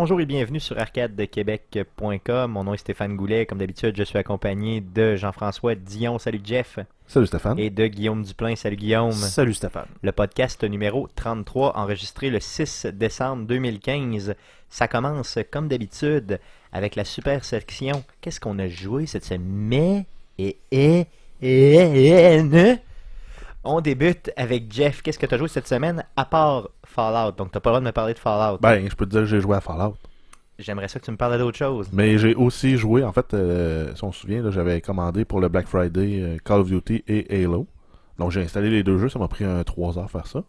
Bonjour et bienvenue sur arcadequebec.com. Mon nom est Stéphane Goulet. Comme d'habitude, je suis accompagné de Jean-François Dion. Salut Jeff. Salut Stéphane. Et de Guillaume Duplain. Salut Guillaume. Salut Stéphane. Le podcast numéro 33, enregistré le 6 décembre 2015. Ça commence comme d'habitude avec la super section. Qu'est-ce qu'on a joué cette semaine? Et, et, et, et, ne? On débute avec Jeff. Qu'est-ce que tu as joué cette semaine à part Fallout? Donc, t'as pas le droit de me parler de Fallout. Ben, je peux te dire que j'ai joué à Fallout. J'aimerais ça que tu me parles d'autre chose. Mais j'ai aussi joué, en fait, euh, si on se souvient, là, j'avais commandé pour le Black Friday euh, Call of Duty et Halo. Donc j'ai installé les deux jeux, ça m'a pris un 3 heures faire ça.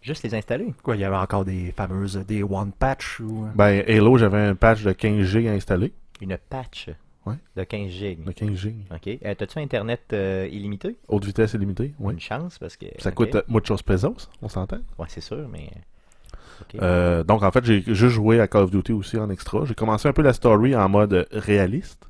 Juste les installer. Quoi, il y avait encore des fameuses Day One Patch ou... Ben, Halo, j'avais un patch de 15 G à installer. Une patch Ouais. de 15 gigs. De 15 G. OK. Euh, T'as-tu Internet euh, illimité? Haute vitesse illimitée, oui. Une chance parce que. Ça ok. coûte euh, muchos pesos, on s'entend. Ouais, c'est sûr, mais. Euh, donc en fait, j'ai juste joué à Call of Duty aussi en extra. J'ai commencé un peu la story en mode réaliste.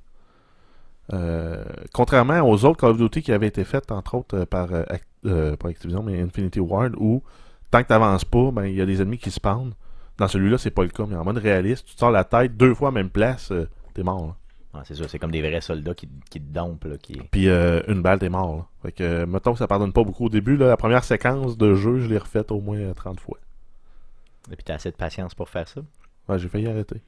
Contrairement aux autres Call of Duty qui avaient été faites, entre autres, par, pas Activision, mais Infinity Ward, où tant que t'avances pas, ben il y a des ennemis qui spawnent. Dans celui-là, c'est pas le cas, mais en mode réaliste, tu te sors la tête deux fois à même place, t'es mort. là. Ouais, c'est sûr, c'est comme des vrais soldats qui, qui te dompent. Là, qui... Puis euh, une balle, t'es mort. là. Fait que, euh, mettons que ça pardonne pas beaucoup au début. Là, la première séquence de jeu, je l'ai refaite au moins euh, 30 fois. Et puis t'as assez de patience pour faire ça? Ouais, j'ai failli arrêter.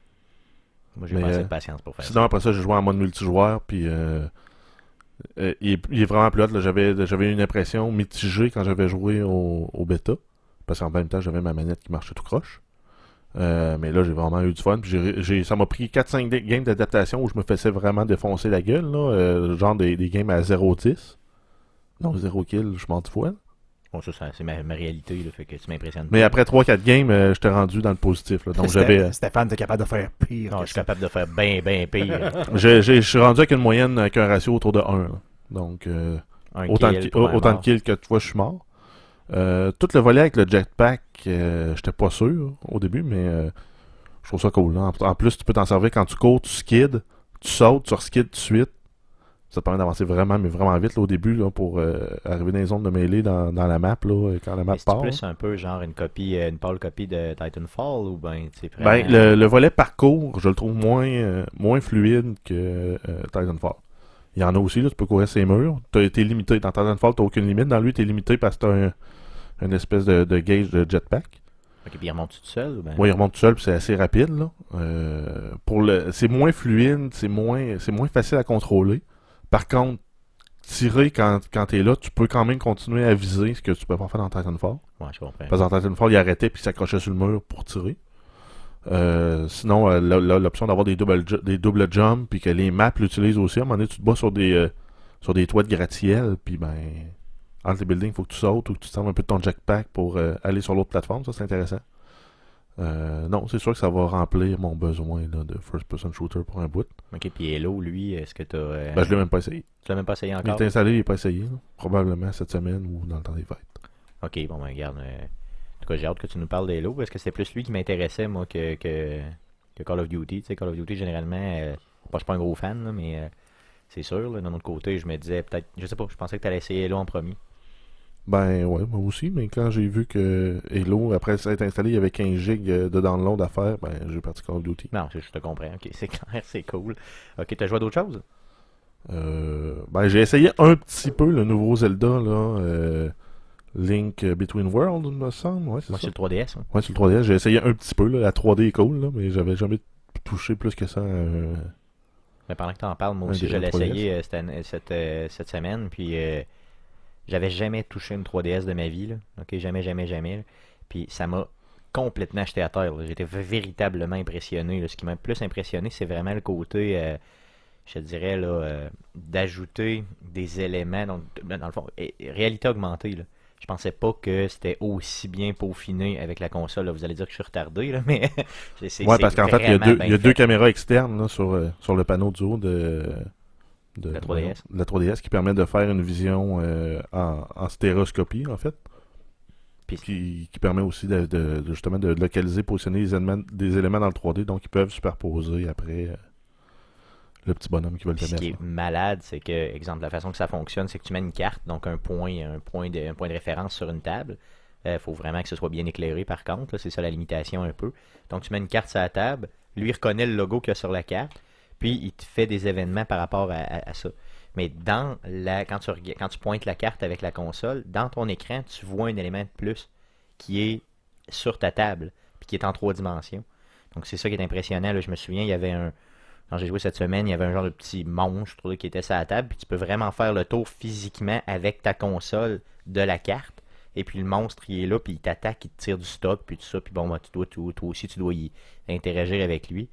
Moi, j'ai pas assez euh, de patience pour faire Sinon, après ça, j'ai joué en mode multijoueur, puis euh, euh, il, est, il est vraiment plus hot. j'avais une impression mitigée quand j'avais joué au, au bêta, parce qu'en même temps, j'avais ma manette qui marchait tout croche. Euh, mais là, j'ai vraiment eu du fun. Puis ça m'a pris 4-5 dé- games d'adaptation où je me faisais vraiment défoncer la gueule, là, euh, genre des, des games à 0-10. Non, 0 kill, je m'en fous. ça. Bon, ça, c'est ma, ma réalité, là, fait que tu m'impressionnes. Mais après 3-4 games, euh, j'étais rendu dans le positif. là. Donc j'avais. euh, Stéphane, t'es capable de faire pire. Non, je suis capable de faire bien, bien pire. Je suis rendu avec une moyenne, avec un ratio autour de 1. là. Donc. euh, Un autant, kill de, autant de kills que tu vois, je suis mort. Euh, tout le volet avec le jetpack, euh, j'étais pas sûr au début, mais euh, je trouve ça cool. là. En, en plus, tu peux t'en servir quand tu cours, tu skids, tu sautes, tu reskids tout de suite. Ça te permet d'avancer vraiment, mais vraiment vite là, au début là, pour euh, arriver dans les zones de mêlée dans, dans la map, là, quand la map Mais c'est part. plus un peu genre une copie, une pâle copie de Titanfall ou ben, c'est Ben, le, le volet parcours, je le trouve moins, moins fluide que Titanfall. Il y en a aussi, là, tu peux courir ces murs. Tu été limité. Dans Titanfall, tu aucune limite. Dans lui, tu es limité parce que tu as un, une espèce de, de gauge de jetpack. Ok, puis il remonte tout seul ben? Oui, il remonte tout seul, puis c'est assez rapide. Là. Euh, pour le, c'est moins fluide, c'est moins, c'est moins facile à contrôler. Par contre, tirer quand, quand tu es là, tu peux quand même continuer à viser, ce que tu peux pas faire dans Titanfall. Ouais, je comprends. Parce que dans Titanfall, il arrêtait puis il s'accrochait sur le mur pour tirer. Euh, sinon, euh, l'option d'avoir des double, ju- des jumps puis que les maps l'utilisent aussi. À un moment donné, tu te bats sur des, euh, sur des toits de gratte-ciel puis ben, entre les buildings, il faut que tu sautes ou que tu te un peu de ton jetpack pour euh, aller sur l'autre plateforme. Ça, c'est intéressant. Non, c'est sûr que ça va remplir mon besoin là, de first-person shooter pour un bout. Ok, puis Hello, lui, est-ce que t'as. euh, Ben, je l'ai même pas essayé. Tu l'as même pas essayé Il encore? est installé, il n'est pas essayé. là. Probablement cette semaine ou dans le temps des fêtes. Ok, bon, ben, regarde. En tout cas, j'ai hâte que tu nous parles d'Halo parce que c'est plus lui qui m'intéressait, moi, que, que, que Call of Duty. Tu sais, Call of Duty, généralement, euh, bon, je suis pas un gros fan, là, mais euh, c'est sûr, là, d'un autre côté, je me disais peut-être. Je sais pas, je pensais que tu allais essayer Halo en premier. Ben ouais, moi aussi, mais quand j'ai vu que Halo, après ça être installé, il y avait 15 gigs euh, de download à faire, ben j'ai parti Call of Duty. Non, je, je te comprends. Ok, c'est clair, c'est cool. Ok, t'as joué à d'autres choses? Euh, ben j'ai essayé un petit peu le nouveau Zelda, là, euh, Link Between Worlds, il me semble, ouais, c'est Moi, ça. sur le 3DS. hein. Ouais, sur le 3DS, j'ai essayé un petit peu, là, la 3D est cool, là, mais j'avais jamais touché plus que ça. euh, Mais pendant que tu en parles, moi aussi, je l'ai 3DS. essayé euh, cette, année- cette, euh, cette semaine. Puis, euh, j'avais jamais touché une 3DS de ma vie. Là. Ok, jamais, jamais, jamais. là. Puis, ça m'a complètement acheté à terre. J'étais véritablement impressionné. là. Ce qui m'a le plus impressionné, c'est vraiment le côté, euh, je te dirais, là, euh, d'ajouter des éléments. Donc, ben, dans le fond, et- et réalité augmentée. Là. Je pensais pas que c'était aussi bien peaufiné avec la console. là. Vous allez dire que je suis retardé, là, mais c'est Ouais, parce qu'en fait, il y a deux, y a caméras externes là, sur, euh, sur le panneau du haut de, de La 3DS. de la 3DS qui permet de faire une vision euh, en, en stéréoscopie, en fait. Puis- qui, qui permet aussi de, de- de- justement de localiser, positionner les éléments, des éléments dans le 3D, donc ils peuvent superposer après euh, le petit bonhomme qui va le Puis ce qui est malade, c'est que, exemple, la façon que ça fonctionne, c'est que tu mets une carte, donc un point, un point de, un point de référence sur une table. Il faut vraiment que ce soit bien éclairé par contre, c'est ça la limitation un peu. Donc tu mets une carte sur la table, Lui, il reconnaît le logo qu'il y a sur la carte, puis il te fait des événements par rapport à, à- à ça. Mais dans la, quand, tu, quand tu pointes la carte avec la console, dans ton écran, tu vois un élément de plus qui est sur ta table, puis qui est en trois dimensions. Donc c'est ça qui est impressionnant. là. Je me souviens, il y avait un. Quand j'ai joué cette semaine, il y avait un genre de petit monstre qui était sur la table, puis tu peux vraiment faire le tour physiquement avec ta console de la carte. Et puis le monstre, il est là, puis il t'attaque, il te tire du stock, puis tout ça. Puis bon, bah, tu dois, toi, toi aussi, tu dois y interagir avec lui.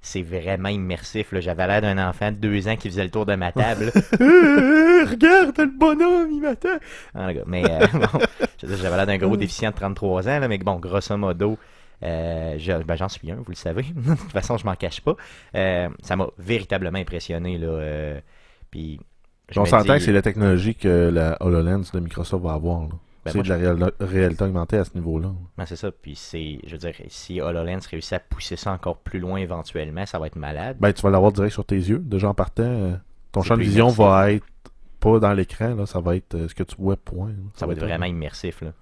C'est vraiment immersif. là. J'avais l'air d'un enfant de deux ans qui faisait le tour de ma table. Euh, regarde, le bonhomme, il m'attend. Ah, Mais euh, bon, j'avais l'air d'un gros déficient de 33 ans, là, mais bon, grosso modo, euh, ben, j'en suis un, vous le savez. de toute façon, je m'en cache pas. Euh, ça m'a véritablement impressionné. Là, euh, puis, On s'entend que c'est la technologie que la HoloLens de Microsoft va avoir. là. Ben, c'est de la réal- réalité augmentée à ce niveau-là. Ben, c'est ça. Puis c'est, je veux dire, si HoloLens réussit à pousser ça encore plus loin éventuellement, ça va être malade. Ben, tu vas l'avoir direct sur tes yeux. Déjà en partant, ton champ de vision immersif. va être pas dans l'écran, là, ça va être ce que tu vois, point. là. Ça va être vraiment immersif. Là.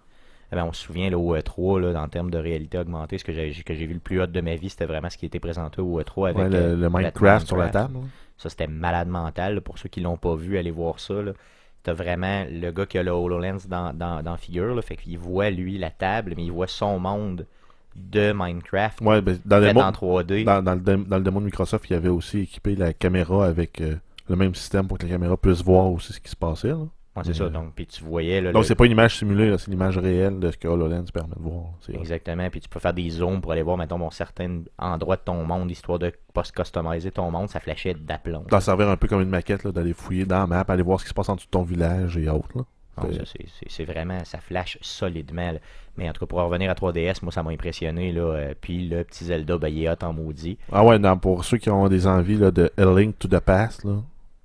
Eh on se souvient là, au E3, là, en termes de réalité augmentée, ce que j'ai, que j'ai vu le plus hot de ma vie, c'était vraiment ce qui était présenté au E3 avec Ouais, le, euh, le Minecraft sur la table. Ça, c'était malade mental. là. Pour ceux qui l'ont pas vu, allez voir ça. T'as vraiment le gars qui a le HoloLens dans, dans, dans la figure. Là, fait qu'il voit, lui, la table, mais il voit son monde de Minecraft Ouais, ben, dans, le en 3D. dans, dans le dans le de Microsoft, il avait aussi équipé la caméra avec euh, le même système pour que la caméra puisse voir aussi ce qui se passait. là. Ouais, c'est ça. Donc, puis tu voyais... Là, Donc, le- c'est pas une image simulée, c'est l'image réelle de ce que HoloLens permet de voir. Exactement. Puis tu peux faire des zooms pour aller voir, mettons, bon, certains endroits de ton monde, histoire de pas se customiser ton monde. Ça flashait d'aplomb. D'en servir un peu comme une maquette, d'aller fouiller dans la map, aller voir ce qui se passe en dessous de ton village et autres. là. C'est- vraiment, ça flash solidement. là. Mais en tout cas, pour en revenir à 3DS, moi, ça m'a impressionné. Là. Euh, puis le petit Zelda, ben, il est hot en maudit. Ah ouais, non, pour ceux qui ont des envies là, de A Link to the Past, là,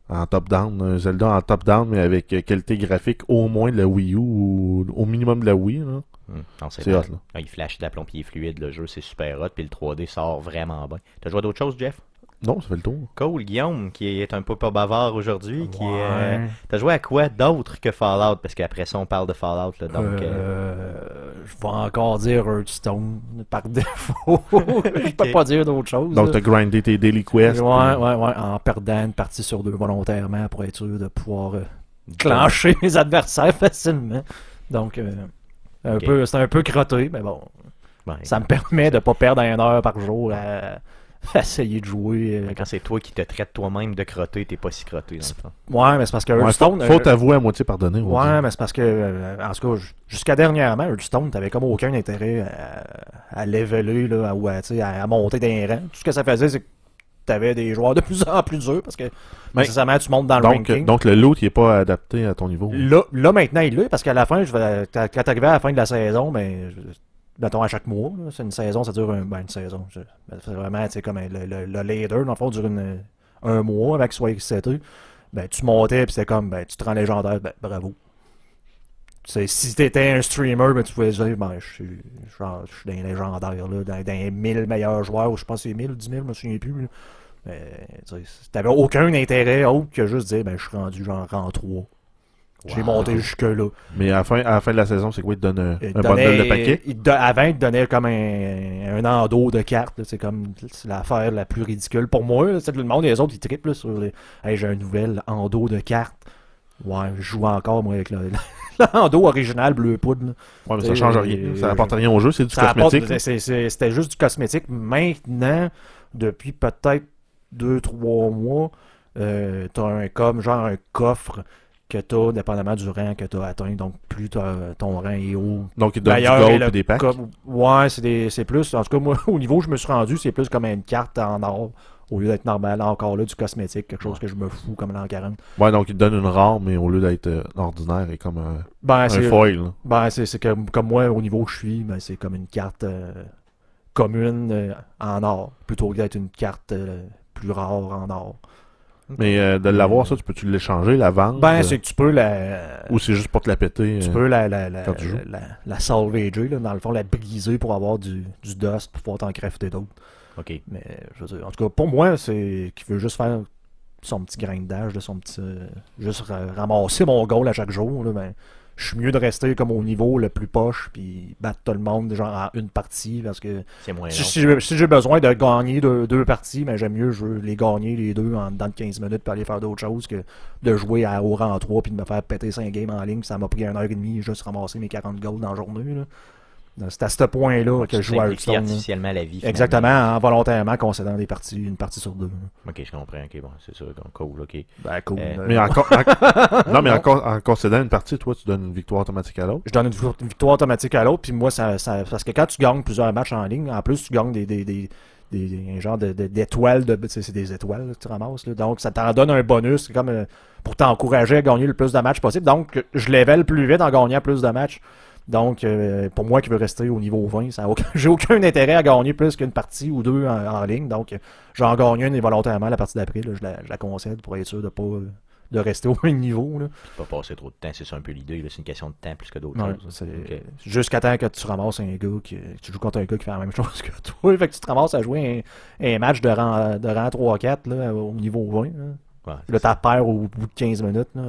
en top-down, un Zelda en top-down, mais avec euh, qualité graphique au moins de la Wii U ou au minimum de la Wii. Là. Hum, non, C'est hot, là. Ah, il flash d'aplomb, puis il est fluide. Le jeu, c'est super hot. Puis le 3D sort vraiment bien. T'as joué à d'autres choses, Jeff? Non, ça fait le tour. Cool, Guillaume, qui est un peu pas bavard aujourd'hui. qui est, euh. T'as joué à quoi d'autre que Fallout? Parce qu'après ça, on parle de Fallout. Là, donc, euh, Euh, je vais encore dire Hearthstone par défaut. je peux pas dire d'autre chose. Donc, là. t'as grindé tes Daily Quests. Ouais, ouais, ouais, en perdant une partie sur deux volontairement pour être sûr de pouvoir euh, clencher mes adversaires facilement. Donc, euh, un peu, c'est un peu crotté, mais bon, ouais. ça me permet de pas perdre une heure par jour à essayer de jouer. euh, Quand c'est toi qui te traites toi-même de crotté, t'es pas si crotté dans le fond. Ouais, mais c'est parce que Ouais, Hearthstone. faut faut euh, t'avouer à moitié pardonner. Ouais, dire. mais c'est parce que, euh, en tout cas, jusqu'à dernièrement, Hearthstone, t'avais comme aucun intérêt à, à leveler, là, ou à, tu sais, à, à monter des rangs. Tout ce que ça faisait, c'est que t'avais des joueurs de plus en plus durs, parce que Mais- nécessairement, tu montes dans le donc, ranking. donc, le loot, il est pas adapté à ton niveau. Là, là, maintenant, il l'est, parce qu'à la fin, je vais, quand t'arrivais à la fin de la saison, ben, je- mettons à chaque mois, c'est une saison, ça dure ben, une saison. ben, c'est vraiment, sais, comme un- le, le, le leader, dans le fond, dure une- un mois avec soit XCT. Ben, tu montais, puis c'était comme, ben, tu te rends légendaire, ben, bravo. C'est, si t'étais un streamer, ben, tu pouvais dire, ben, je suis, je suis dans les légendaires, là, dans, les 1000 meilleurs joueurs, ou je pense que c'est 1000, 10 000, je me souviens plus. là. Sais, t'avais aucun intérêt autre que juste dire, ben, je suis rendu genre rang 3. J'ai Wow. monté jusque-là. Mais à la, fin, à la fin de la saison, c'est quoi Il te donne un, Il un donnait- bundle de paquets? il te- avant, il te donnait comme un, un endo de cartes. C'est comme l'affaire la plus ridicule pour moi. que le monde et les autres, ils triplent là, sur les. Hey, j'ai un nouvel endo de cartes. Ouais, je joue encore, moi, avec le- l'endo original bleu poudre. Ouais, mais ça change rien. Ça apporte rien au jeu, c'est du Ça cosmétique. C'était juste du cosmétique. Maintenant, depuis peut-être 2-3 mois, euh, t'as un comme genre un coffre que t'as dépendamment du rang que t'as atteint. Donc plus ton rang est haut. Donc, il donne du gold le et des packs? comme- ouais, c'est des- c'est plus. En tout cas, moi, au niveau où je me suis rendu, c'est plus comme une carte en or. Au lieu d'être normal, encore là, du cosmétique, quelque chose que je me fous comme l'an 40. Ouais, donc il te donne une rare, mais au lieu d'être euh, ordinaire, et comme un, Ben, un c'est foil. là. ben, c'est comme, comme moi, au niveau où je suis, ben, c'est comme une carte euh, commune euh, en or, plutôt que d'être une carte euh, plus rare en or. Mais euh, de l'avoir, ça, tu peux-tu l'échanger, la vendre Ben, euh, c'est que tu peux la. Ou c'est juste pour te la péter Tu euh, peux la, la, la, quand tu joues? la, la salvager, là, dans le fond, la briser pour avoir du, du dust pour pouvoir t'en crafter d'autres. Ok. Mais je veux dire, en tout cas, pour moi, c'est qu'il veut juste faire son petit grain d'âge, son petit. juste ra- ramasser mon goal à chaque jour. Là, ben, je suis mieux de rester comme au niveau le plus poche, puis battre tout le monde, genre en une partie, parce que moins si, j'ai si besoin de gagner deux, deux parties, mais j'aime mieux je veux les gagner les deux en dedans de 15 minutes pour aller faire d'autres choses que de jouer à, au rang 3 puis de me faire péter 5 games en ligne. Ça m'a pris une heure et demie juste ramasser mes 40 goals dans la journée. là. Donc, C'est à ce point-là que je joue à Hearthstone. là. artificiellement la vie. finalement. Exactement, en volontairement concédant des parties, une partie sur deux. Ok, je comprends. Ok, bon, c'est ça. Cool, ok. Ben cool. Euh, Euh, Mais encore, en- non, mais encore, en concédant une partie, toi, tu donnes une victoire automatique à l'autre? je donne une victoire- une victoire automatique à l'autre, puis moi, ça, ça- parce que quand tu gagnes plusieurs matchs en ligne, en plus, tu gagnes des, des, des, des- des- un genre de- de- d'étoiles, de, tu sais, c'est des étoiles que tu ramasses, là. donc ça t'en donne un bonus, comme euh, pour t'encourager à gagner le plus de matchs possible, donc je level plus vite en gagnant plus de matchs, donc euh, pour moi qui veux rester au niveau 20, ça aucun- j'ai aucun intérêt à gagner plus qu'une partie ou deux en, en ligne, donc j'en gagne une et volontairement la partie d'après, là, je, la, je la concède pour être sûr de pas de rester au même niveau, là. Pas passer trop de temps, c'est ça un peu l'idée. là. C'est une question de temps plus que d'autres Ouais, choses. c'est Ok. jusqu'à temps que tu ramasses un gars qui tu joues contre un gars qui fait la même chose que toi. Fait que tu te ramasses à jouer un, un match de rang, de rang 3-4 là, au niveau 20. Là, Ouais, là t'as perds au bout de 15 minutes. Là.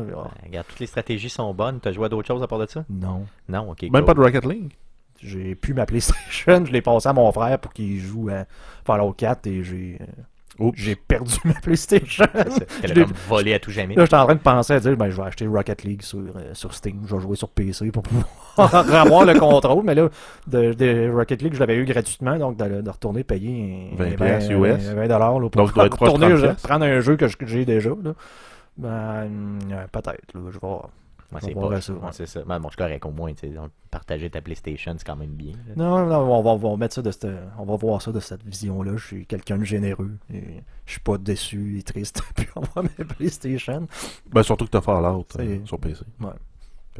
Regarde, toutes les stratégies sont bonnes. T'as joué à d'autres choses à part de ça? non. Non, ok. Même pas de Rocket League? J'ai pu ma PlayStation, je l'ai passé à mon frère pour qu'il joue à Fallout 4 et j'ai euh. J'ai perdu ma PlayStation. Qu'elle a comme volé à tout jamais. Là, j'étais en train de penser à dire, ben, je vais acheter Rocket League sur, euh, sur Steam, je vais jouer sur PC pour pouvoir avoir le contrôle. Mais là, de, de Rocket League, je l'avais eu gratuitement, donc de, de retourner payer un- 20 un piastres un- US. un 20 dollars là, pour Donc, retourner 30 je- piastres. prendre un jeu que j'ai déjà. Là. Ben, euh, peut-être, là, je vais voir. Ouais, on c'est va pas ça, Ouais, ouais. c'est ça. Ben, bon, c'est correct au moins. tu sais, donc, Partager ta PlayStation, c'est quand même bien. là. Non, non, on va, on va mettre ça de cette, on va voir ça de cette vision-là. Je suis quelqu'un de généreux. Et je suis pas déçu et triste puis avoir ma PlayStation. Ben, surtout que t'as Fallout euh, sur PC.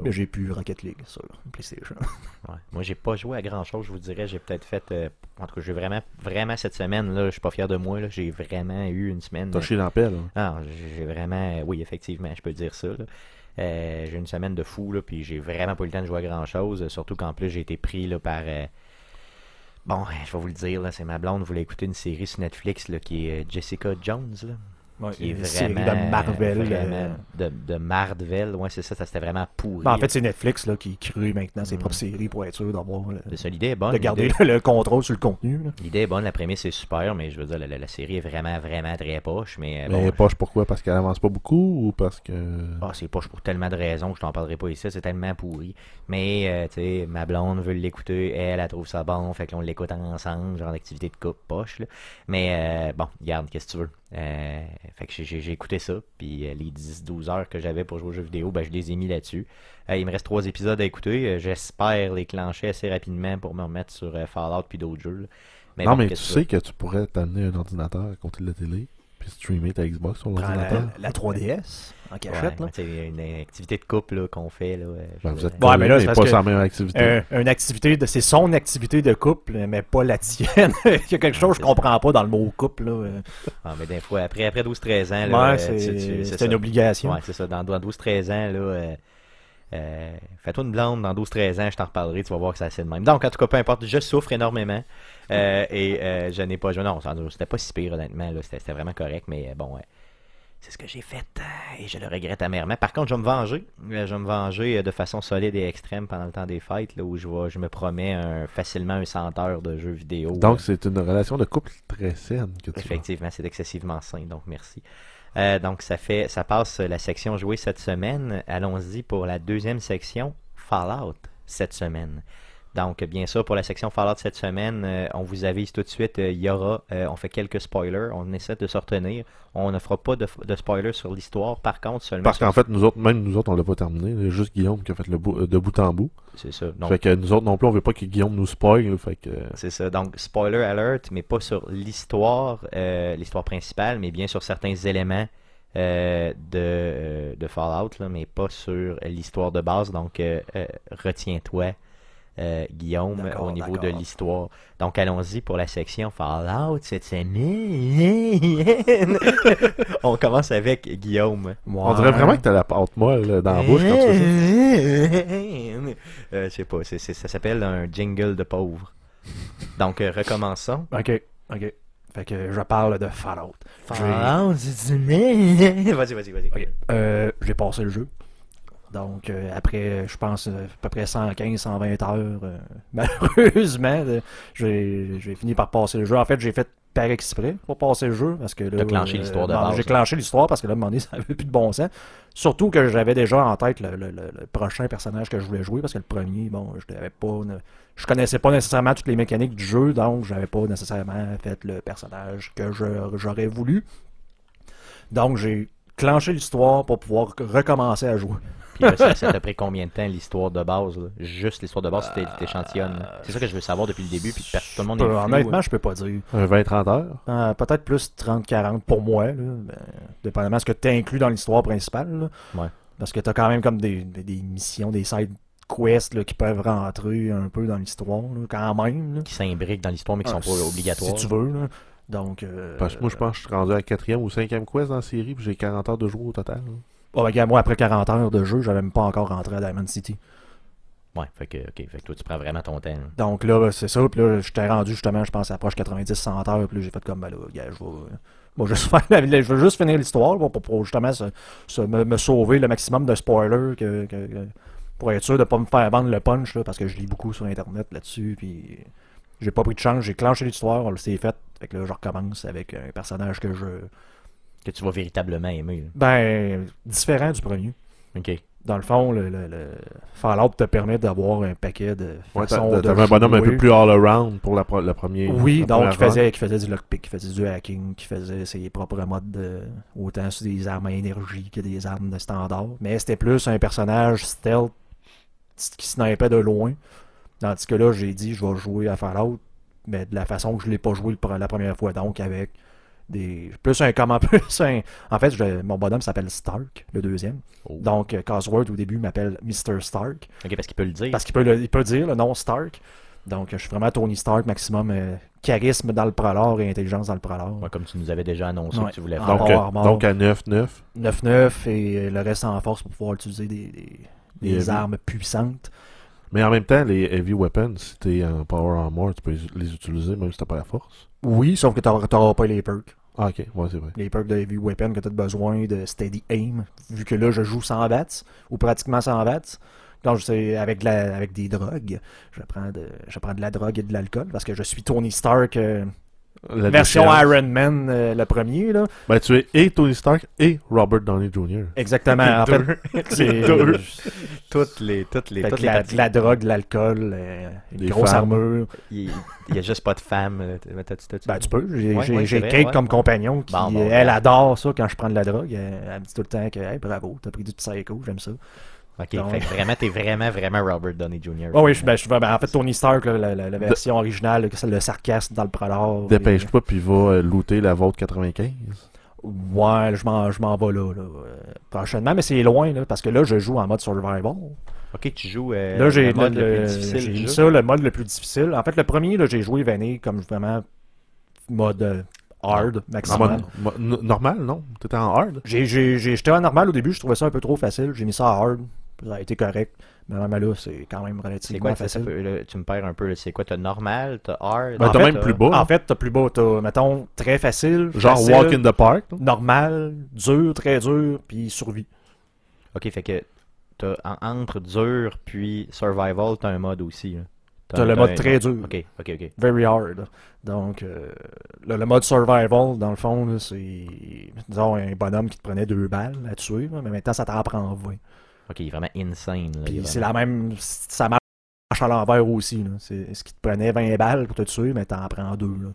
Mais j'ai plus Rocket League sur PlayStation. Ouais. Moi, j'ai pas joué à grand chose, je vous dirais. J'ai peut-être fait. euh, en tout cas, j'ai vraiment, vraiment cette semaine, là, je suis pas fier de moi. là, J'ai vraiment eu une semaine. T'as chié dans la pelle. hein. Ah, j'ai vraiment. Oui, effectivement, je peux dire ça. là. Euh, j'ai une semaine de fou, là, puis j'ai vraiment pas eu le temps de jouer à grand chose. Surtout qu'en plus, j'ai été pris là, par. euh, Bon, je vais vous le dire, là, c'est ma blonde voulait écouter une série sur Netflix qui est euh, Jessica Jones, là, Ouais, qui est une série vraiment. de Marvel. vraiment euh, de, de Marvel, ouais, c'est ça, ça c'était vraiment pourri. ben, en fait, c'est Netflix là, qui crée maintenant ses Mm. propres séries pour être sûr d'avoir le- C'est ça, l'idée est bonne. de garder le, le contrôle sur le contenu. L'idée est bonne, la prémisse est super, mais je veux dire, la, la- la série est vraiment, vraiment très poche. Mais, euh, Mais bon, poche pourquoi? Parce qu'elle avance pas beaucoup ou parce que. Ah, c'est poche pour tellement de raisons que je t'en parlerai pas ici, c'est tellement pourri. Mais, euh, tu sais, ma blonde veut l'écouter, elle, elle trouve ça bon, fait qu'on l'écoute ensemble, genre d'activité de coupe poche, là. Mais, euh, bon, regarde, qu'est-ce que tu veux? Euh, fait que j'ai- écouté ça, puis euh, les 10-12 heures que j'avais pour jouer aux jeux vidéo, ben, je les ai mis là-dessus. Euh, il me reste trois épisodes à écouter, euh, j'espère les clencher assez rapidement pour me remettre sur euh, Fallout puis d'autres jeux, là. Mais non, bon, mais tu sais que tu pourrais t'amener un ordinateur à côté de la télé streamer ta Xbox sur l'ordinateur. la, la 3DS en cachette. là. ouais, tu sais, une, une activité de couple là, qu'on fait. Là, euh, je Ben, vous êtes Ouais, pas, mais là, c'est pas sans même activité. Un- une activité de c'est son activité de couple mais pas la tienne il y a quelque chose que je comprends pas dans le mot couple là. euh. Ah, mais des fois, après, après 12-13 ans, là, Ouais, euh, c'est tu- tu- c'est ça. une obligation Ouais, c'est ça. Dans, dans 12-13 ans, là, euh, fais-toi une blonde, dans 12-13 ans, je t'en reparlerai, tu vas voir que c'est assez de même. Donc, en tout cas, peu importe, je souffre énormément. euh, et euh, je n'ai pas joué. Non, c'était pas si pire, honnêtement. C'était vraiment correct, mais bon, ouais. C'est ce que j'ai fait et je le regrette amèrement. Par contre, je vais me venger. Je vais me venger de façon solide et extrême pendant le temps des fêtes, là, où je, vais, je me promets un, facilement un 100 heures de jeux vidéo. Donc, c'est une relation de couple très saine que tu as. Effectivement, c'est excessivement sain, donc merci. Euh, donc ça fait ça passe la section jouée cette semaine. Allons-y pour la deuxième section Fallout cette semaine. Donc bien sûr pour la section Fallout cette semaine, euh, on vous avise tout de suite, euh, il y aura, euh, on fait quelques spoilers, on essaie de se retenir. On ne fera pas de, de spoilers sur l'histoire, par contre seulement. Parce qu'en fait, nous autres, même nous autres, on l'a pas terminé. A juste Guillaume qui a fait le bout, de bout en bout. c'est ça. Donc, Fait que nous autres non plus, on veut pas que Guillaume nous spoil. Fait que. C'est ça. Donc, spoiler alert, mais pas sur l'histoire, euh, l'histoire principale, mais bien sur certains éléments euh, de, euh, de Fallout, là, mais pas sur l'histoire de base. Donc, euh, retiens-toi, euh, Guillaume, au niveau de l'histoire. Donc, allons-y pour la section Fallout cette semaine. On commence avec Guillaume. On dirait vraiment que t'as la pâte molle là, dans la bouche quand tu. Euh, je sais pas, ça s'appelle un jingle de pauvre. Donc, euh, recommençons. ok ok fait que je parle de Fallout Fallout, c'est Vas-y, vas-y, vas-y. Ok. Euh, j'ai passé le jeu Donc, euh, après, je pense, euh, à peu près 115, 120 heures, euh, malheureusement, euh, j'ai fini par passer le jeu. En fait, j'ai fait par exprès pour passer le jeu. parce que là, T'as clenché l'histoire de J'ai là. clenché l'histoire parce que là, à un moment donné, ça avait plus de bon sens. Surtout que j'avais déjà en tête le, le- le- le prochain personnage que je voulais jouer parce que le premier, bon, je l'avais pas. ne- Je connaissais pas nécessairement toutes les mécaniques du jeu, donc j'avais pas nécessairement fait le personnage que j'aurais voulu. Donc, j'ai clenché l'histoire pour pouvoir recommencer à jouer. Puis là, ça, ça t'a pris combien de temps l'histoire de base là? Juste l'histoire de base, c'était t'échantillonnes. là. C'est ça que je veux savoir depuis le début, puis tout le monde est Euh, flou, honnêtement, hein. je peux pas dire. Un 20-30 heures? Euh, Peut-être plus 30-40 pour moi, là. Ben, dépendamment de ce que tu inclus dans l'histoire principale. là. Ouais. Parce que tu as quand même comme des, des- des missions, des side quests là, qui peuvent rentrer un peu dans l'histoire, quand même. là. qui s'imbriquent dans l'histoire, mais qui sont Ah, pas obligatoires. Si tu veux. Là. Donc, euh, Parce que moi, je pense que je suis rendu à la quatrième ou cinquième quest dans la série, puis j'ai 40 heures de jouer au total. oh, ben, regarde, moi, après 40 heures de jeu, j'avais même pas encore rentré à Diamond City. Ouais, fait que, ok, fait que toi, tu prends vraiment ton temps. Donc là, c'est ça. Puis là, j'étais rendu justement, je pense, à proche 90-100 heures. Puis là, j'ai fait comme, ben là, gars, je vais. Bon, je veux juste finir l'histoire pour, pour justement se- se- me, me sauver le maximum de spoilers que, que- que- pour être sûr de pas me faire vendre le punch là, parce que je lis beaucoup sur internet là-dessus puis j'ai pas pris de chance, j'ai clenché l'histoire, on le s'est fait, fait que là je recommence avec un personnage que je Que tu vas véritablement aimer. là. ben différent du premier. Ok. Dans le fond, le, le- le Fallout te permet d'avoir un paquet de Ouais, façons de t'avais un bonhomme un peu plus all-around pour la, la première. Oui, la donc qui faisait, qui faisait du lockpick, qui faisait du hacking, qui faisait ses propres modes de, autant sur des armes à énergie que des armes de standard. Mais c'était plus un personnage stealth qui snipait de loin. Tandis que là, j'ai dit, je vais jouer à Fallout, mais de la façon que je l'ai pas joué le pre- la première fois. Donc avec des plus un comment plus un. En fait, je- mon bonhomme s'appelle Stark, le deuxième. Oh. Donc euh, Cosworth au début m'appelle Mr. Stark. Ok, parce qu'il peut le dire. Parce qu'il peut, le- il peut dire le nom Stark. Donc, je suis vraiment Tony Stark, maximum euh, charisme dans le prolore et intelligence dans le prolore. Ouais, comme tu nous avais déjà annoncé Ouais. que tu voulais faire. Donc, euh, donc à 9-9. 9-9 et le reste en force pour pouvoir utiliser des, armes puissantes. Mais en même temps, les heavy weapons, si t'es en power armor, tu peux les utiliser même si t'as pas la force. Oui, sauf que tu n'auras pas les perks. Ah, ok, ouais, c'est vrai. Les perks de Heavy Weapon que tu as besoin de Steady Aim. Vu que là, je joue sans bats, ou pratiquement sans bats. Donc, c'est avec, de la- avec des drogues. Je prends, de, je prends de la drogue et de l'alcool parce que je suis Tony Stark, euh, La version déchéance. Iron Man, euh, le premier. Là. Ben, tu es et Tony Stark et Robert Downey Jr. Exactement. en fait, c'est Deux. Toutes les, toutes les, Fait toutes les la, la drogue, l'alcool, euh, une Des grosse femmes. armure. Il il y a juste pas de là. T'as- t'as- Ben, tu peux. J'ai Ouais, j'ai- ouais, j'ai c'est vrai, Kate ouais, comme ouais. compagnon qui, Bon, bon, elle adore ça quand je prends de la drogue. Elle, elle me dit tout le temps que, hey, bravo, t'as pris du psycho, j'aime ça. Ok, Donc- fait que vraiment, t'es vraiment, vraiment Robert Downey Jr. Oh, oui, je, ben, je, ben, en fait, Tony Stark, là, la, la- la version originale, c'est le sarcasme dans le prolore. Dépêche-toi, puis va euh, looter la vôtre 95. Ouais, je m'en je m'en vais là, là, euh, prochainement, mais c'est loin, là, parce que là, je joue en mode survival. Ok, tu joues euh, Là, j'ai le mode le- plus difficile j'ai ça, le mode le plus difficile. En fait, le premier, là, j'ai joué vanille comme vraiment mode euh, hard, En maximum. normal, non? T'étais en hard? J'ai, j'étais en normal au début, je trouvais ça un peu trop facile. J'ai mis ça à hard. Ça a été correct. Mais là, c'est quand même C'est relativement quoi, ça, ça facile. peut- là, tu me perds un peu, là. c'est quoi, t'as normal, t'as hard, Ben, En t'as fait, même plus bas. En fait, t'as plus bas. T'as, mettons, très facile. Genre facile, walk in the park. Normal, dur, très dur, puis survie. Ok, fait que t'as en- entre dur puis survival, t'as un mode aussi. là. T'as le mode très dur. Ok, ok, ok. Very hard. Donc, euh, le, le mode survival, dans le fond, là, c'est, disons, un bonhomme qui te prenait deux balles à tuer, mais maintenant, ça t'en prend 20. Ok, il est vraiment insane. Là, Puis est c'est la même. Ça marche à l'envers aussi. Là. C'est ce qui te prenait 20 balles pour te tuer, mais t'en prends deux. Là.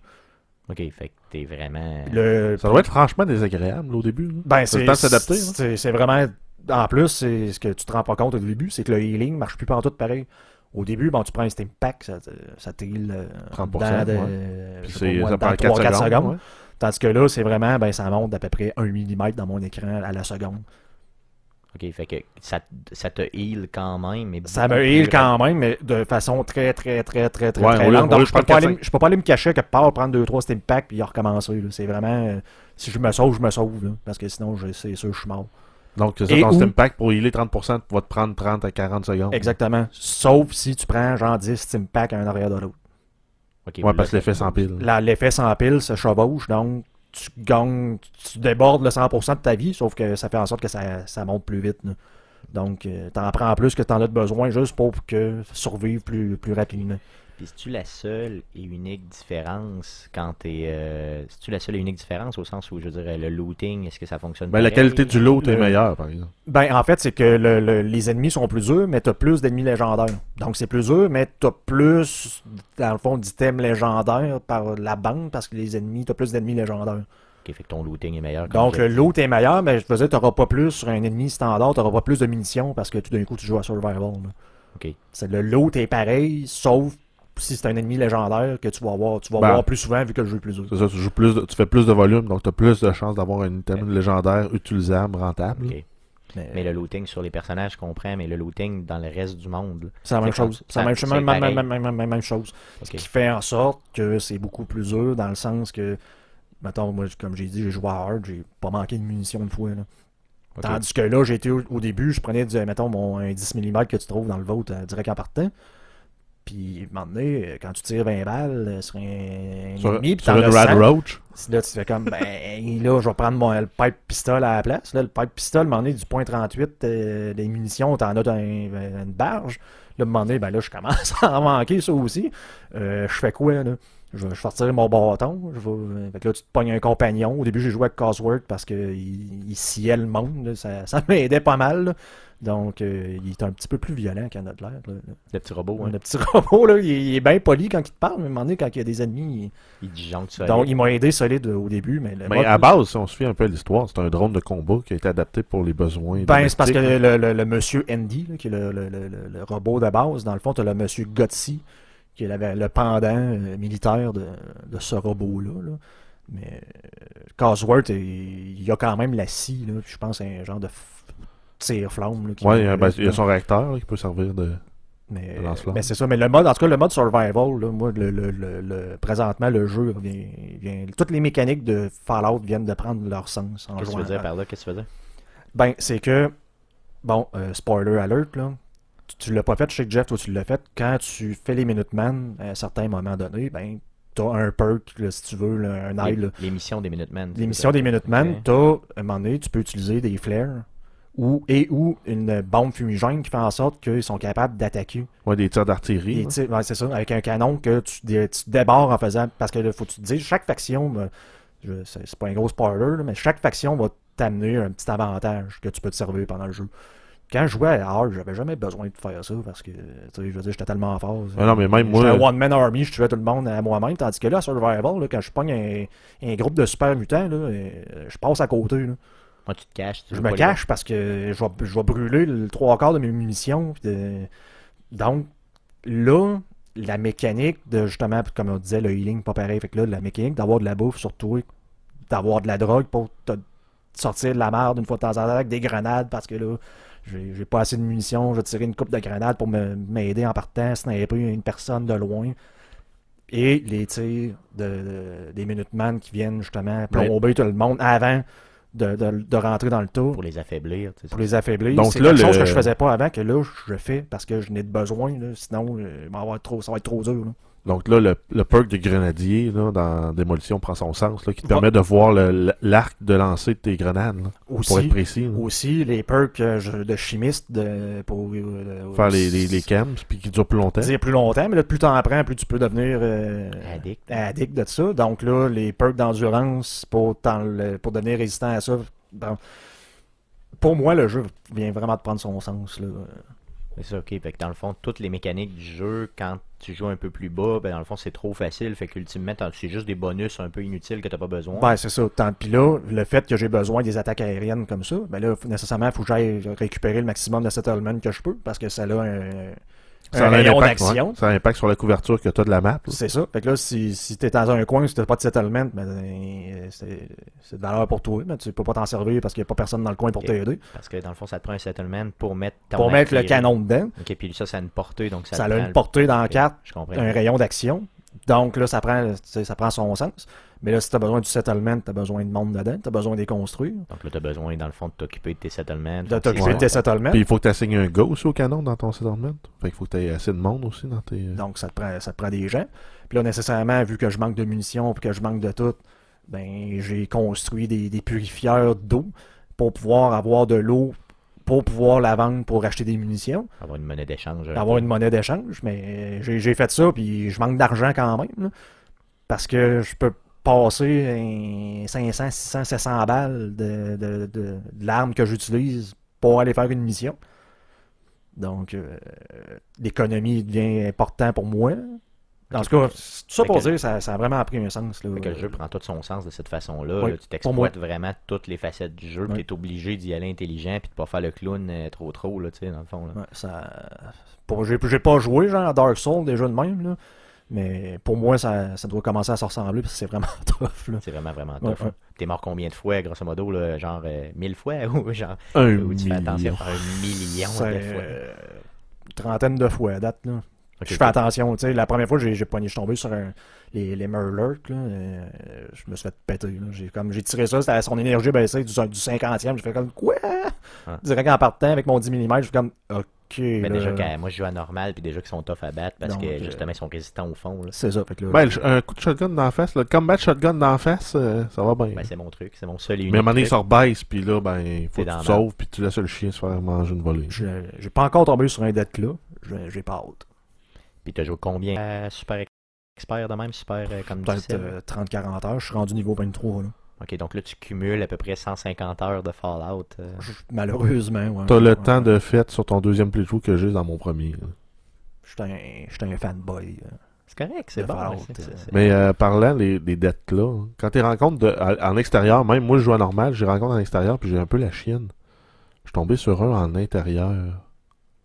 Ok, fait que t'es vraiment. Le, Ça doit être franchement désagréable là, au début. là. ben, C'est le c'est temps de s'adapter, hein. C'est vraiment. En plus, c'est ce que tu te rends pas compte au début, c'est que le healing marche plus partout pareil. Au début, bon, tu prends un steam pack, ça, te- ça t'heal euh, 30%, dans de- ouais. Puis c'est- pas moi, ça dans prend 3-4 4 secondes. secondes. ouais. Tandis que là, c'est vraiment, ben, ça monte d'à peu près 1 mm dans mon écran à la seconde. Ok, fait que ça, ça te heal quand même. Mais Ça me heal quand même, mais de façon très, très, très, très, très, Ouais, très lente. Donc, je peux, pas aller, je peux pas aller me cacher quelque part, prendre 2-3 steam packs, puis recommencer. là. C'est vraiment... euh, si je me sauve, je me sauve. là. parce que sinon, je- c'est sûr, je suis mort. Donc, c'est ton où- Steam Pack pour healer 30%, va te prendre 30 à 40 secondes. Exactement. Sauf si tu prends genre 10 steam packs un arrière de l'autre. Ok, Ouais, parce que ça- l'effet sans pile. Là, L'effet sans pile se chevauche, donc tu gagnes, tu débordes le 100% de ta vie, sauf que ça fait en sorte que ça, ça monte plus vite. Donc, euh, t'en prends plus que t'en as de besoin juste pour que survivre plus, plus rapidement. Puis, c'est-tu la seule et unique différence quand t'es. Euh, c'est-tu la seule et unique différence au sens où, je dirais, le looting, est-ce que ça fonctionne Ben, la qualité du loot est Le- meilleure, par exemple. Ben, en fait, c'est que le- le- les ennemis sont plus durs, mais t'as plus d'ennemis légendaires. Donc, c'est plus dur, mais t'as plus, dans le fond, d'items légendaires par la bande, parce que les ennemis, t'as plus d'ennemis légendaires. Ok, fait que ton looting est meilleur. Donc, le loot est meilleur, mais je te disais, t'auras pas plus sur un ennemi standard, t'auras pas plus de munitions, parce que tout d'un coup, tu joues à Survival. là. Ok. C'est le loot est pareil, sauf si c'est un ennemi légendaire que tu vas avoir, tu vas Ben, voir plus souvent vu que le jeu est plus dur. C'est ça, tu, joues plus de- tu fais plus de volume, donc tu as plus de chances d'avoir un item légendaire utilisable, rentable. Mais, Mais le looting sur les personnages, je comprends, mais le looting dans le reste du monde. c'est la même chose. C'est la même, c'est même, même, pareil. même, même- même- même chose. Ce qui fait en sorte que c'est beaucoup plus dur dans le sens que, mettons, moi, comme j'ai dit, j'ai joué à hard, j'ai pas manqué de munitions une fois. Là. Tandis que là, j'ai été au, au début, je prenais, du, mettons, mon un 10 mm que tu trouves dans le vôtre euh, direct en partant. Puis, à un moment donné, euh, quand tu tires 20 balles euh, sur un Sur, ennemi, puis t'en as Rad 100, Roach, Là, tu fais comme, ben, là, je vais prendre mon, le pipe pistol à la place. Là, le pipe pistol, à un moment donné, du point 38 euh, des munitions, t'en as dans un- une barge. Là, à un moment donné, ben là, je commence à en manquer, ça aussi. Euh, je fais quoi, là? Je vais sortir mon bâton. Je vais... euh, Fait que là, tu te pognes un compagnon. Au début, j'ai joué avec Cosworth parce qu'il il sciait le monde. là. Ça, ça m'aidait pas mal. là. Donc, euh, il est un petit peu plus violent qu'un autre l'air. là. Le petit robot, hein. Le petit robot, là, il, est- il est bien poli quand il te parle, mais à un moment donné, quand il y a des ennemis, Il disjoncte il- ça. donc il m'a aidé solide au début, mais le Mais mode- à base, si on fie un peu l'histoire, c'est un drone de combat qui a été adapté pour les besoins. Ben, c'est parce que le, le- le monsieur Andy, là, qui est le, le- le- le- le robot de base, dans le fond, tu as le monsieur Gotsi, qui est le, le pendant euh, militaire de, de ce robot-là. là. Mais euh, Cosworth, il a quand même la scie, là, je pense c'est un genre de tire-flamme. là, qui Ouais, va il y a- ben, il y a là. son réacteur là, qui peut servir de. Mais, mais c'est ça. Mais le mode, en tout cas, le mode survival, là, moi, le, le- le- le- présentement, le jeu vient, vient- Toutes les mécaniques de Fallout viennent de prendre leur sens en Qu'est-ce que tu veux dire par là? Qu'est-ce que tu veux dire? Ben, c'est que, bon, euh, spoiler alert, là, tu, tu l'as pas fait chez Jeff, toi tu l'as fait. Quand tu fais les Minutemen, à un certain moment donné, ben, t'as un perk, là, si tu veux, là, un aile. L'émission des Minutemen. L'émission des Minutemen, t'as, à un moment donné, tu peux utiliser des flares ou, et ou une bombe fumigène qui fait en sorte qu'ils sont capables d'attaquer. Ouais, des tirs d'artillerie. Ouais, c'est ça, avec un canon que tu, dé- tu débarres en faisant. Parce que là, faut que tu te dises, chaque faction, ben, je- c'est c'est pas un gros spoiler, là, mais chaque faction va t'amener un petit avantage que tu peux te servir pendant le jeu. Quand je jouais à Hard, j'avais jamais besoin de faire ça parce que, tu sais, je veux dire, j'étais tellement fort. Ah non, mais même J'étais moi. un one-man army, je tuais tout le monde à moi-même. Tandis que là, à Survival, là, quand je pogne un, un groupe de super mutants, là, euh, je passe à côté. là. Moi, tu te caches. tu Je me cache parce que je vais, je vais brûler le trois quarts de mes munitions. de- Donc, là, la mécanique de justement, comme on disait, le healing, pas pareil. Fait que là, la mécanique d'avoir de la bouffe sur toi, d'avoir de la drogue pour te sortir de la merde une fois de temps en temps avec des grenades parce que là, j'ai pas assez de munitions, je vais tirer une coupe de grenades pour m'aider en partant, sniper une personne de loin. Et les tirs de, de- des Minutemen qui viennent justement plomber tout le monde avant de, rentrer dans le tour Pour les affaiblir. pour les affaiblir. Donc c'est là, quelque chose le- que je faisais pas avant, que là, je fais parce que je n'ai de besoin. là. sinon, euh, va trop, ça va être trop dur. là. Donc là, le, le perk de grenadier là, dans Démolition prend son sens, là, qui te permet de voir le- l'arc de lancer de tes grenades, là, pour être précis. là. aussi les perks euh, de chimiste de, pour euh, Faire les, les, les camps, puis qui durent plus longtemps. dire plus longtemps, mais là, plus t'en prends, plus tu peux devenir euh, Addict. addict de ça. Donc là, les perks d'endurance pour, pour devenir résistant à ça. pour moi, le jeu vient vraiment de prendre son sens. Là. C'est ça, ok. Fait que dans le fond, toutes les mécaniques du jeu, quand tu joues un peu plus bas, ben dans le fond, c'est trop facile. Fait qu'ultimement, c'est juste des bonus un peu inutiles que t'as pas besoin. Ben, c'est ça. Tant- Puis là, le fait que j'ai besoin des attaques aériennes comme ça, ben là, nécessairement, il faut que j'aille récupérer le maximum de settlement que je peux, parce que ça a un, Ça un a un rayon impact, d'action. ouais. Ça a un impact sur la couverture que tu as de la map. C'est ça. Fait que là, si, si t'es dans un coin, si t'as pas de settlement, ben, euh, c'est c'est de valeur pour toi, mais tu peux pas t'en servir parce qu'il y a pas personne dans le coin pour t'aider. Parce que dans le fond, ça te prend un settlement pour mettre ton Pour mettre le canon dedans, Ok, puis ça, ça a une portée, donc ça ça, a une le- portée dans la Ok, carte, Je comprends. un rayon d'action. Donc là, ça prend, tu ça prend son sens. Mais là, si t'as besoin du settlement, t'as besoin de monde dedans, t'as besoin de les construire, Donc là, t'as besoin, dans le fond, de t'occuper de tes settlements. de t'occuper de tes settlements. Puis il faut que tu assignes un go aussi au canon dans ton settlement. Fait qu'il faut que tu aies assez de monde aussi dans tes. Donc, ça te prend, ça te prend des gens. Puis là, nécessairement, vu que je manque de munitions puis que je manque de tout, ben, j'ai construit des, des purifieurs d'eau pour pouvoir avoir de l'eau pour pouvoir la vendre pour acheter des munitions, Avoir une monnaie d'échange. avoir une monnaie d'échange. Mais j'ai j'ai fait ça, puis je manque d'argent quand même. là. parce que je peux passer un 500, 600, 700 balles de, de, de- de l'arme que j'utilise pour aller faire une mission. Donc, euh, l'économie devient important pour moi. En tout cas, tout ça pour que- dire, ça, ça a vraiment pris un sens. Là. Fait que le jeu prend tout son sens de cette façon-là. Oui, là. Tu t'exploites vraiment toutes les facettes du jeu. Oui. Tu es obligé d'y aller intelligent puis de pas faire le clown euh, trop trop, là, tu sais, dans le fond. Là. Ouais, ça... pour- j'ai pas joué genre à Dark Souls déjà de même, là, mais pour moi, ça, ça doit commencer à se ressembler parce que c'est vraiment tough. Là. C'est vraiment, vraiment tough. ouais. hein. T'es mort combien de fois, grosso modo, là, genre euh, mille fois ou genre Un ou tu fais attention à un million C'est de fois? euh, une trentaine de fois à date. Là. Je fais attention. tu sais, La première fois, j'ai j'ai pogné, je suis tombé sur un- les, les Murlurk. Là, euh, je me suis fait péter. là. J'ai comme j'ai tiré ça, c'était son énergie baissée du, du 50e. J'ai fait comme quoi? Ah. Direct en partant avec mon 10 mm, je suis comme ok. Mais là. déjà, moi je joue à normal, puis déjà qu'ils sont tough à battre parce Donc, que euh, justement ils sont résistants au fond. là. C'est ça. Fait que là, Ben, le- un coup de shotgun d'en face, le combat shotgun d'en face, euh, ça va bien. Ben, c'est mon truc, c'est mon seul et Mais à un moment donné, il se rebaisse, puis là, ben, il faut que dans tu te la sauves, puis tu laisses le chien se faire manger une volée. je- j'ai pas encore tombé sur un deck là. J'ai j'ai pas hâte. Puis t'as joué combien? Euh, super expert de même, super euh, comme Peut-être difficile? euh, 30-40 heures. Je suis rendu niveau 23. Là. Ok, donc là tu cumules à peu près 150 heures de Fallout. euh. Je- Malheureusement, ouais. T'as le Ouais. temps de fête sur ton deuxième playthrough que j'ai dans mon premier. là. J'étais un, j'étais un fanboy. euh. C'est correct, c'est bon. Fallout, euh, Mais euh, parlant des, des dettes là, quand tu rencontres de, à- en extérieur, même moi je joue à normal, j'ai rencontre en extérieur, puis j'ai un peu la chienne. Je suis tombé sur un en intérieur,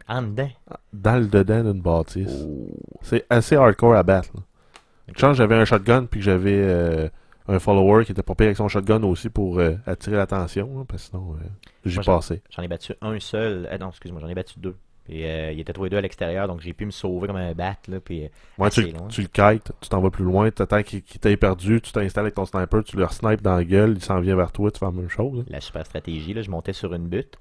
En dedans? dans le dedans d'une bâtisse. Oh. C'est assez hardcore à battre. là. J'avais un shotgun, puis que j'avais euh, un follower qui était pas pire avec son shotgun aussi pour euh, attirer l'attention, là, parce que sinon, euh, j'y passais. J'en ai battu un seul. Euh, non, excuse-moi, j'en ai battu deux. Euh, ils étaient tous les deux à l'extérieur, donc j'ai pu me sauver comme un bat. Là, puis, Ouais, tu, loin. tu le kites, tu t'en vas plus loin, t'attends qu'il qu'il t'ait perdu, tu t'installes avec ton sniper, tu le snipes dans la gueule, il s'en vient vers toi, tu fais la même chose. là. la super stratégie, là, je montais sur une butte,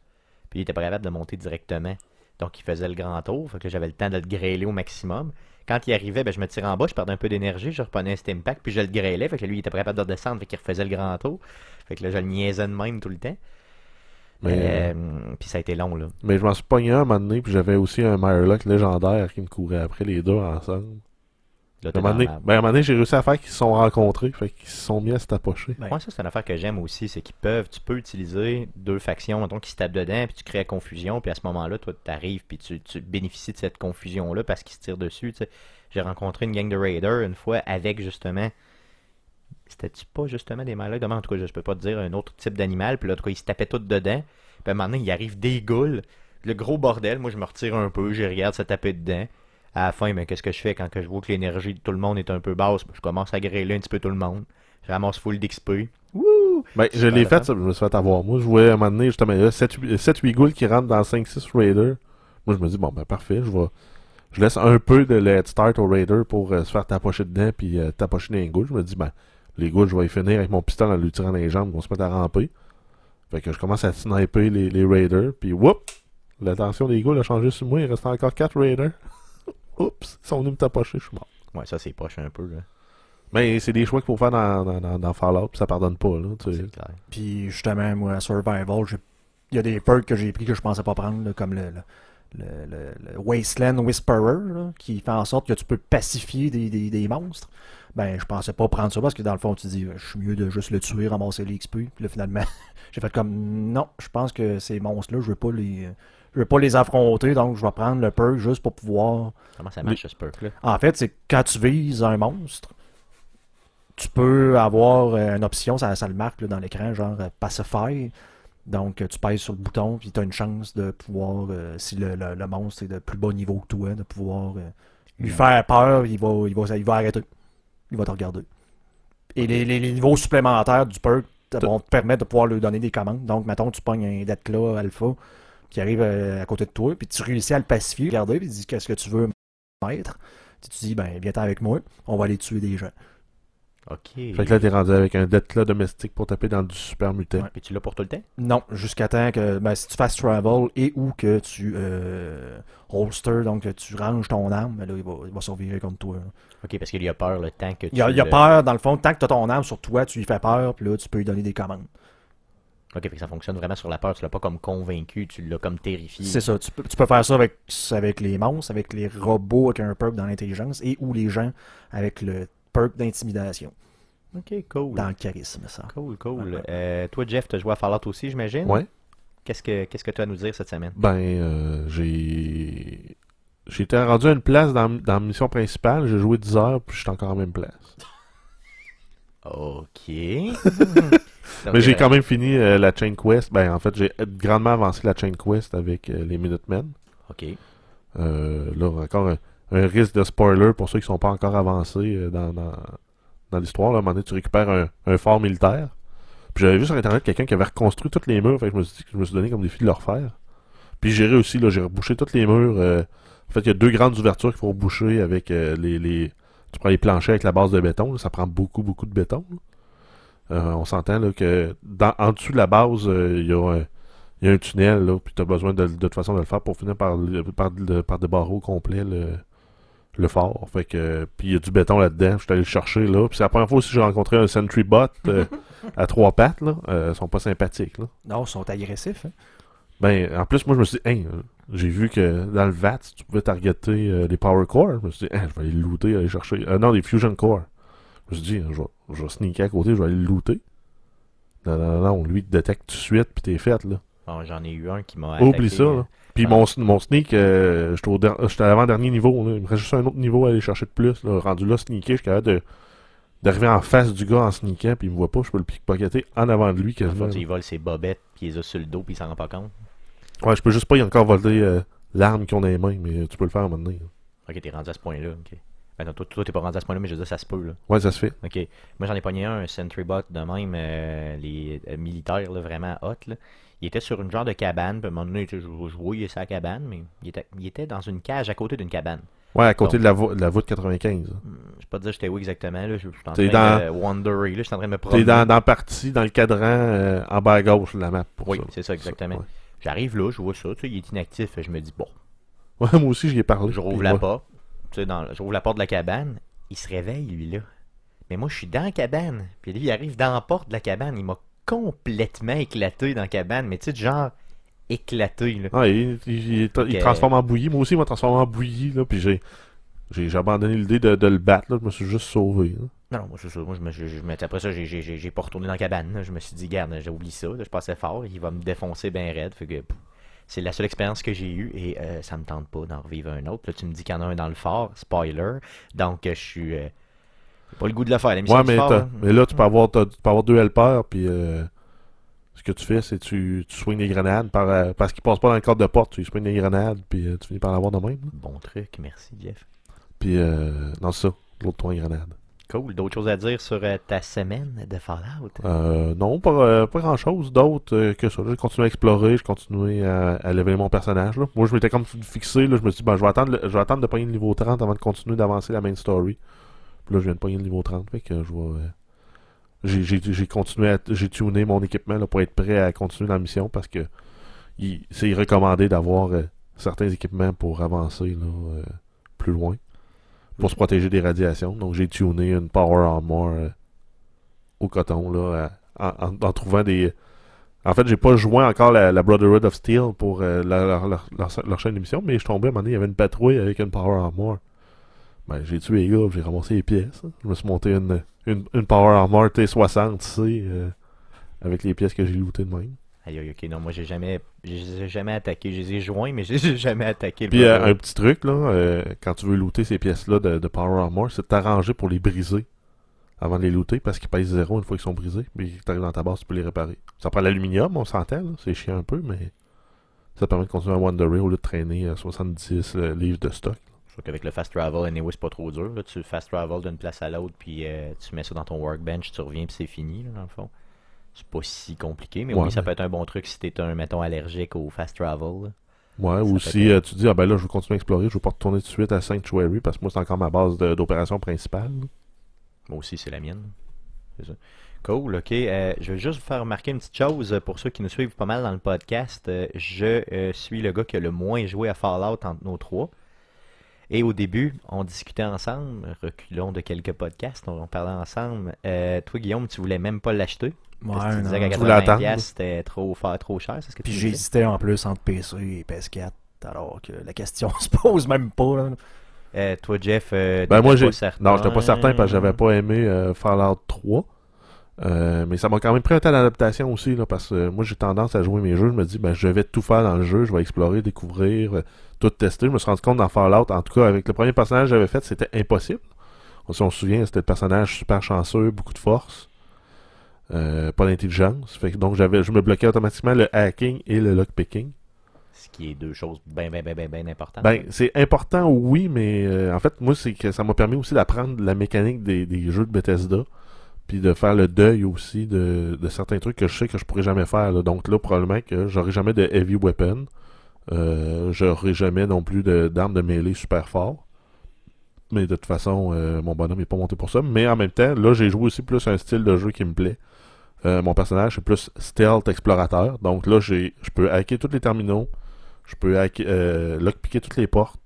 puis il était pas capable de monter directement. Donc il faisait le grand tour, fait que j'avais le temps de le grêler au maximum. Quand il arrivait, ben, je me tirais en bas, je perdais un peu d'énergie, je reprenais un stim pack, puis je le grêlais, fait que lui il était pas capable de redescendre, fait qu'il refaisait le grand tour. Fait que là je le niaisais de même tout le temps. Mais, euh, Euh, puis ça a été long là. mais je m'en suis pogné un un moment donné, puis j'avais aussi un Mirlock légendaire qui me courait après les deux ensemble. Là, À un donné, la- ben, à un moment donné, j'ai réussi à faire qu'ils se sont rencontrés, fait qu'ils se sont mis à se tapocher. Ben, Moi, ça, c'est une affaire que j'aime aussi, c'est qu'ils peuvent, tu peux utiliser deux factions, mettons, qui se tapent dedans, puis tu crées la confusion, puis à ce moment-là, toi, tu arrives, puis tu, tu bénéficies de cette confusion-là parce qu'ils se tirent dessus, tu sais. J'ai rencontré une gang de raiders une fois avec, justement, c'était-tu pas justement des malades en tout cas, je, je peux pas te dire un autre type d'animal, puis là, en tout cas, ils se tapaient tous dedans, puis à un moment donné, il arrive des goules, le gros bordel, moi, je me retire un peu, je regarde se taper dedans. À la fin, mais qu'est-ce que je fais quand que je vois que l'énergie de tout le monde est un peu basse? Je commence à grêler un petit peu tout le monde. Je ramasse full d'XP. Wouh! Ben, je l'ai fait, ça, je me suis fait avoir. Moi, je voyais à un moment donné, justement, il y a 7-8 ghouls qui rentrent dans 5-6 raiders. Moi, je me dis, bon, ben, parfait, je vais. Je laisse un peu de let's start au raider pour euh, se faire tapocher dedans, puis euh, tapocher dans les ghouls. Je me dis, ben, les ghouls, je vais y finir avec mon pistolet en lui tirant les jambes, qu'on se mette à ramper. Fait que je commence à sniper les, les raiders, puis whoop! L'attention des ghouls a changé sur moi, il reste encore 4 raiders. Oups, ils sont venus me tapocher, je suis mort. Ouais, ça, c'est poche un peu, là. Mais c'est des choix qu'il faut faire dans, dans, dans, dans Fallout, puis ça pardonne pas, là. tu sais. C'est clair. Puis justement, moi, à Survival, il y a des perks que j'ai pris que je pensais pas prendre, là, comme le, le, le- le- le Wasteland Whisperer, là, qui fait en sorte que tu peux pacifier des, des, des monstres. Ben, je pensais pas prendre ça parce que dans le fond, tu dis, je suis mieux de juste le tuer, ramasser l'XP. Puis là, finalement, j'ai fait comme, non, je pense que ces monstres-là, je veux pas les. Je veux pas les affronter, donc je vais prendre le perk juste pour pouvoir Comment ça marche, ce perk-là? en fait, c'est que quand tu vises un monstre, tu peux avoir euh, une option, ça, ça le marque là, dans l'écran, genre euh, Pacify. Donc, euh, tu pèses sur le bouton, puis tu as une chance de pouvoir, euh, si le, le- le monstre est de plus bas niveau que toi, de pouvoir euh, lui Ouais. faire peur, il va, il, va, il va arrêter. Il va te regarder. Et les, les- les niveaux supplémentaires du perk vont te permettre de pouvoir lui donner des commandes. Donc, mettons, tu pognes un Deathclaw Alpha qui arrive euh, à côté de toi, puis tu réussis à le pacifier, regarder, puis il dit Qu'est-ce que tu veux mettre? Tu te dis Ben, viens avec moi, on va aller tuer des gens. Ok. Fait que là, t'es rendu avec un Deathclaw domestique pour taper dans du super mutant. Ouais. Puis tu l'as pour tout le temps? Non, jusqu'à temps que ben, si tu fasses travel et ou que tu euh, holster, donc que tu ranges ton arme, ben là, il va, il va survivre contre toi. là. Ok, parce qu'il y a peur le temps que tu. Il a, il a peur, dans le fond, tant que tu as ton arme sur toi, tu lui fais peur, puis là, tu peux lui donner des commandes. Ok, fait que ça fonctionne vraiment sur la peur. Tu l'as pas comme convaincu, tu l'as comme terrifié. C'est ça. Tu peux, tu peux faire ça avec, avec les monstres, avec les robots avec un perk dans l'intelligence et ou les gens avec le perk d'intimidation. Ok, cool. Dans le charisme, ça. Cool, cool. Ouais. Euh, toi, Jeff, tu as joué à Fallout aussi, j'imagine? Ouais. Qu'est-ce que qu'est-ce que tu as à nous dire cette semaine? Ben, euh, j'ai. J'ai été rendu à une place dans, dans la mission principale, j'ai joué 10 heures, puis je suis encore en même place. Ok. Mais j'ai quand même fini euh, la chain quest. Ben, en fait, j'ai grandement avancé la chain quest avec euh, les Minutemen. Ok. Euh, là, encore un, un risque de spoiler pour ceux qui sont pas encore avancés dans, dans, dans l'histoire. Là, à un moment donné, tu récupères un, un fort militaire. Puis j'avais vu sur Internet quelqu'un qui avait reconstruit tous les murs. Fait que je me suis dit que je me suis donné comme défi de le refaire. Puis j'ai réussi, là, j'ai rebouché tous les murs. en fait, il y a deux grandes ouvertures qu'il faut reboucher avec les, les. Tu prends les planchers avec la base de béton. là, ça prend beaucoup, beaucoup de béton. là. Euh, on s'entend là, que dans, en dessous de la base, euh, il y a un. Il y a un tunnel, là, puis tu as besoin de, de toute façon de le faire pour finir par, par, par débarrer au complet le, le fort. Fait que, puis il y a du béton là-dedans. Je suis allé le chercher, là. Puis c'est la première fois aussi que j'ai rencontré un Sentry Bot euh, à trois pattes, là. Ils sont pas sympathiques, là. Non, ils sont agressifs. hein. Ben, en plus, moi, je me suis dit, Hein, j'ai vu que dans le VAT, tu pouvais targeter les Power Core. Je me suis dit, Hein, je vais aller le looter, aller chercher. Non, les Fusion Core. Je me suis dit, je vais, je vais sneaker à côté, je vais aller le looter. Non, non, non, lui, il te détecte tout de suite, puis t'es fait, là. Bon, j'en ai eu un qui m'a. Oublie ça, euh, là. Puis Ah. mon, mon sneak, euh, j'étais à l'avant-dernier niveau. Là. Il me reste juste un autre niveau à aller chercher de plus. Là. Rendu là, sneaker, je suis capable de, d'arriver en face du gars en sneakant, puis il me voit pas, je peux le pickpocketer en avant de lui quasiment. il vole ses bobettes, puis il les a sur le dos, puis il s'en rend pas compte. Ouais, je peux juste pas y encore voler euh, l'arme dans les mains, mais tu peux le faire à un moment donné. là. Ok, t'es rendu à ce point-là. Ok. Ben non, toi, toi, t'es pas rendu à ce point-là, mais je veux dire, ça se peut, là. Ouais, ça se fait. Ok. Moi, j'en ai pogné un, un Sentry Bot de même, euh, les euh, militaires, là, vraiment hot, là. Il était sur une genre de cabane, puis à un moment donné, je, je voyais sa cabane, mais il était, il était dans une cage à côté d'une cabane. Ouais, à côté de la, vo- de la voûte 95. Hmm, Je sais pas te dire j'étais où exactement, là. Je, je suis en T'es train dans- de wanderer, là. Je suis en train de me promener. T'es dans, dans la partie, dans le cadran, euh, en bas à gauche de la map. Pour Oui, ça. c'est ça, exactement. Ouais. J'arrive là, je vois ça, tu sais, il est inactif, je me dis, bon, Ouais, moi aussi, j'y ai parlé. Je rouvre la ouais. porte. Tu sais, dans, rouvre la porte de la cabane. Il se réveille, lui, là. Mais moi, je suis dans la cabane. Puis lui, il arrive dans la porte de la cabane. Il m'a complètement éclaté dans la cabane. Mais tu sais, genre éclaté, là. Ah, il, il- il- il Ok. transforme en bouillie. Moi aussi, il m'a transformé en bouillie, là, puis j'ai, j'ai, j'ai abandonné l'idée de, de le battre, là. Je me suis juste sauvé, là. Non, non, moi, c'est ça. Moi, je me, je, après ça, j'ai, j'ai, j'ai, j'ai pas retourné dans la cabane. là. Je me suis dit, garde, j'ai oublié ça. là. Je passais fort. Il va me défoncer bien raide. Fait que, pff, c'est la seule expérience que j'ai eue et euh, ça me tente pas d'en revivre un autre. Là, tu me dis qu'il y en a un dans le fort. Spoiler. Donc, euh, je suis. euh, pas le goût de le faire. La mission Ouais, mais, fort, là. mais là, tu peux avoir, t'as- tu peux avoir deux helpers, puis euh, ce que tu fais, c'est tu, tu swings des grenades par, euh, parce qu'ils passent pas dans le cadre de porte. Tu swings des grenades, puis euh, tu finis par l'avoir de même. Bon truc. Merci, Jeff. Puis, euh, non, c'est ça. L'autre tour, une grenade. Cool. D'autres choses à dire sur euh, ta semaine de Fallout? Euh, non, pas, euh, pas grand chose d'autre euh, que ça. J'ai continué à explorer, j'ai continué à, leveler mon personnage. Moi, je m'étais comme fixé. Là, je me suis dit, ben, je vais attendre, je vais attendre de pogner le niveau 30 avant de continuer d'avancer la main story. Puis là, je viens de pogner le niveau 30. Fait que je j'ai, continué à. J'ai tuné mon équipement pour être prêt à continuer la mission parce que c'est recommandé d'avoir certains équipements pour avancer là, plus loin. Pour se protéger des radiations. Donc j'ai tuné une Power Armor euh, au coton là, à- en, trouvant des. En fait, j'ai pas joué encore la, la Brotherhood of Steel pour euh, leur, leur- chaîne d'émission, mais je tombé à un moment donné, il y avait une patrouille avec une Power Armor. Ben, j'ai tué les gars, j'ai ramassé les pièces. Je me suis monté une, une, une Power Armor T60, tu euh, avec les pièces que j'ai lootées de même. Aïe, aïe, ok, non, moi j'ai jamais, j'ai jamais attaqué. Je les ai joints, mais j'ai jamais attaqué le Puis euh, un petit truc, là, euh, quand tu veux looter ces pièces-là de, de Power Armor, c'est de t'arranger pour les briser avant de les looter parce qu'ils pèsent zéro une fois qu'ils sont brisés. Puis tu arrives dans ta base, tu peux les réparer. Ça prend l'aluminium, on s'entend, c'est chiant un peu, mais ça permet de continuer à wanderer au lieu de traîner euh, 70 euh, livres de stock. Je trouve qu'avec le fast travel, anyway, c'est pas trop dur. Là. Tu fast travel d'une place à l'autre, puis euh, tu mets ça dans ton workbench, tu reviens, puis c'est fini, là, dans le fond. C'est pas si compliqué, mais Ouais, oui, ça mais- peut être un bon truc si t'es un, mettons, allergique au fast travel. là. Ouais, Ça ou si être- euh, tu dis, ah ben là, je veux continuer à explorer, je veux pas retourner tout de suite à Sanctuary parce que moi, c'est encore ma base d'opération principale. Moi aussi, c'est la mienne. C'est ça. Cool, ok. Euh, je vais juste vous faire remarquer une petite chose euh, pour ceux qui nous suivent pas mal dans le podcast. Euh, je euh, suis le gars qui a le moins joué à Fallout entre nos trois. Et au début, on discutait ensemble, reculons de quelques podcasts, on, on parlait ensemble. Toi, Guillaume, tu voulais même pas l'acheter. Ouais, tu disais qu'à Je voulais 80$, attendre. piastres, c'était trop, trop cher, c'est ce que Puis j'hésitais en plus entre PC et PS4, alors que la question se pose même pas. là. Euh, toi, Jeff, euh, Ben, moi, pas certain. Non, j'étais pas certain parce que j'avais pas aimé euh, Fallout 3. Euh, mais ça m'a quand même pris un temps d'adaptation aussi, là, parce que moi j'ai tendance à jouer mes jeux. Je me dis, ben, je vais tout faire dans le jeu, je vais explorer, découvrir, euh, tout tester. Je me suis rendu compte dans Fallout, en tout cas, avec le premier personnage que j'avais fait, c'était impossible. Si on se souvient, c'était le personnage super chanceux, beaucoup de force, euh, pas d'intelligence. Donc j'avais, je me bloquais automatiquement le hacking et le lockpicking. Ce qui est deux choses bien, bien, bien, bien, bien importantes. Ben, c'est important, oui, mais euh, en fait, moi, c'est que ça m'a permis aussi d'apprendre la mécanique des, des jeux de Bethesda, puis de faire le deuil aussi de, de certains trucs que je sais que je pourrais jamais faire. là. Donc là, probablement que j'aurai jamais de heavy weapon, euh, j'aurai jamais non plus de- d'armes de, mêlée super fort. Mais de toute façon, euh, mon bonhomme n'est pas monté pour ça. Mais en même temps, là, j'ai joué aussi plus un style de jeu qui me plaît. Euh, mon personnage, c'est plus stealth explorateur. Donc là, j'ai, je peux hacker tous les terminaux. Je peux hacker, euh, lockpicker toutes les portes.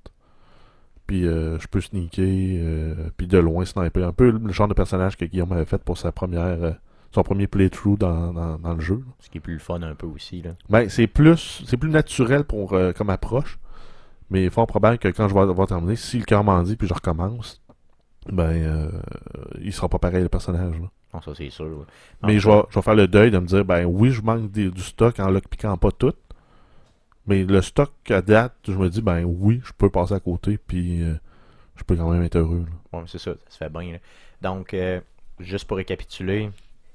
Puis euh, je peux sneaker. euh, puis de loin sniper. Un peu le genre de personnage que Guillaume avait fait pour sa première, son premier playthrough dans, dans, dans le jeu. Ce qui est plus le fun un peu aussi. Là. Ben, c'est plus c'est plus naturel pour comme approche. Mais il est fort probable que quand je vais avoir terminé, si le cœur m'en dit puis je recommence, ben euh, il sera pas pareil le personnage. là. Non, ça, c'est sûr. Mais je vais, je vais faire le deuil de me dire, ben oui, je manque des- du stock en lockpickant pas tout. Mais le stock à date, je me dis, ben oui, je peux passer à côté, puis euh, je peux quand même être heureux. Ouais, c'est ça, ça se fait bien. là. Donc, euh, juste pour récapituler,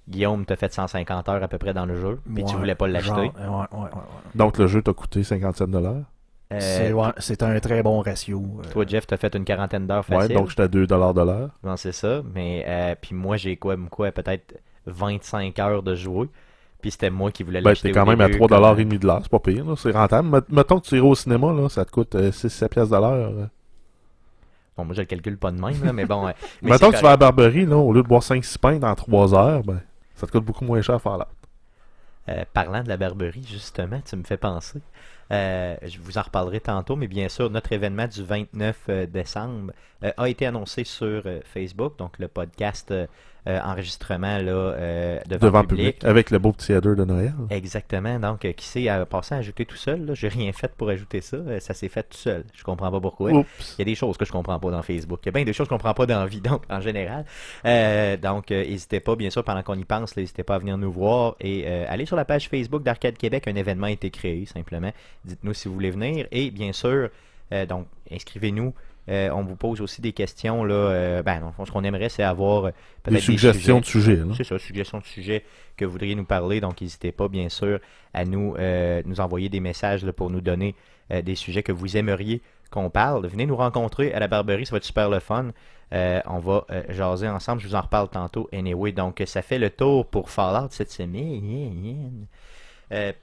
Guillaume t'a fait 150 heures à peu près dans le jeu, puis tu Ouais, voulais pas l'acheter. genre, ouais, ouais, ouais, ouais. Donc le jeu t'a coûté 57 dollars? Euh, C'est ouais, c'est un très bon ratio. euh, Toi, Jeff, t'as fait une quarantaine d'heures Ouais, facile. donc j'étais à 2 dollars de l'heure. Non, c'est ça. Mais euh, puis moi, j'ai quoi, quoi peut-être 25 heures de jouer. Puis c'était moi qui voulais Ben, l'acheter. t'es au quand même à début, 3 comme- dollars et demi de l'heure, c'est pas pire, c'est rentable. Met- Mettons que tu irais au cinéma, là, ça te coûte 6-7 pièces de l'heure. Bon, moi, je le calcule pas de même, là, mais bon. euh, mais Mettons que tu vas à la Barberie, là, au lieu de boire 5-6 pains dans 3 heures, ben, ça te coûte beaucoup moins cher à faire là. Euh, parlant de la Barberie, justement, tu me fais penser. Euh, je vous en reparlerai tantôt, mais bien sûr, notre événement du 29 euh, décembre euh, a été annoncé sur Facebook, donc le podcast euh, enregistrement là, euh, devant, Devant public, public. avec le beau petit header de Noël. Exactement. Donc, euh, qui sait à passer à ajouter tout seul? J'ai rien fait pour ajouter ça. Euh, Ça s'est fait tout seul. Je comprends pas pourquoi. Oups. Il y a des choses que je comprends pas dans Facebook. Il y a bien des choses que je comprends pas dans la vie, donc, en général. Donc, n'hésitez pas, bien sûr, pendant qu'on y pense, n'hésitez pas à venir nous voir et allez sur la page Facebook d'Arcade Québec. Un événement a été créé, simplement. Dites-nous si vous voulez venir. Et bien sûr, donc, inscrivez-nous. Euh, on vous pose aussi des questions. Là, euh, ben, non, ce qu'on aimerait, c'est avoir euh, peut-être Des suggestions de sujets. c'est ça, suggestions de sujets que vous voudriez nous parler. Donc, n'hésitez pas, bien sûr, à nous, euh, nous envoyer des messages là, pour nous donner des sujets que vous aimeriez qu'on parle. Venez nous rencontrer à la Barberie, ça va être super le fun. On va jaser ensemble, je vous en reparle tantôt. Anyway, donc ça fait le tour pour Fallout cette semaine.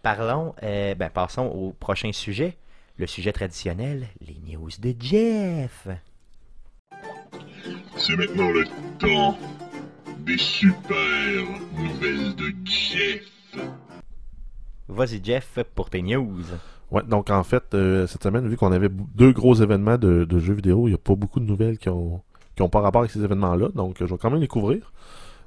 Parlons, ben, passons au prochain sujet. Le sujet traditionnel, les news de Jeff. C'est maintenant le temps des super nouvelles de Jeff. Vas-y, Jeff, pour tes news. Ouais, donc en fait, euh, cette semaine, vu qu'on avait deux gros événements de, de jeux vidéo, il n'y a pas beaucoup de nouvelles qui ont, qui ont pas rapport avec ces événements-là, donc euh, je vais quand même les couvrir.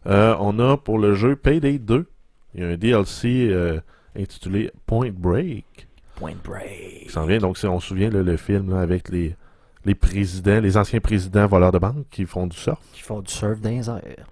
Euh, on a pour le jeu Payday 2, il y a un DLC euh, intitulé Point Break Point Break. qui s'en vient. Donc, si on se souvient, là, le film là, avec les, les présidents, les anciens présidents voleurs de banque qui font du surf. Qui font du surf dans les airs.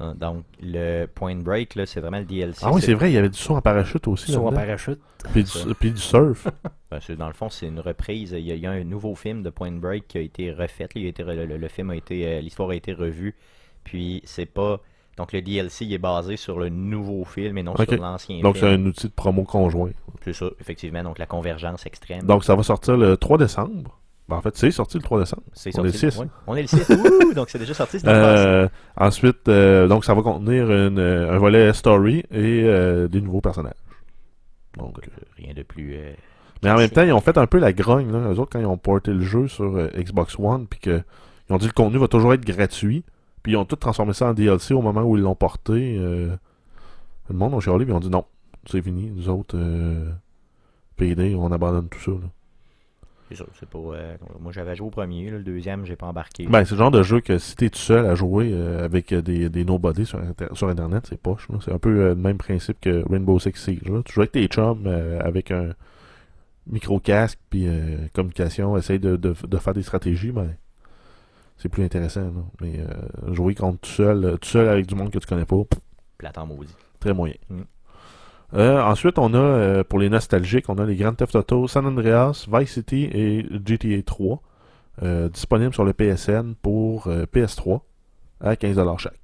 Hein, Donc, le Point Break, là, c'est vraiment le DLC. Ah oui, c'est vrai, il y avait du saut en parachute aussi. Saut en parachute. Puis du, puis du surf. Ben, c'est- dans le fond, c'est une reprise. Il y, a, il y a un nouveau film de Point Break qui a été refait. là. Il a été re- le, le- le film a été, euh, l'histoire a été revue. Puis c'est pas. Donc le DLC il est basé sur le nouveau film et non sur l'ancien Donc, c'est film. un outil de promo conjoint. C'est ça, effectivement. Donc la convergence extrême. Donc, ça va sortir le 3 décembre. Ben, en fait, c'est sorti le 3 décembre. c'est on est sorti. le six. ouais. On est le 6. Ouh, donc c'est déjà sorti. Euh, ensuite, euh, donc ça va contenir une, euh, un volet story et euh, des nouveaux personnages. Donc, euh, rien de plus. mais en même temps, ils ont fait un peu la grogne, là, eux autres, quand ils ont porté le jeu sur Xbox One, puis que ils ont dit le contenu va toujours être gratuit, puis ils ont tout transformé ça en DLC au moment où ils l'ont porté. euh, le monde a chialé, puis ils ont dit non, c'est fini, nous autres, euh, PD, on abandonne tout ça. là. C'est ça, c'est pas. euh, moi, j'avais joué au premier, là, le deuxième, j'ai pas embarqué. Ben, c'est le genre de jeu que si t'es tout seul à jouer euh, avec euh, des, des nobody sur, inter- sur Internet, c'est poche. C'est un peu euh, le même principe que Rainbow Six Siege. là. Tu joues avec tes chums avec un micro-casque, puis communication, essaye de, de, de faire des stratégies, ben, c'est plus intéressant. là. Mais euh, jouer contre tout seul, euh, tout seul avec du monde que tu connais pas, Platon maudit. très moyen. Mm. Euh, ensuite, on a, euh, pour les nostalgiques, on a les Grand Theft Auto, San Andreas, Vice City et GTA 3, euh, disponibles sur le PSN pour euh, PS3 à 15$ chaque.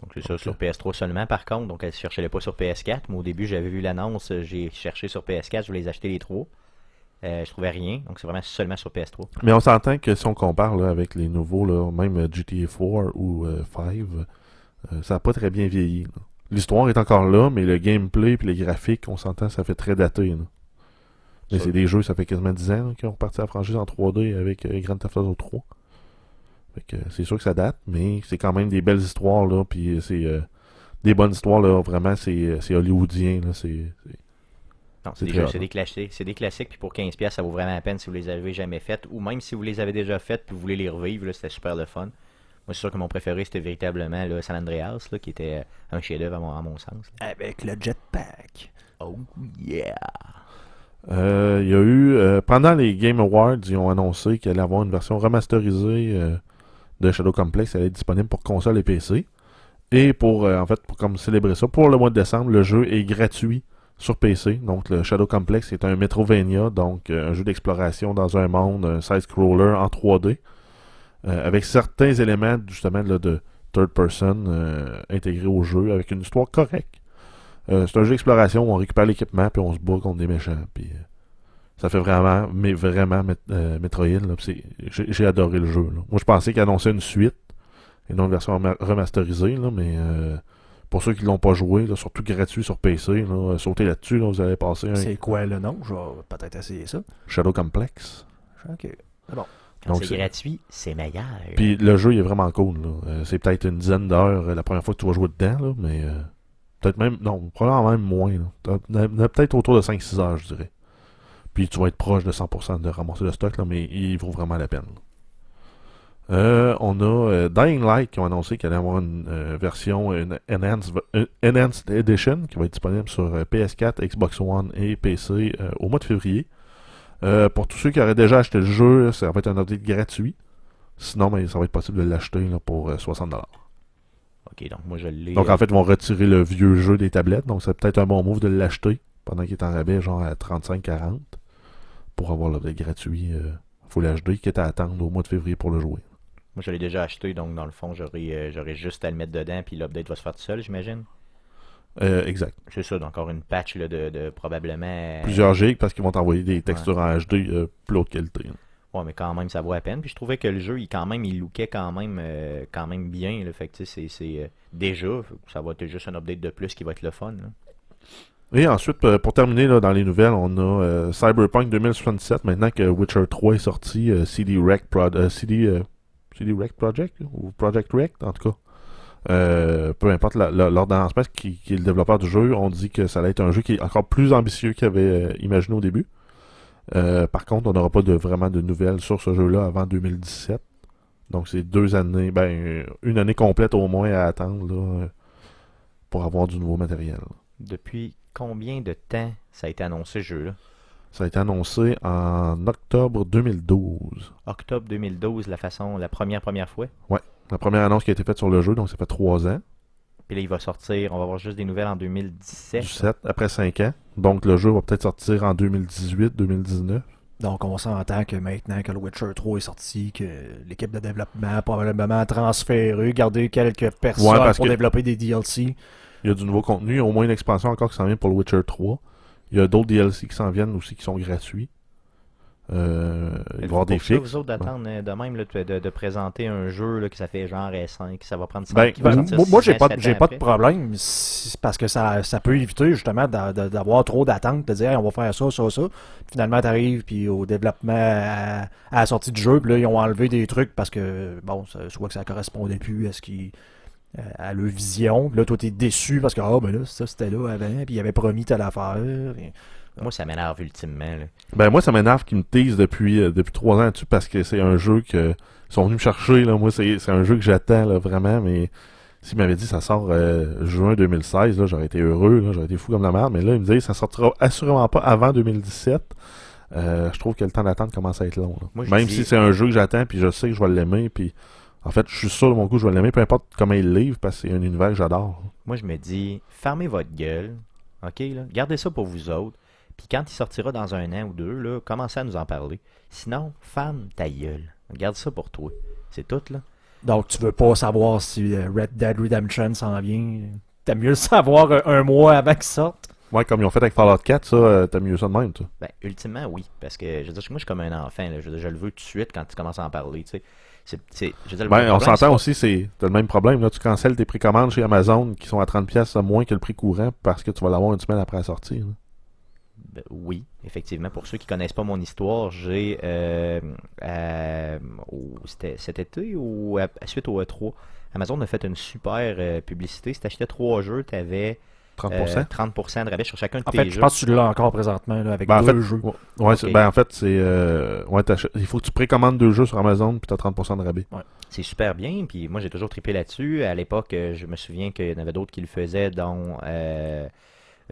Donc, c'est ça, sur PS3 seulement, par contre. Donc, elle ne cherchait pas sur PS4. Moi, au début, j'avais vu l'annonce, j'ai cherché sur PS4, je voulais les acheter les trois. Euh, je trouvais rien, donc c'est vraiment seulement sur PS3. Mais on s'entend que si on compare là, avec les nouveaux, là, même euh, GTA 4 ou euh, 5, euh, ça n'a pas très bien vieilli. L'histoire est encore là, mais le gameplay et les graphiques, on s'entend, ça fait très daté. là. Mais c'est des jeux, ça fait quasiment 10 ans là, qu'ils ont reparti à la franchise en 3D avec Grand Theft Auto 3. Fait que, euh, c'est sûr que ça date, mais c'est quand même des belles histoires, là, puis c'est des bonnes histoires, là, vraiment, c'est c'est hollywoodien, là, c'est... c'est- Non, C'est des, jeux- hein. des classiques, c'est des classiques, puis pour 15$, ça vaut vraiment la peine si vous les avez jamais faites, ou même si vous les avez déjà faites, puis vous voulez les revivre, là, c'était super le fun. Moi, c'est sûr que mon préféré, c'était véritablement là, San Andreas, là, qui était euh, un chef-d'œuvre à mon, à mon sens. là. Avec le jetpack. Oh yeah! Euh, il y a eu, euh, pendant les Game Awards, ils ont annoncé qu'il allait avoir une version remasterisée euh, de Shadow Complex. Elle allait être disponible pour console et PC. Et pour, euh, en fait, pour comme célébrer ça, pour le mois de décembre, le jeu est gratuit sur PC. Donc, le Shadow Complex est un Metrovania, donc euh, un jeu d'exploration dans un monde, un side-scroller en 3D, euh, avec certains éléments, justement, de third person euh, intégrés au jeu, avec une histoire correcte. C'est un jeu d'exploration où on récupère l'équipement puis on se bat contre des méchants. Puis ça fait vraiment, mais vraiment Met- Metroid. J'ai adoré le jeu. Moi, je pensais qu'il annonçait une suite et non une version rema- remasterisée, là, mais pour ceux qui l'ont pas joué, là, surtout gratuit sur PC, là, euh, sautez là-dessus, là, vous allez passer un C'est quoi le nom? Je vais peut-être essayer ça. Shadow Complex. Ok. Quand Donc, c'est c'est- gratuit, c'est meilleur. Puis le jeu il est vraiment cool. là. Euh, c'est peut-être une dizaine d'heures euh, la première fois que tu vas jouer dedans, là, mais euh, peut-être même, non, probablement même moins. Peut-être autour de 5-6 heures, je dirais. Puis tu vas être proche de 100% de ramasser le stock, là, mais il vaut vraiment la peine. Euh, on a euh, Dying Light qui ont annoncé qu'il allait avoir une euh, version, une enhanced, une Enhanced Edition qui va être disponible sur euh, PS4, Xbox One et PC euh, au mois de février. Euh, pour tous ceux qui auraient déjà acheté le jeu, ça va être un update gratuit. Sinon, ben, ça va être possible de l'acheter pour euh, 60$. Ok, donc moi je l'ai. Donc euh, en fait, ils vont retirer le vieux jeu des tablettes. Donc c'est peut-être un bon move de l'acheter pendant qu'il est en rabais, genre à 35-40. Pour avoir l'update gratuit, euh, faut l'acheter, quitte à attendre au mois de février pour le jouer. Moi je l'ai déjà acheté, donc dans le fond, j'aurais euh, juste à le mettre dedans, puis l'update va se faire tout seul, j'imagine? Euh, exact. C'est ça, donc encore une patch là, de, de probablement. euh, Plusieurs gigs parce qu'ils vont t'envoyer des textures en HD euh, plus haute qualité. là. Ouais, mais quand même, ça vaut la peine. Puis je trouvais que le jeu, il quand même, il lookait quand même, euh, quand même bien. Là. Fait que c'est, déjà, ça va être juste un update de plus qui va être le fun. là. Et ensuite, pour terminer là, dans les nouvelles, on a Cyberpunk 2077. Maintenant que Witcher 3 est sorti, CD, Rec Prod- CD, euh, CD Rec Project ou Project Rec en tout cas. Euh, peu importe la- l'ordonnancement qui, qui est le développeur du jeu, on dit que ça allait être un jeu qui est encore plus ambitieux qu'il avait euh, imaginé au début. Euh, par contre, on n'aura pas de, vraiment de nouvelles sur ce jeu-là avant 2017. Donc c'est deux années, ben une année complète au moins à attendre pour avoir du nouveau matériel. Depuis combien de temps ça a été annoncé, ce jeu-là? Ça a été annoncé en octobre 2012. Octobre 2012, la façon, la première, première fois? La première annonce qui a été faite sur le jeu, donc ça fait 3 ans. Puis là, il va sortir, on va avoir juste des nouvelles en 2017. 17 après 5 ans. Donc le jeu va peut-être sortir en 2018-2019. Donc, on s'entend que maintenant que le Witcher 3 est sorti, que l'équipe de développement a probablement transféré, gardé quelques personnes Ouais, pour que- développer des DLC. Il y a du nouveau contenu, il y a au moins une expansion encore qui s'en vient pour le Witcher 3. Il y a d'autres DLC qui s'en viennent aussi qui sont gratuits. Euh, il va y avoir des fixes. vous autres, d'attendre euh, de même là, de, de présenter un jeu là, que ça fait genre S5, que ça va prendre 5 Ben, qui Ben, moi, moi, j'ai pas, j'ai pas de problème. Parce que ça, ça peut éviter justement d'a- d'a- d'avoir trop d'attentes, de dire Hey, on va faire ça, ça, ça. Finalement, t'arrives puis au développement, à, à la sortie du jeu, puis là, ils ont enlevé des trucs parce que, bon, soit que ça correspondait plus à ce qu'ils euh, à leur vision. Puis là, toi, t'es déçu parce que, ah, ben là, ça, c'était là avant, puis il avait promis telle affaire. Et- Moi, ça m'énerve ultimement. là. Ben moi ça m'énerve qu'ils me teasent depuis euh, depuis trois ans dessus parce que c'est un jeu que ils sont venus me chercher là. Moi c'est c'est un jeu que j'attends là vraiment mais s'ils m'avaient dit ça sort euh, juin 2016 là j'aurais été heureux j'aurais été fou comme la merde mais là ils me disent ça sortira assurément pas avant 2017. Euh, je trouve que le temps d'attente commence à être long. là. Moi, je Même dis- si c'est un jeu que j'attends puis je sais que je vais l'aimer puis en fait je suis sûr de mon coup je vais l'aimer peu importe comment il livre parce que c'est un univers que j'adore. Moi, je me dis, fermez votre gueule, ok, là, gardez ça pour vous autres, puis quand il sortira dans un an ou deux, là, commencez à nous en parler. Sinon, ferme ta gueule. Garde ça pour toi. C'est tout, là. Donc, tu veux pas savoir si euh, Red Dead Redemption s'en vient. T'aimes mieux le savoir un, un mois avant qu'il sorte? Ouais comme ils ont fait avec Fallout 4 ça euh, t'as mieux ça de même toi. Ben, ultimement, oui. Parce que, je veux dire, moi, je suis comme un enfant, là. Je, veux dire, je le veux tout de suite quand tu commences à en parler, tu sais. C'est, Ben, on s'entend aussi, c'est t'as le même problème. Là, tu cancelles tes précommandes chez Amazon qui sont à 30$ pièces moins que le prix courant parce que tu vas l'avoir une semaine après la sortie. là. Ben, oui, effectivement. Pour ceux qui connaissent pas mon histoire, j'ai euh, euh, c'était cet été ou à- suite au E3, Amazon a fait une super euh, publicité. Si t'achetais trois jeux, t'avais 30%? euh, 30% de rabais sur chacun de En tes fait, je pense que tu l'as encore présentement là, avec Ben, en deux fait, jeux. ouais, ben, en fait, c'est. euh, ouais, il faut que tu précommandes deux jeux sur Amazon puis t'as 30% de rabais. C'est super bien. Puis moi, j'ai toujours trippé là-dessus. À l'époque, euh, je me souviens qu'il y en avait d'autres qui le faisaient, dont euh,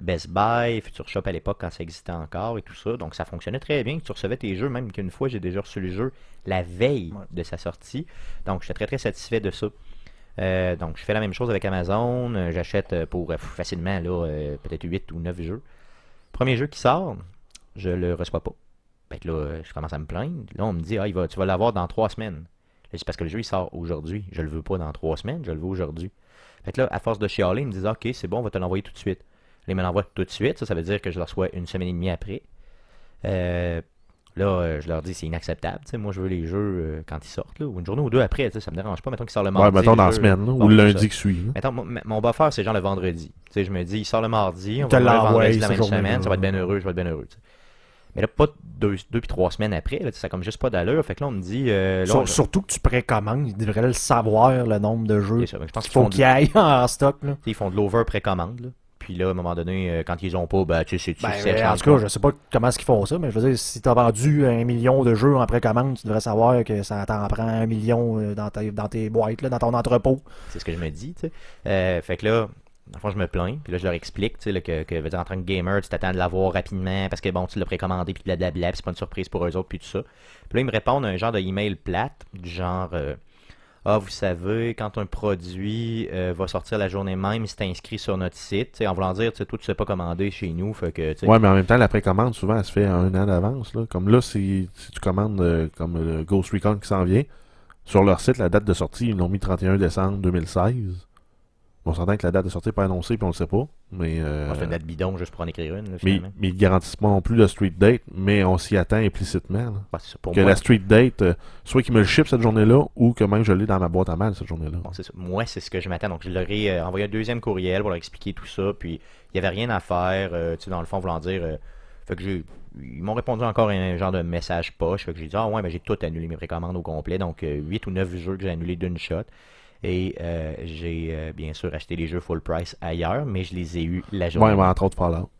Best Buy, Future Shop à l'époque, quand ça existait encore et tout ça. Donc, ça fonctionnait très bien. Tu recevais tes jeux, même qu'une fois, j'ai déjà reçu le jeu la veille de sa sortie. Donc, j'étais très, très satisfait de ça. Euh, donc, je fais la même chose avec Amazon. Euh, J'achète euh, pour facilement, là, peut-être 8 ou 9 jeux. Premier jeu qui sort, je le reçois pas. Que là, je commence à me plaindre. Là, on me dit, ah, il va, tu vas l'avoir dans 3 semaines. C'est parce que le jeu il sort aujourd'hui. Je le veux pas dans trois semaines, je le veux aujourd'hui. Fait là, à force de chialer, ils me disent Ok, c'est bon, on va te l'envoyer tout de suite. Là, ils me l'envoient tout de suite. Ça, ça veut dire que je le reçois une semaine et demie après. Euh, là, euh, je leur dis c'est inacceptable. Moi, je veux les jeux euh, quand ils sortent. Là, ou une journée ou deux après. Ça me dérange pas. Mettons qu'il sort le mardi. Ouais, mettons dans la semaine, là, ou le lundi qui suit. Mettons, mon, buffer, c'est genre le vendredi. Je me dis, il sort le mardi, on va le vendredi la même semaine, ça va être bien heureux, je vais être bien heureux. Mais là, pas deux, deux puis trois semaines après, là, ça a comme juste pas d'allure. Fait que là, on me dit. euh, là, Sur- on- Surtout que tu précommandes, ils devraient le savoir, le nombre de jeux ça, je pense qu'il qu'ils faut font, qu'il y ait en stock. Là. Ils font de l'over-précommande. Puis là, à un moment donné, euh, quand ils ont pas, ben, tu sais, Ben, tu sais, en tout cas, je sais pas comment est-ce qu'ils font ça, mais je veux dire, si t'as vendu un million de jeux en précommande, tu devrais savoir que ça t'en prend un million euh, dans, tes- dans tes boîtes, là, dans ton entrepôt. C'est ce que je me dis, tu sais. Euh, fait que là, dans le fond, je me plains. Puis là, je leur explique, tu sais, là, que, que, veut dire, en tant que gamer, tu t'attends de l'avoir rapidement parce que, bon, tu l'as précommandé, puis blablabla, puis c'est pas une surprise pour eux autres, puis tout ça. Puis là, ils me répondent un genre de email plate, du genre, euh, ah, vous savez, quand un produit euh, va sortir la journée même, c'est inscrit sur notre site, tu sais, en voulant dire, tu sais, toi, tu sais pas commander chez nous, fait mais en même temps, la précommande, souvent, elle se fait un an d'avance. là. Comme là, si, tu commandes euh, comme le Ghost Recon qui s'en vient, sur leur site, la date de sortie, ils l'ont mis 31 décembre 2016. Bon, on s'entend que la date de sortie n'est pas annoncée, puis on le sait pas. Mais, euh, moi, c'est une date bidon juste pour en écrire une, là, mais, mais ils garantissent pas non plus le street date, mais on s'y attend implicitement. ça, pour que moi, la street date, euh, soit qu'ils me le ship cette journée-là, ou que même je l'ai dans ma boîte à mal cette journée-là. Bon. Moi, c'est ce que je m'attends. Donc, je leur ai euh, envoyé un deuxième courriel pour leur expliquer tout ça. Puis, il n'y avait rien à faire. euh, tu sais, dans le fond, voulant dire. euh, fait que j'ai. Ils m'ont répondu encore un genre de message poche. Fait que j'ai dit, ah ouais, ben j'ai tout annulé mes précommandes au complet. Donc, 8 ou 9 jeux que j'ai annulés d'une shot. Et euh, j'ai euh, bien sûr acheté les jeux full price ailleurs, mais je les ai eus la journée. Ouais, mais entre autres Fallout,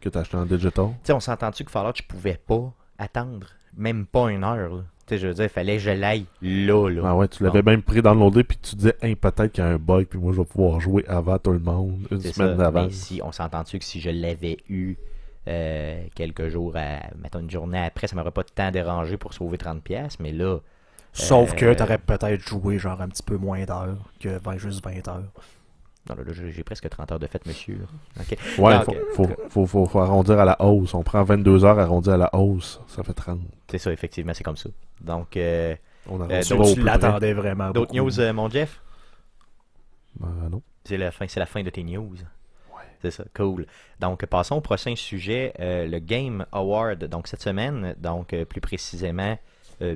que t'as acheté en digital. Tu sais, on s'entend-tu que Fallout, je pouvais pas attendre. Même pas une heure. là. Tu sais, je veux dire, il fallait que je l'aille là, là. Ah ouais, tu l'avais même pris downloadé, puis tu disais, hey, peut-être qu'il y a un bug, puis moi je vais pouvoir jouer avant tout le monde, une semaine ça. d'avant. Mais si on s'entend-tu que si je l'avais eu euh, quelques jours, à, mettons une journée après, ça m'aurait pas tant dérangé pour sauver 30$, mais là, Sauf Euh, que t'aurais peut-être joué genre un petit peu moins d'heures que 20, juste 20 heures. non, là, là, j'ai presque 30 heures de fête, monsieur. OK. Ouais, faut, ok. faut, faut, faut, faut arrondir à la hausse. On prend 22 heures arrondi à la hausse, ça fait 30. C'est ça, effectivement, c'est comme ça. Donc, euh, On Euh, donc tu l'attendais vraiment d'autres news, euh, mon Jeff? Ben, non. C'est la fin, c'est la fin de tes news. C'est ça, cool. Donc, passons au prochain sujet, euh, le Game Award. Donc, cette semaine, donc euh, plus précisément, euh,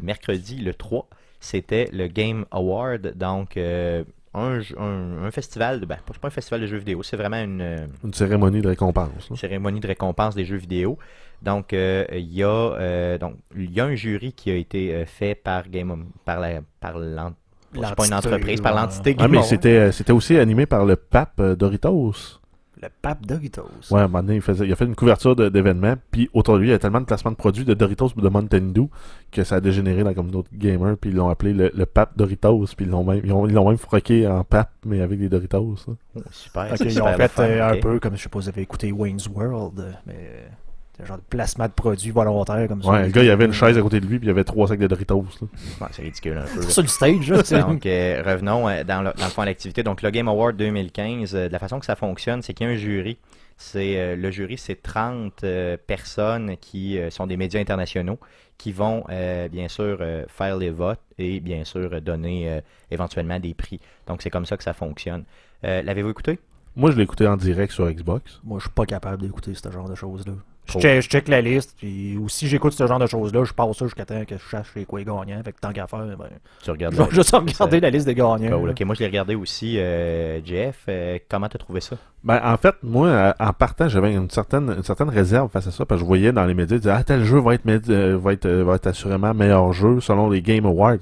mercredi, le 3, c'était le Game Award. Donc, euh, un, jeu- un, un festival, de, ben, c'est pas un festival de jeux vidéo, c'est vraiment une, euh, Une cérémonie de récompense. là. cérémonie de récompense des jeux vidéo. Donc, euh, il y, a, euh, donc, il y a un jury qui a été euh, fait par Game par la, par l'en- c'est pas une L'entité, entreprise, par l'entité Ah, mais c'était euh, c'était aussi animé par le pape euh, Doritos. Le pape Doritos. Ouais, à un moment donné, il, faisait, il a fait une couverture d'événements, puis autour de lui, il y a tellement de placements de produits de Doritos ou de Mountain Dew que ça a dégénéré dans la communauté gamer, puis ils l'ont appelé le, le pape Doritos, puis ils l'ont même, ils ont- ils même froqué en pape, mais avec des Doritos. Oh, super. Ok, c'est ils ont fait fun, euh, un peu comme je sais pas si vous avez écouté Wayne's World, euh, mais un genre de placement de produits volontaire comme ça. Ouais, le gars, il y avait une chaise à côté de lui, puis il y avait trois sacs de Doritos. là. Ouais, c'est ridicule un peu. sur le stage. là, Donc, euh, revenons euh, dans, le, dans le fond à l'activité. Donc, le Game Award 2015, euh, de la façon que ça fonctionne, c'est qu'il y a un jury. C'est euh, Le jury, c'est 30 euh, personnes qui euh, sont des médias internationaux qui vont, euh, bien sûr, euh, faire les votes et, bien sûr, donner euh, éventuellement des prix. Donc, c'est comme ça que ça fonctionne. Euh, L'avez-vous écouté? Moi, je l'ai écouté en direct sur Xbox. Moi, je suis pas capable d'écouter ce genre de choses-là. Je check, je check la liste, puis ou si j'écoute ce genre de choses-là, je passe ça jusqu'à temps que je cherche les quoi les gagnants. Fait que tant qu'à faire, ben, Tu regardes je vais juste regarder la liste des gagnants. Cool. moi, je l'ai regardé aussi. euh, Jeff, euh, comment t'as trouvé ça? Ben, en fait, moi, en partant, j'avais une certaine, une certaine réserve face à ça, parce que je voyais dans les médias, ils disaient, ah, tel jeu va être, médi- euh, va être, va être assurément meilleur jeu selon les Game Awards.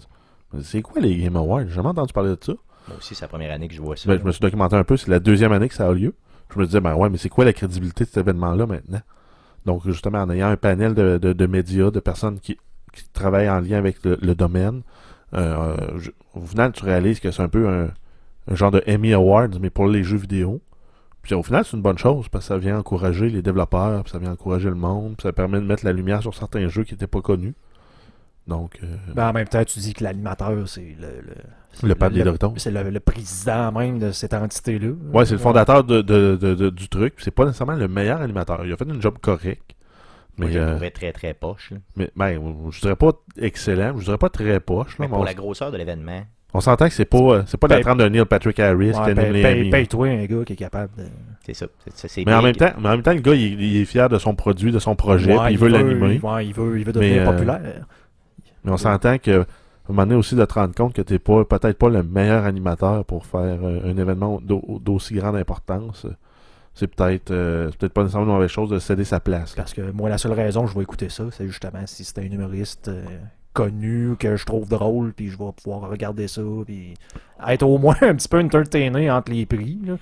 Je me dis, C'est quoi les Game Awards? J'ai jamais entendu parler de ça. Moi aussi, c'est la première année que je vois ça. Ben, je me suis documenté un peu, c'est la deuxième année que ça a lieu. Je me disais, ben ouais, mais c'est quoi la crédibilité de cet événement-là maintenant? Donc, justement, en ayant un panel de, de, de médias, de personnes qui, qui travaillent en lien avec le, domaine, euh, je- au final, tu réalises que c'est un peu un, un genre de Emmy Awards, mais pour les jeux vidéo. Puis au final, c'est une bonne chose, parce que ça vient encourager les développeurs, puis ça vient encourager le monde, puis ça permet de mettre la lumière sur certains jeux qui n'étaient pas connus. Donc, euh, Ben, en même temps, tu dis que l'animateur, c'est le, le, Le pape des Doritos. C'est le, le président même de cette entité-là. Ouais, c'est le fondateur de, de- de- de- du truc. C'est pas nécessairement le meilleur animateur. Il a fait une job correct. Moi, Mais, je euh, très, très poche. là. mais ben, je dirais pas excellent, je dirais pas très poche. Là, Mais pour on, la grosseur de l'événement, on s'entend que c'est pas, euh, c'est pas la Paye- trame de Neil Patrick Harris Ouais, paye, les paye- Emmy. paye-toi un gars qui est capable de. c'est ça. Mais, en même temps, mais en même temps, le gars, il, il est fier de son produit, de son projet, Ouais, puis il veut l'animer. Ouais, il veut, il veut devenir Mais, euh, populaire. Mais on s'entend que, un moment donné aussi, de te rendre compte que t'es pas, peut-être pas le meilleur animateur pour faire euh, un événement d'au- d'aussi grande importance. C'est peut-être, euh, c'est peut-être pas nécessairement une mauvaise chose de céder sa place. Parce que moi, la seule raison que je vais écouter ça, c'est justement si c'est un humoriste euh, connu, que je trouve drôle, puis je vais pouvoir regarder ça, puis être au moins un petit peu entertainé entre les prix. là.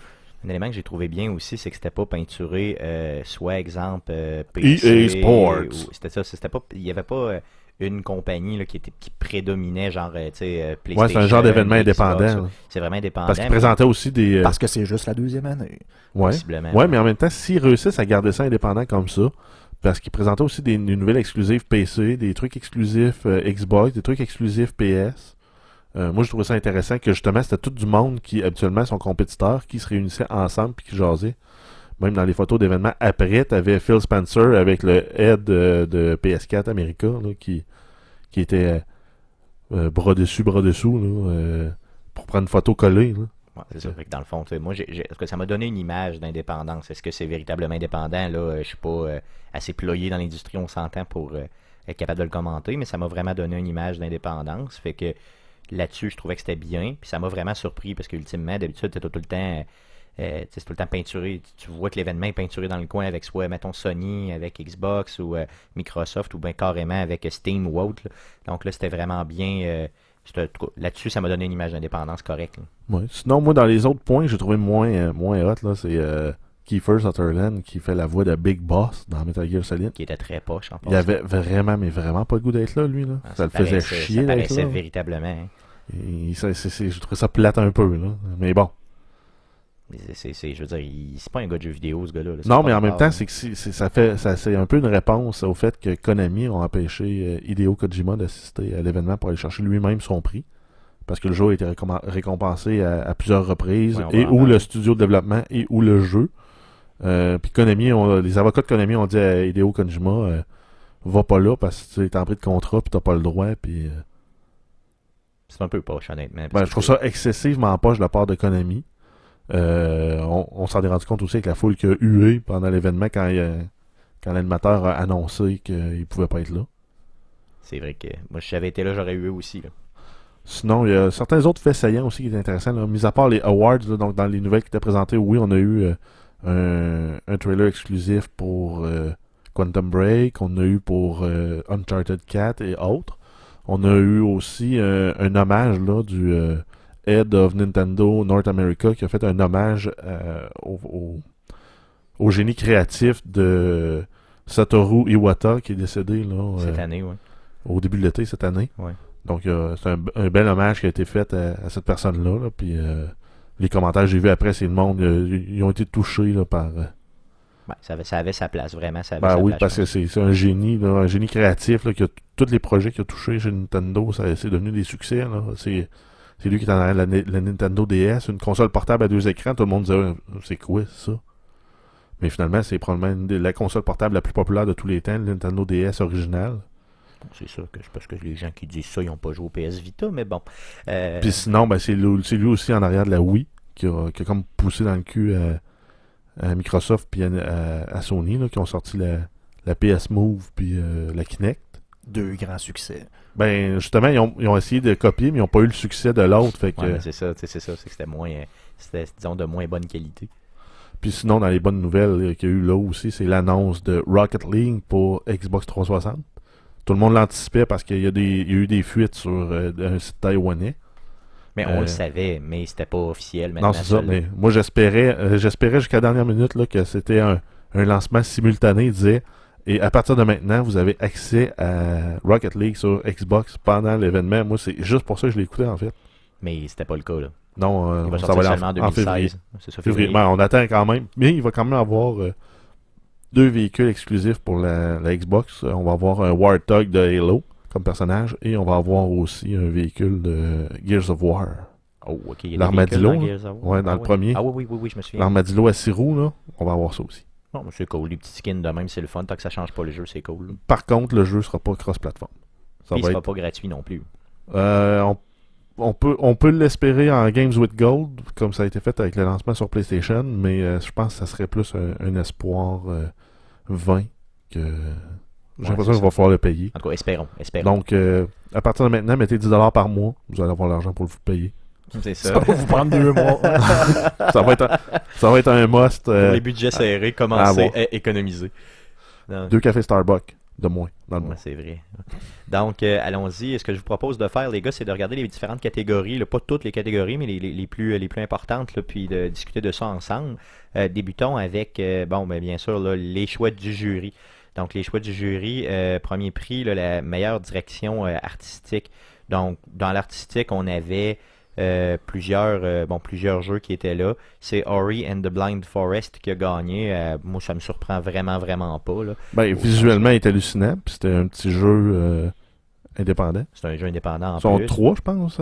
Un élément que j'ai trouvé bien aussi, c'est que c'était pas peinturé, euh, soit exemple euh, EA PC, Sports. ou- C'était ça, c'était pas, il y avait pas euh, une compagnie là, qui était qui prédominait, genre, euh, tu sais, euh, Ouais, PlayStation. c'est un genre d'événement Xbox, indépendant. C'est vraiment indépendant. Parce qu'il mais présentait aussi des. euh, Parce que c'est juste la deuxième année. ouais. possiblement. Ouais, mais en même temps, s'ils réussissent à garder ça indépendant comme ça, parce qu'ils présentaient aussi des, des nouvelles exclusives PC, des trucs exclusifs euh, Xbox, des trucs exclusifs PS. Euh, moi, je trouvais ça intéressant que justement, c'était tout du monde qui, habituellement, sont compétiteurs, qui se réunissaient ensemble puis qui jasaient. Même dans les photos d'événements après, t'avais Phil Spencer avec le head de PS4 America, là, qui, qui était euh, euh, bras dessus, bras dessous, là, euh, pour prendre une photo collée. Là. C'est ça. Dans le fond, tu moi, j'ai, que ça m'a donné une image d'indépendance. Est-ce que c'est véritablement indépendant? Là, je suis pas assez ployé dans l'industrie, on s'entend, pour être capable de le commenter, mais ça m'a vraiment donné une image d'indépendance. Fait que là-dessus, je trouvais que c'était bien. Puis ça m'a vraiment surpris parce qu'ultimement, d'habitude, tout, tout le temps. Euh, c'est tout le temps peinturé. Tu- Tu vois que l'événement est peinturé dans le coin avec soit, mettons, Sony, avec Xbox ou euh, Microsoft ou bien carrément avec Steam ou autre. là. Donc là, c'était vraiment bien. euh, là-dessus, ça m'a donné une image d'indépendance correcte. Ouais. Sinon, moi, dans les autres points, j'ai trouvé moins, moins hot, là, c'est euh, Kiefer Sutherland qui fait la voix de Big Boss dans Metal Gear Solid. qui était très poche en Il avait vraiment, mais vraiment pas le goût d'être là, lui. Là. Ah, ça, le faisait chier Ça paraissait là. véritablement. hein. Et ça- je trouvais ça plate un peu, là. Mais bon. C'est- je veux dire, il- c'est pas un gars de jeux vidéo, ce gars-là. là. Non, mais en même temps, c'est que c'est- c'est- ça fait, ça, c'est un peu une réponse au fait que Konami ont empêché euh, Hideo Kojima d'assister à l'événement pour aller chercher lui-même son prix. Parce que le jeu a été récompen- récompensé à, à plusieurs reprises, Ouais, et ou le studio de développement, et ou le jeu. Euh, puis Konami, les avocats de Konami ont dit à Hideo Kojima, euh, va pas là parce que tu es en pris de contrat, puis t'as pas le droit, puis... euh, C'est un peu poche, honnêtement. Ben, je trouve que ça excessivement poche de la part de Konami. Euh, on on s'en est rendu compte aussi avec la foule qui a hué pendant l'événement quand, a- quand l'animateur a annoncé qu'il pouvait pas être là. C'est vrai que moi, si j'avais été là, j'aurais eu aussi. là. Sinon, il y a certains autres faits saillants aussi qui étaient intéressants. Là. Mis à part les awards, là, donc dans les nouvelles qui étaient présentées, oui, on a eu euh, un, un trailer exclusif pour euh, Quantum Break, on a eu pour euh, Uncharted 4 et autres. On a eu aussi euh, un hommage là, du euh, Head of Nintendo North America qui a fait un hommage euh, au, au- au génie créatif de Satoru Iwata qui est décédé là, Cette euh, année, au début de l'été cette année. Ouais. Donc euh, c'est un, un bel hommage qui a été fait à, à cette personne-là. là, puis les commentaires que j'ai vus après, c'est le monde, ils ont été touchés là, par. Ben, ça, avait, ça avait sa place, vraiment. Ça avait ben sa oui, place, parce que c'est un génie, là, un génie créatif là, tous les projets qu'il a touchés chez Nintendo, c'est devenu des succès. C'est c'est lui qui est en arrière de la, la Nintendo DS, une console portable à deux écrans. Tout le monde disait c'est quoi ça? Mais finalement, c'est probablement une la console portable la plus populaire de tous les temps, le Nintendo DS original. pense. C'est sûr que parce que les gens qui disent ça, ils n'ont pas joué au PS Vita, mais bon. Euh, Puis sinon, ben, c'est lui, c'est lui aussi en arrière de la Wii qui a, qui a comme poussé dans le cul à, à Microsoft puis à, à- à Sony là, qui ont sorti la, la PS Move puis euh, la Kinect. Deux grands succès. Ben justement, ils ont, ils ont essayé de copier, mais ils n'ont pas eu le succès de l'autre. Fait que, ouais, mais c'est ça, c'est ça, c'est que c'était moins, euh, c'était, disons, de moins bonne qualité. puis sinon, dans les bonnes nouvelles euh, qu'il y a eu là aussi, c'est l'annonce de Rocket League pour Xbox 360. Tout le monde l'anticipait parce qu'il y, a des- il y a eu des fuites sur euh, un site taïwanais. Mais on Euh, le savait, mais c'était pas officiel. Maintenant, Non, c'est ça. Mais moi, j'espérais, euh, j'espérais jusqu'à la dernière minute là, que c'était un, un lancement simultané. Il disait, et à partir de maintenant, vous avez accès à Rocket League sur Xbox pendant l'événement. Moi, c'est juste pour ça que je l'ai écouté, en fait. Mais c'était pas le cas, là. Non, euh, Il va ça va aller en en, en février. 2016. C'est ça, Février. février. Ben, on attend quand même. Mais il va quand même avoir euh, deux véhicules exclusifs pour la, la Xbox. Euh, On va avoir un Warthog de Halo comme personnage et on va avoir aussi un véhicule de Gears of War. Oh, ok. L'armadillo. Gears of War. Ouais, dans Ah le premier. Ah oui, oui, oui, oui, je me souviens. L'armadillo à six roues, là, on va avoir ça aussi. Non, mais c'est cool. Les petits skins de même, c'est le fun. Tant que ça change pas le jeu, c'est cool. Par contre, le jeu sera pas cross-platform. Ça Et il va sera être, pas gratuit non plus. euh, on, on peut, on peut l'espérer en Games with Gold, comme ça a été fait avec le lancement sur PlayStation, mais euh, je pense que ça serait plus un, un espoir euh, vain que. J'ai Ouais, l'impression qu'il va falloir le payer. En tout cas, espérons. espérons. Donc, euh, à partir de maintenant, mettez 10$ par mois. Vous allez avoir l'argent pour vous payer. C'est Ça ça. va vous prendre deux mois. ça, va être un, ça va être un must. Pour euh, les budgets serrés, à commencer avoir. à économiser. Non, deux cafés Starbucks de moins dans le Ouais, mois. c'est vrai. Donc, euh, allons-y. Ce que je vous propose de faire, les gars, c'est de regarder les différentes catégories, là, pas toutes les catégories, mais les, les- les plus, les plus importantes, là, puis de discuter de ça ensemble. Euh, débutons avec, euh, bon, ben, bien sûr, là, les choix du jury. Donc, les choix du jury, euh, premier prix, là, la meilleure direction euh, artistique. Donc, dans l'artistique, on avait euh, plusieurs, euh, bon, plusieurs jeux qui étaient là. C'est Ori and the Blind Forest qui a gagné. Euh, moi, ça me surprend vraiment, vraiment pas. Là. Ben, visuellement, il est hallucinant. C'était un petit jeu indépendant. C'est un jeu indépendant en Ils sont plus. trois, je pense.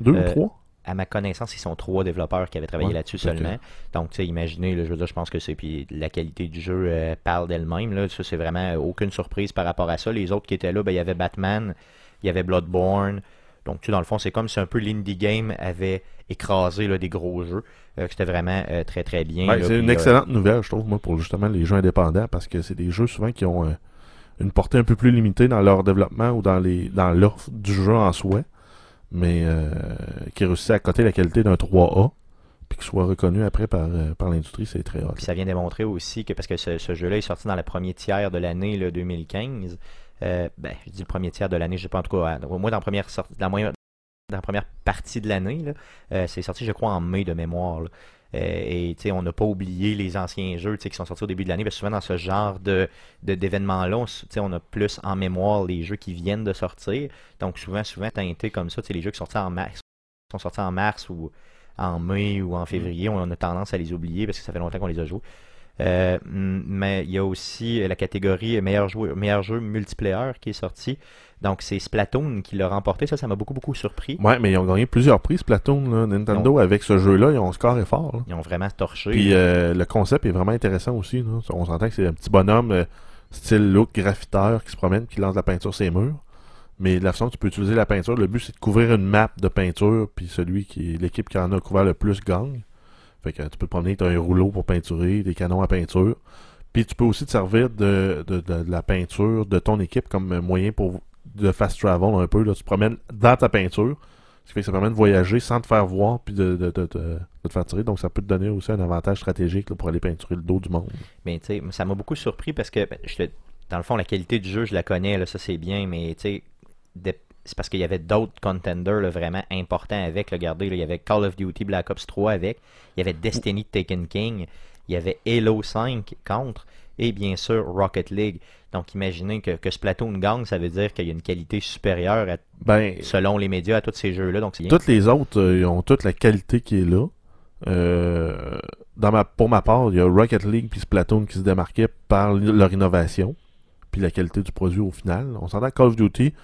deux ou trois. à ma connaissance, ils sont trois développeurs qui avaient travaillé Ouais, là-dessus seulement. Donc, tu sais, imaginez, là, je veux dire, je pense que c'est. Puis la qualité du jeu euh, parle d'elle-même. Là. Ça, c'est vraiment aucune surprise par rapport à ça. Les autres qui étaient là, ben, il y avait Batman, il y avait Bloodborne. Donc, tu sais, dans le fond, c'est comme si un peu l'indie game avait écrasé là, des gros jeux. Euh, que C'était vraiment euh, très, très bien. Ben, c'est une euh, excellente nouvelle, je trouve, moi, pour justement les jeux indépendants, parce que c'est des jeux souvent qui ont euh, une portée un peu plus limitée dans leur développement ou dans les dans l'offre du jeu en soi, mais qui réussissent à coter la qualité d'un 3A, puis qui soit reconnu après par, par l'industrie, c'est très hot. Puis ça vient démontrer aussi que, parce que ce, ce jeu-là est sorti dans le premier tiers de l'année là, 2015. Euh, ben, je dis le premier tiers de l'année, je sais pas en tout cas, au moins dans la première, sortie, dans la moyenne- dans la première partie de l'année. Euh, c'est sorti, je crois, en mai de mémoire. là. Euh, et on n'a pas oublié les anciens jeux qui sont sortis au début de l'année. Parce que souvent, dans ce genre de, d'événements-là, on, on a plus en mémoire les jeux qui viennent de sortir. Donc, souvent, souvent teinté comme ça, tu sais, les jeux qui sont sortis en mars, sont sortis en mars ou en mai ou en février, on a tendance à les oublier parce que ça fait longtemps qu'on les a joués. Euh, mais il y a aussi la catégorie meilleur jeu, meilleur jeu multiplayer qui est sorti. Donc c'est Splatoon qui l'a remporté. Ça, ça m'a beaucoup beaucoup surpris. Ouais, mais ils ont gagné plusieurs prix, Splatoon, là. Nintendo, avec ce jeu-là, ils ont score fort. là. Ils ont vraiment torché. Puis euh, le concept est vraiment intéressant aussi. là. On s'entend que c'est un petit bonhomme euh, style look graffiteur qui se promène, qui lance de la peinture sur ses murs. Mais de la façon que tu peux utiliser la peinture, le but c'est de couvrir une map de peinture, puis celui qui l'équipe qui en a couvert le plus gagne. Tu peux te promener, as un rouleau pour peinturer, des canons à peinture. Puis tu peux aussi te servir de, de, la peinture de ton équipe comme moyen pour de fast travel un peu. Là. Tu te promènes dans ta peinture. Ce qui fait que ça permet de voyager sans te faire voir puis de, te faire tirer. Donc ça peut te donner aussi un avantage stratégique pour aller peinturer le dos du monde. Mais tu sais, ça m'a beaucoup surpris parce que ben, dans le fond, la qualité du jeu, je la connais, là, ça c'est bien, mais tu sais, c'est parce qu'il y avait d'autres contenders là, vraiment importants avec. Regardez, là, il y avait Call of Duty Black Ops 3 avec. Il y avait Destiny Taken King. Il y avait Halo 5 contre. Et bien sûr, Rocket League. Donc, imaginez que, que Splatoon gagne, ça veut dire qu'il y a une qualité supérieure, à- Ben, selon les médias, à tous ces jeux-là. Donc, toutes les autres, euh, ils ont toute la qualité qui est là. Euh, dans ma, pour ma part, il y a Rocket League puis Splatoon qui se démarquaient par leur innovation puis la qualité du produit au final. On s'entend Call of Duty,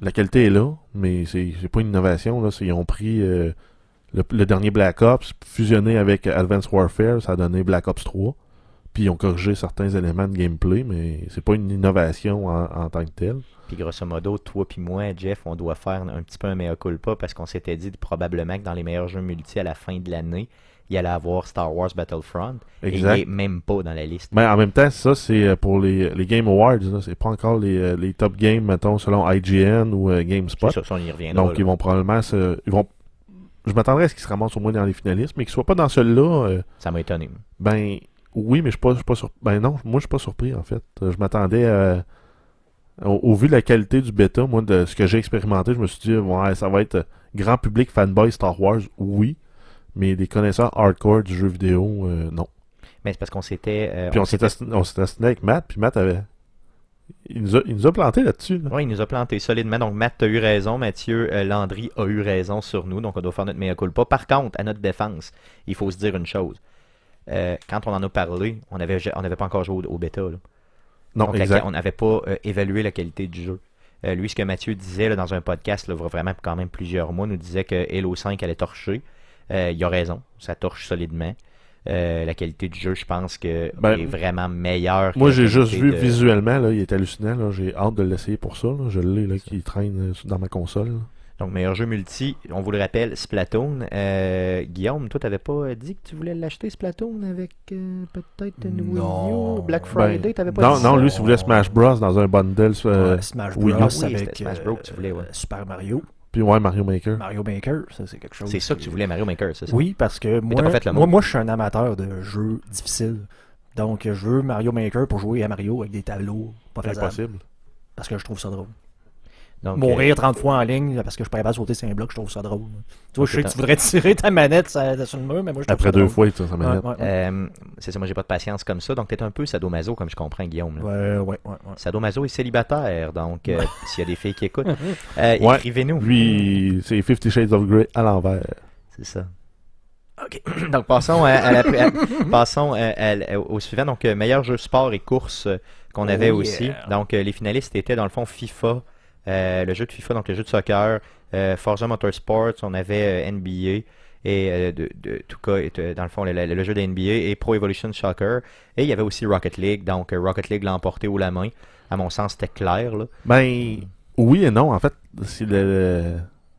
la qualité est là, mais c'est pas une innovation. Là. Ils ont pris euh, le, le dernier Black Ops, fusionné avec Advanced Warfare, ça a donné Black Ops 3. Puis ils ont corrigé certains éléments de gameplay, mais c'est pas une innovation en, en tant que telle. Puis grosso modo, toi puis moi, Jeff, on doit faire un petit peu un mea culpa parce qu'on s'était dit probablement que dans les meilleurs jeux multi à la fin de l'année, il allait avoir Star Wars Battlefront. Et Exact. il est même pas dans la liste. Mais en même temps, ça, c'est euh, pour les, les Game Awards. C'est pas encore les, euh, les top games, mettons, selon IGN ou euh, GameSpot. Ça, ça, on y reviendra. Donc, là. ils vont probablement se. Ils vont... Je m'attendrais à ce qu'ils se ramassent au moins dans les finalistes, mais qu'ils soient pas dans celui-là. euh, Ça m'a étonné. ben, oui, mais je suis pas, je suis pas surpris. Ben non, moi, je suis pas surpris, en fait. Euh, Je m'attendais à. Au, au vu de la qualité du bêta, moi, de ce que j'ai expérimenté, je me suis dit, ouais, ça va être euh, grand public fanboy Star Wars, oui. Mais des connaisseurs hardcore du jeu vidéo, euh, non. Mais c'est parce qu'on s'était. euh, Puis on s'était on s'était assigné avec Matt, puis Matt avait. Il nous a, il nous a planté là-dessus. là. Oui, il nous a planté solidement. Donc, Matt, tu as eu raison. Mathieu euh, Landry a eu raison sur nous. Donc, on doit faire notre mea culpa. Par contre, à notre défense, il faut se dire une chose. Euh, quand on en a parlé, on n'avait on n'avait pas encore joué au, au bêta. là. Non, Donc, la- on n'avait pas évalué la qualité du jeu. Lui, ce que Mathieu disait là, dans un podcast, là, vraiment quand même plusieurs mois, nous disait que Halo 5 allait torcher. Euh, il a raison, ça torche solidement. Euh, la qualité du jeu, je pense que Ben, est vraiment meilleure. que Moi, j'ai juste vu de- visuellement, là, il est hallucinant. là. J'ai hâte de l'essayer pour ça. là. Je l'ai, là, qui traîne euh, dans ma console. là. Donc, meilleur jeu multi, on vous le rappelle, Splatoon. Euh, Guillaume, toi, t'avais pas dit que tu voulais l'acheter, Splatoon, avec euh, peut-être une Wii Non. U, Black Ben, Friday, t'avais pas non, dit non, ça? lui, s'il voulait Smash Bros. dans un bundle. euh, Ouais, Smash Wii Bros. Oui, avec Smash euh, Bros que tu voulais, ouais. Super Mario. Puis ouais, Mario Maker. Mario Maker, ça c'est quelque chose. C'est ça que tu voulais, Mario Maker, c'est ça? Oui, parce que moi, t'as pas fait le moi, moi, je suis un amateur de jeux difficiles. Donc, je veux Mario Maker pour jouer à Mario avec des tableaux pas faisables. Impossible. Parce que je trouve ça drôle. Donc, Mourir 30 fois en ligne parce que je suis pas sauter sur un bloc, je trouve ça drôle. Tu vois, je sais que tu voudrais tirer ta manette sur le mur, mais moi je trouve Après ça deux drôle. fois, il tire sa manette. ouais, ouais. euh, c'est ça, moi, j'ai pas de patience comme ça. Donc, t'es un peu sadomaso, comme je comprends, Guillaume. là. Ouais, ouais, ouais, ouais. Sadomaso est célibataire, donc euh, s'il y a des filles qui écoutent, euh, Ouais. écrivez-nous. Lui, c'est Fifty Shades of Grey à l'envers. C'est ça. OK. Donc, passons, à, à la- à- passons euh, à- à- au suivant. Donc, euh, meilleur jeu sport et course euh, qu'on avait Oh, aussi. yeah. Donc, euh, les finalistes étaient, dans le fond, FIFA, euh, le jeu de FIFA, donc le jeu de soccer, euh, Forza Motorsports, on avait euh, NBA, et de, de, tout cas, dans le fond, le, jeu de NBA et Pro Evolution Soccer. Et il y avait aussi Rocket League. Donc, Rocket League l'a emporté haut la main. À mon sens, c'était clair. Là. Ben, oui et non. En fait, c'est le,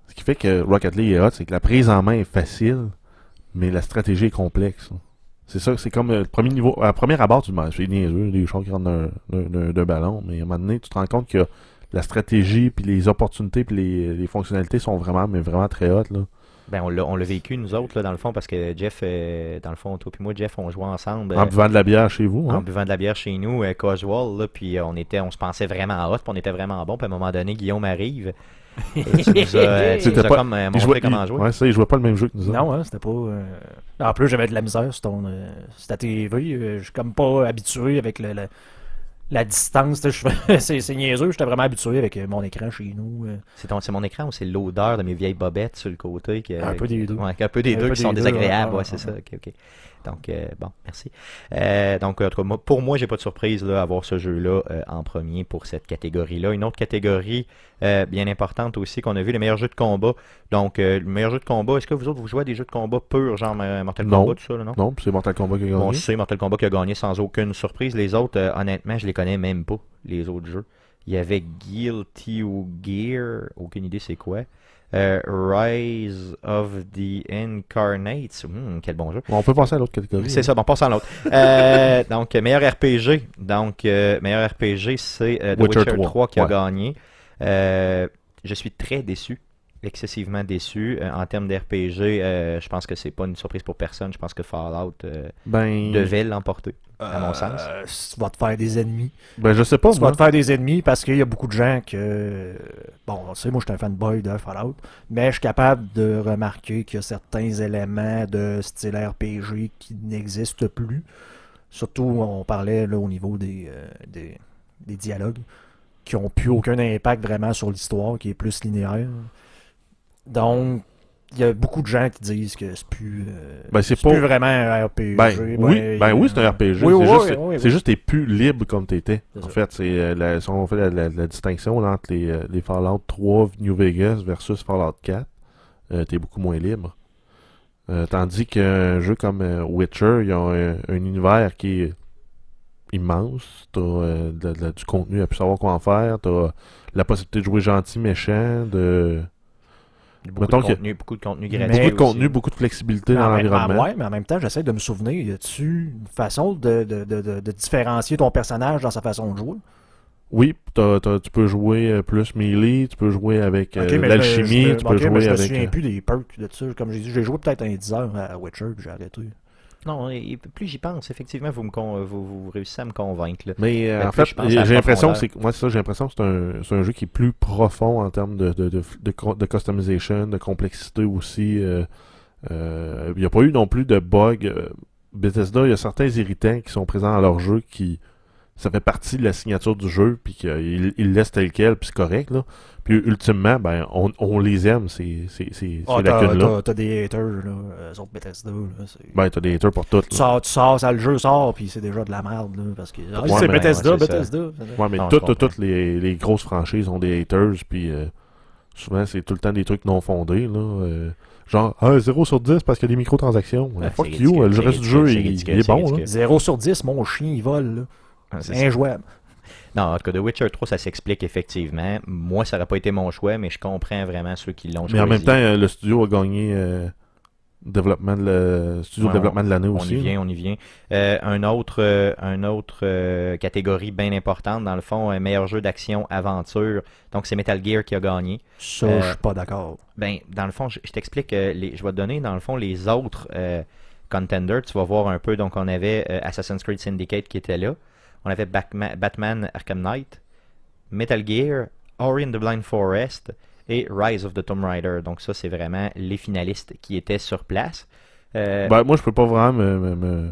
ce qui fait que Rocket League est hot, c'est que la prise en main est facile, mais la stratégie est complexe. C'est ça, c'est comme le premier niveau. À premier abord, tu te dis, c'est niaiseux, des choses qui rentrent d'un- ballon, mais à un moment donné, tu te rends compte que la stratégie, puis les opportunités, puis les, les fonctionnalités sont vraiment, mais vraiment très hautes. Là. Ben, on l'a on l'a vécu, nous autres, là, dans le fond, parce que Jeff, euh, dans le fond, toi et moi, Jeff, on jouait ensemble. En euh, buvant de la bière chez vous. en Hein? buvant de la bière chez nous, euh, casual, là, puis euh, on était, on se pensait vraiment hot, puis on était vraiment bon, puis à un moment donné, Guillaume arrive, et tu nous as, tu C'était nous as pas- comme Il montré jouait- comment il- jouer. Ouais, ça, il jouait pas le même jeu que nous autres. Non, hein, c'était pas. euh, En plus, j'avais de la misère sur, ton, euh, sur ta TV. euh, Je suis comme pas habitué avec le, le- la distance. tu sais, je fais- c'est c'est niaiseux. J'étais vraiment habitué avec euh, mon écran chez nous. euh. C'est ton- c'est mon écran ou c'est l'odeur de mes vieilles bobettes sur le côté qui, Un peu des deux. Ouais, un peu des Un deux peu qui sont des deux, désagréables, ouais, ouais, c'est ça. Ok, ok. Donc, euh, bon, merci. Euh, donc, en tout cas, moi- pour moi, j'ai pas de surprise là, à voir ce jeu-là euh, en premier pour cette catégorie-là. Une autre catégorie bien importante aussi qu'on a vu, les meilleurs jeux de combat. Donc, le meilleur jeu de combat, est-ce que vous autres, vous jouez à des jeux de combat purs, genre Mortal Non. Kombat, tout ça, là, non? Non, c'est Mortal Kombat qui a gagné. Bon, sais Mortal Kombat qui a gagné sans aucune surprise. Les autres, honnêtement, je les connais même pas, les autres jeux. Il y avait Guilty ou Gear, aucune idée c'est quoi. Euh, Rise of the Incarnates, Hmm, quel bon jeu. On peut passer à l'autre catégorie. C'est ça, bon, passons à l'autre. Euh, donc, meilleur RPG. Donc, euh, meilleur RPG, c'est The Witcher Witcher, 3. 3, qui a gagné. Je suis très déçu excessivement déçu. Euh, en termes d'RPG, euh, je pense que c'est pas une surprise pour personne. Je pense que Fallout euh, Ben, devait l'emporter, à mon sens. Tu vas te faire des ennemis. ben je sais pas, tu moi. vas te faire des ennemis parce qu'il y a beaucoup de gens que. Bon, on sait, moi, je suis un fanboy de Fallout, mais je suis capable de remarquer qu'il y a certains éléments de style RPG qui n'existent plus. Surtout, on parlait là, au niveau des, euh, des, des dialogues qui ont plus aucun impact vraiment sur l'histoire, qui est plus linéaire. Donc, il y a beaucoup de gens qui disent que c'est plus, euh, Ben, c'est pas- plus vraiment un RPG. Ben, oui, ben oui, c'est un RPG. Oui, c'est oui, juste, oui, c'est juste t'es plus libre comme t'étais. En fait, c'est euh, la, si on fait la, la- la distinction entre les, euh, les Fallout 3 New Vegas versus Fallout 4, euh, t'es beaucoup moins libre. Euh, tandis qu'un jeu comme euh, Witcher, il y a un, un univers qui est immense. T'as euh, de- de- du contenu à plus savoir quoi en faire. T'as la possibilité de jouer gentil, méchant, de Beaucoup, de que- contenu, beaucoup de contenu gratuit. beaucoup de aussi. contenu, beaucoup de flexibilité Mais dans en même- l'environnement. ah ouais, mais en même temps, j'essaie de me souvenir, y a-tu une façon de, de, de, différencier ton personnage dans sa façon de jouer? Oui, t'as- tu peux jouer euh, plus melee, tu peux jouer avec euh, Ok, mais je me- l'alchimie, tu peux mais jouer je me avec. souviens euh, plus des perks de ça. Comme j'ai dit, j'ai joué peut-être un 10 heures à Witcher, puis j'ai arrêté. Non, et plus j'y pense, effectivement, vous, me con- vous, vous réussissez à me convaincre. là. Mais euh, Ben, en fait, à j'ai l'impression que c'est moi c'est ça, j'ai l'impression que c'est un, c'est un jeu qui est plus profond en termes de de, de, de, customization, de complexité aussi. euh, euh, Il n'y a pas eu non plus de bugs. euh, Bethesda, il y a certains irritants qui sont présents dans leur jeu qui ça fait partie de la signature du jeu, puis qu'ils ils le laissent tel quel, puis c'est correct là. Puis ultimement, ben on, on les aime, ces ces ces, Ah, ces t'as, lacunes-là. t'as- t'as des haters, là, eux autres Bethesda. Là, c'est- Ben t'as des haters pour toutes. tu, là. sors, tu sors, ça, le jeu sort, puis c'est déjà de la merde. Là, parce que ah, Ouais, c'est Bethesda, ouais, c'est ça. Bethesda. Ouais, mais Non, toutes, comprends. toutes les, les grosses franchises ont des haters, puis euh, souvent c'est tout le temps des trucs non fondés. Là, euh, genre, ah, 0 sur 10 parce qu'il y a des microtransactions. Ah, Fuck c'est you, le c'est reste du jeu, il, c'est il est c'est bon. Là. ridicule. 0 sur 10, mon chien, il vole. Ça. injouable. Non, en tout cas, The Witcher 3, ça s'explique effectivement. Moi, ça n'aurait pas été mon choix, mais je comprends vraiment ceux qui l'ont choisi. Mais en même temps, euh, le studio a gagné euh, développement de le studio Ouais, de développement de l'année On aussi. y là. vient, on y vient. Euh, un autre, euh, un autre euh, catégorie bien importante, dans le fond, un meilleur jeu d'action-aventure. Donc, c'est Metal Gear qui a gagné. Ça, Euh, je suis pas d'accord. Ben, dans le fond, je, je t'explique, euh, les- je vais te donner, dans le fond, les autres euh, contenders. Tu vas voir un peu. Donc, on avait euh, Assassin's Creed Syndicate qui était là. On avait Batman, Batman Arkham Knight, Metal Gear, Ori and the Blind Forest et Rise of the Tomb Raider. Donc, ça, c'est vraiment les finalistes qui étaient sur place. Euh, Ben, moi, je peux pas vraiment me, me, me-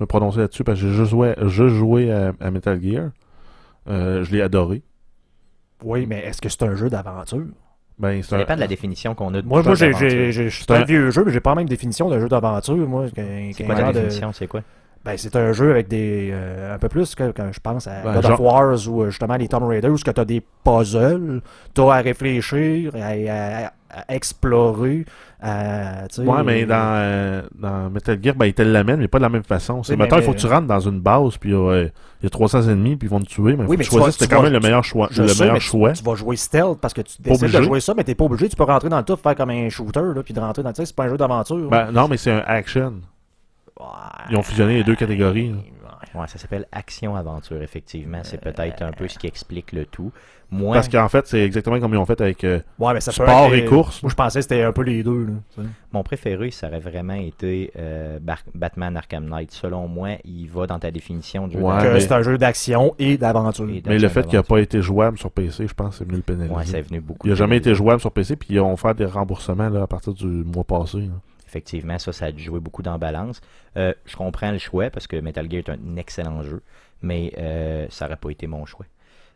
me prononcer là-dessus parce que j'ai juste joué, juste joué à, à Metal Gear. Euh, je l'ai adoré. Oui, mais est-ce que c'est un jeu d'aventure? Ben, ça un- dépend de la définition qu'on a de Moi, jeu moi j'ai, c'est un- vieux jeu, mais j'ai pas la même définition d'un jeu d'aventure. Moi, C'est quoi la de- définition? C'est quoi? Ben, c'est un jeu avec des. euh, un peu plus que quand je pense à Ben, God genre- of Wars ou euh, justement les Tomb Raider où tu as des puzzles, tu as à réfléchir, à, à- à explorer. À, Ouais, mais euh, dans, euh, dans Metal Gear, ben, ils te l'amènent, mais pas de la même façon. C'est, mettons, il faut que tu rentres dans une base, puis euh, il y a 300 ennemis, puis ils vont te tuer, mais faut Oui, mais tu tu c'était quand même le meilleur choix. je le sais, meilleur tu- vas jouer stealth parce que tu décides de jouer ça, mais t'es pas obligé. Tu peux rentrer dans le tout, faire comme un shooter, là, puis de rentrer dans le. C'est pas un jeu d'aventure. Ben, non, mais c'est un action. Ils ont fusionné les deux catégories. Ouais, ça s'appelle action-aventure, effectivement. C'est peut-être un peu ce qui explique le tout. Moi, Parce qu'en fait, c'est exactement comme ils ont fait avec euh, Ouais, mais ça peut sport être- et course. Moi, je pensais que c'était un peu les deux. Là, mon préféré, ça aurait vraiment été euh, Bar- Batman Arkham Knight. Selon moi, il va dans ta définition de jeu Ouais, que d'aventure mais- c'est un jeu d'action et d'aventure. et Mais le fait qu'il n'a pas été jouable sur PC, je pense que c'est venu le pénaliser. Ouais, ça est venu beaucoup. il n'a jamais été jouable sur PC, puis ils ont fait des remboursements là, à partir du mois passé. là. Effectivement, ça, ça a dû jouer beaucoup dans la balance. Euh, je comprends le choix parce que Metal Gear est un excellent jeu, mais euh, ça n'aurait pas été mon choix.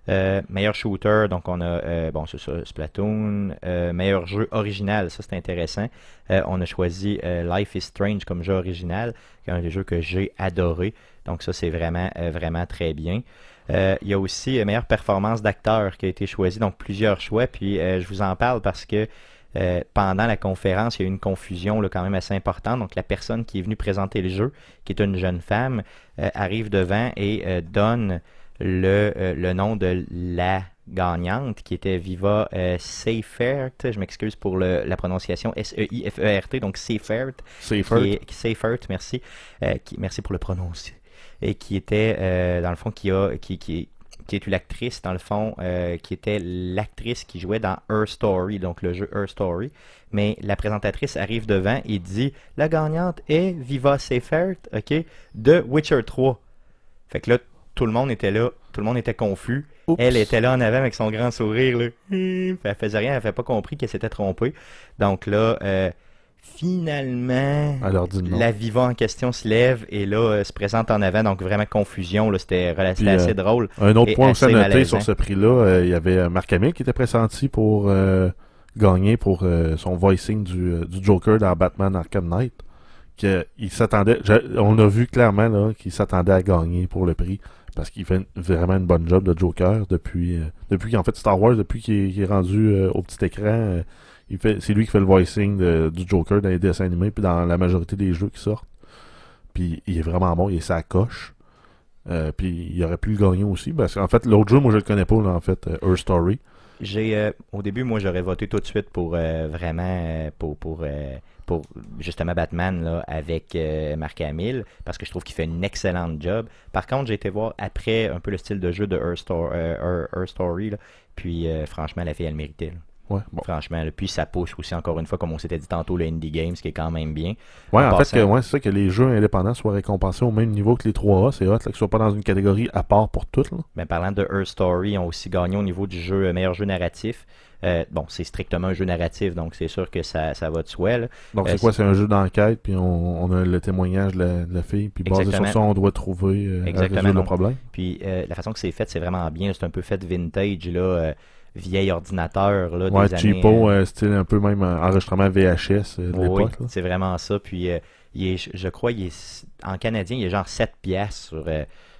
Euh, meilleur shooter, donc on a, bon, c'est ça, Splatoon. Meilleur jeu original, ça c'est intéressant. On a choisi Life is Strange comme jeu original, qui est un des jeux que j'ai adoré. Donc ça c'est vraiment, vraiment très bien. Il y a aussi euh, meilleure performance d'acteur qui a été choisi, donc plusieurs choix. Puis je vous en parle parce que euh, pendant la conférence, il y a eu une confusion là, quand même assez importante. Donc, la personne qui est venue présenter le jeu, qui est une jeune femme, euh, arrive devant et euh, donne le, le nom de la gagnante, qui était Viva euh, Seifert. Je m'excuse pour le- la prononciation S-E-I-F-E-R-T, donc Seifert Safer. qui est, qui- Seifert, merci, euh, qui, merci pour le prononcer, et qui était, euh, dans le fond, qui a, qui, qui, qui est une actrice, dans le fond, euh, qui était l'actrice qui jouait dans Her Story, donc le jeu Her Story. Mais la présentatrice arrive devant et dit La gagnante est Viva Seifert, OK, de Witcher 3. Fait que là, tout le monde était là, tout le monde était confus. Oups. Elle était là en avant avec son grand sourire. Là. Elle faisait rien, elle n'avait pas compris qu'elle s'était trompée. Donc là, euh, finalement, la Viva en question se lève et là, euh, se présente en avant. Donc vraiment confusion. C'était Puis, assez euh, drôle. Un autre point aussi à noter sur ce prix-là, euh, il y avait euh, Marc Hamill qui était pressenti pour euh, gagner pour euh, son voicing du, euh, du Joker dans Batman Arkham Knight. Que, il s'attendait, on a vu clairement là, qu'il s'attendait à gagner pour le prix parce qu'il fait une- vraiment une bonne job de Joker depuis, euh, depuis qu'en fait Star Wars, depuis qu'il est, rendu euh, au petit écran, euh, il fait, c'est lui qui fait le voicing de- du Joker dans les dessins animés puis dans la majorité des jeux qui sortent. Puis il est vraiment bon, il est sa coche. Euh, puis il aurait pu le gagner aussi. Parce qu'en fait, l'autre jeu, moi je le connais pas, en fait, euh, Her Story. J'ai euh, au début moi j'aurais voté tout de suite pour euh, vraiment euh, pour pour pour justement Batman là, avec Mark Hamill parce que je trouve qu'il fait une excellente job. Par contre, j'ai été voir après un peu le style de jeu de Her, Sto- Her- Her Story puis franchement la fille elle le méritait. là. Ouais, bon. Franchement, là. puis ça pousse aussi encore une fois comme on s'était dit tantôt le indie game ce qui est quand même bien. Ouais, En en fait, passant- ouais, c'est ça que les jeux indépendants soient récompensés au même niveau que les 3A. C'est hot, qu'ils soient pas dans une catégorie à part pour toutes. Là. Ben, parlant de Her Story, ils ont aussi gagné au niveau du jeu euh, meilleur jeu narratif. Euh, bon, c'est strictement un jeu narratif, donc c'est sûr que ça, ça va de soi. là. Donc Euh, c'est quoi? C'est un jeu d'enquête, puis on, on a le témoignage de la, de la fille, puis basé Exactement. sur ça, on doit trouver euh, Exactement, résoudre le problème. Puis la façon que c'est fait, c'est vraiment bien. C'est un peu fait vintage, là, vieil ordinateur. Là, Ouais, des cheapo, années, euh, euh, style un peu même enregistrement VHS euh, de oui, l'époque. c'est vraiment ça. Puis il est, je crois, il est, en canadien, il est genre 7 piastres sur,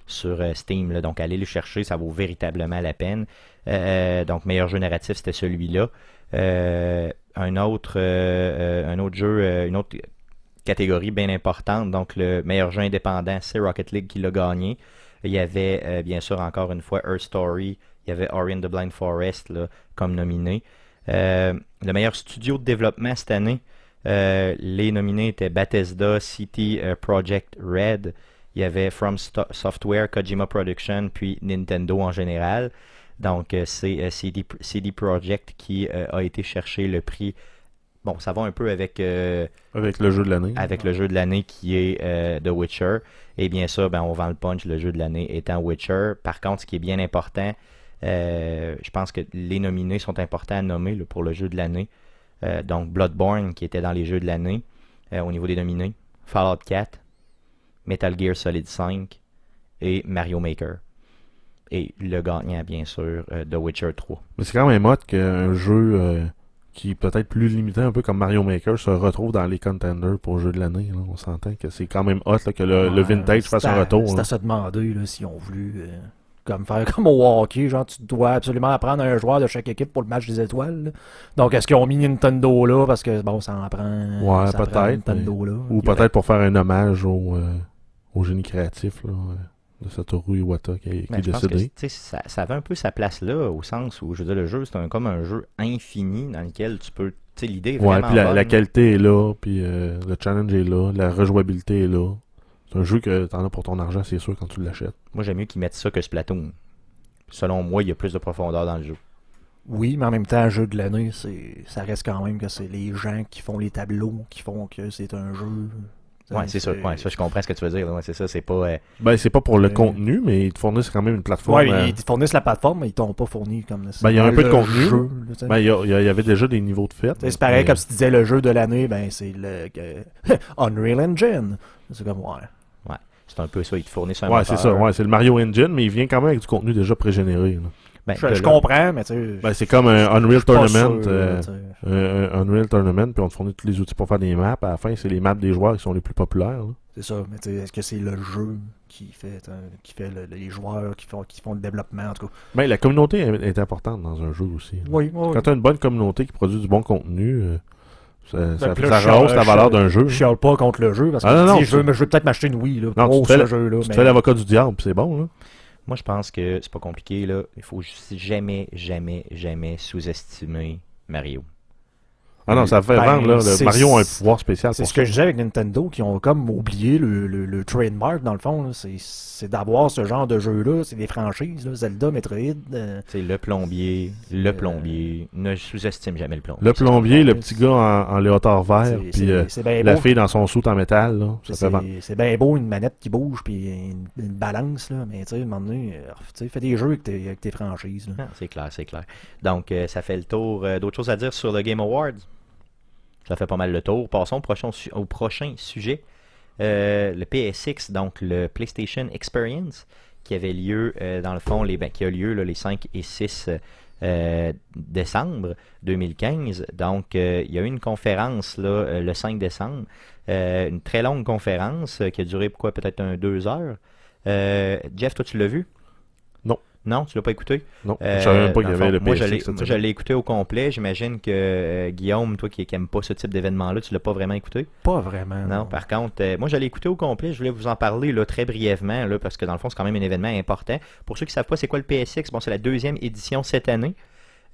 sur Steam. Là, donc allez le chercher, ça vaut véritablement la peine. Donc meilleur jeu narratif, c'était celui-là. Un autre, un autre jeu, une autre catégorie bien importante. Donc le meilleur jeu indépendant, c'est Rocket League qui l'a gagné. Il y avait euh, bien sûr encore une fois Earth Story, il y avait Ori and the Blind Forest là, comme nominé. Euh, le meilleur studio de développement cette année, euh, les nominés étaient Bethesda, City euh, Project Red, il y avait From Sto- Software, Kojima Production, puis Nintendo en général. Donc c'est CD, CD Projekt qui a été chercher le prix. Bon, ça va un peu avec Avec le jeu de l'année. avec le jeu de l'année qui est The Witcher. Et bien sûr, ben, on vend le punch, le jeu de l'année étant Witcher. Par contre, ce qui est bien important, euh, je pense que les nominés sont importants à nommer là, pour le jeu de l'année. Euh, donc Bloodborne qui était dans les jeux de l'année euh, au niveau des nominés. Fallout 4, Metal Gear Solid 5 et Mario Maker. Et le gagnant, bien sûr, euh, The Witcher 3. Mais c'est quand même hot qu'un jeu euh, qui est peut-être plus limité, un peu comme Mario Maker, se retrouve dans les contenders pour jeu de l'année. là. On s'entend que c'est quand même hot là, que le, le vintage fasse un retour. C'est là. à se demander là, si on voulu euh, comme faire comme au hockey, genre tu dois absolument apprendre un joueur de chaque équipe pour le match des étoiles. là. Donc est-ce qu'ils ont mis Nintendo là parce que bon ça en prend Ouais, ça prend peut-être, Nintendo là. Ou Il y aurait- peut-être pour faire un hommage au, euh, au génie créatif là, euh, de Satoru Iwata qui, qui Ben, est je pense que décédé. tu sais, ça, ça avait un peu sa place là, au sens où, je veux dire, le jeu, c'est un, comme un jeu infini dans lequel tu peux. Tu sais, l'idée est Ouais, vraiment puis la, bonne. la qualité est là, puis euh, le challenge est là, la rejouabilité est là. C'est un jeu que t'en as pour ton argent, c'est sûr, quand tu l'achètes. Moi, j'aime mieux qu'ils mettent ça que Splatoon. Selon moi, il y a plus de profondeur dans le jeu. Oui, mais en même temps, jeu de l'année, c'est ça reste quand même que c'est les gens qui font les tableaux qui font que c'est un jeu. Ouais, c'est ça. Ouais, ça, je comprends ce que tu veux dire. Ouais, c'est ça, c'est pas. euh, Ben, c'est pas pour le Euh, contenu, mais ils te fournissent quand même une plateforme. Ouais, euh, ils te fournissent la plateforme, mais ils t'ont pas fourni comme Ben, il y a un peu de contenu. jeu, là. Ben, il y, a- il avait déjà des niveaux de sais, C'est pareil, mais- comme si tu disais le jeu de l'année, ben c'est le Unreal Engine. C'est comme, ouais. C'est un peu ça. Ils te fournissent un Ouais, c'est ça. Ouais, c'est le Mario Engine, mais il vient quand même avec du contenu déjà pré-généré. là. Ben, Je, de je là- comprends, mais tu sais. Ben, c'est comme un Unreal pas Tournament. sûr, euh, là, tu sais. un- un Unreal Tournament, puis on te fournit tous les outils pour faire des maps. À la fin, c'est les maps des joueurs qui sont les plus populaires. là. C'est ça, mais tu sais, est-ce que c'est le jeu qui fait, euh, qui fait le- les joueurs qui font, qui font le développement, en tout cas? Ben, la communauté est, est importante dans un jeu aussi. là. Oui, oui. Quand tu as une bonne communauté qui produit du bon contenu, euh, ça, là, ça rehausse la valeur d'un jeu. Je chiale pas contre le jeu, parce que Ah, non, je, non, dis, je, veux, je veux peut-être m'acheter une Wii là, Non, pour tu ce fais- jeu-là. Tu mais- fais l'avocat du diable, puis c'est bon. Là. Moi, je pense que c'est pas compliqué. là. Il faut jamais, jamais, jamais sous-estimer Mario. Ah non, ça fait Ben, vendre, là. Le Mario a un pouvoir spécial C'est ce que je disais avec Nintendo, qui ont comme oublié le, le, le trademark, dans le fond. C'est- C'est d'avoir ce genre de jeu-là. C'est des franchises, là, Zelda, Metroid. euh, C'est le plombier, le plombier. Ne sous-estime jamais le plombier. Le plombier, le petit gars en, en léotard vert, c'est- puis euh, bien la fille dans son soute en métal, là. Ça fait C'est vendre. c'est bien beau, une manette qui bouge, puis une, une balance, là. Mais tu sais, à un moment donné, euh, fais des jeux avec tes, avec tes franchises. là. Ah, c'est clair, c'est clair. Donc, euh, ça fait le tour. Euh, D'autres choses à dire sur le Game Awards? Ça fait pas mal le tour. Passons au prochain, sujet. Euh, le PSX, donc le PlayStation Experience, qui avait lieu, euh, dans le fond, ben, qui a lieu les 5 et 6 euh, décembre 2015. Donc, il y a eu une conférence le 5 décembre. Une très longue conférence qui a duré quoi, peut-être deux heures. Jeff, toi, tu l'as vu? Non. Tu l'as pas écouté? Non, euh, je savais même pas qu'il y le avait le cette moi, je l'ai écouté au complet. J'imagine que euh, Guillaume, toi qui n'aime pas ce type d'événement-là, tu l'as pas vraiment écouté? Pas vraiment. Non, par contre, euh, moi, je l'ai écouté au complet. Je voulais vous en parler là, très brièvement, là, parce que dans le fond, c'est quand même un événement important. Pour ceux qui ne savent pas, c'est quoi le PSX Bon, c'est la deuxième édition cette année.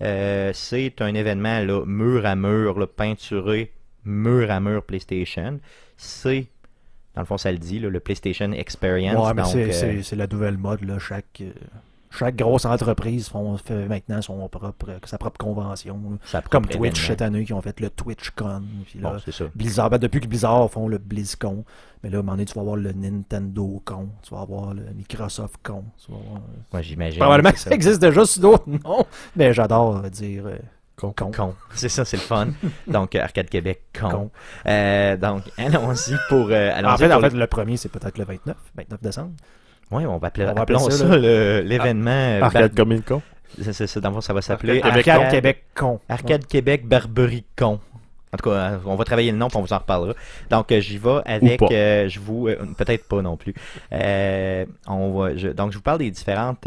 Euh, c'est un événement là, mur à mur, là, peinturé mur à mur PlayStation. C'est, dans le fond, ça le dit, là, le PlayStation Experience. Ouais, mais donc, c'est- euh, la nouvelle mode, là. Chaque, euh, chaque grosse entreprise font, fait maintenant son propre, sa propre convention. Comme Twitch événement. cette année, qui ont fait le TwitchCon. Puis là, Bon, c'est ça. Blizzard, ben, depuis que Blizzard font le BlizzCon, mais là, à un moment donné, tu vas avoir le Nintendo con, tu vas avoir le Microsoft con. Avoir... Moi, j'imagine. Probablement que c'est ça existe déjà sous d'autres noms, mais j'adore euh, dire euh, con. Con. C'est ça, c'est le fun. donc, euh, Arcade Québec, con. Con. Euh, donc, allons-y pour. euh, En fait, pour en le- fait, le premier, c'est peut-être le 29, 29 décembre. Oui, on va appeler, On va appeler appelons ça, l'événement. Arcade Comic Con. c'est- ça, fond, ça va s'appeler Arcade Arcade Québec con. Arcade Québec Barberie Con. En tout cas, euh, on va travailler le nom, puis on vous en reparlera. Donc, euh, j'y vais avec, euh, je vous, euh, peut-être pas non plus. Euh, on va, je- donc, je vous parle des différentes,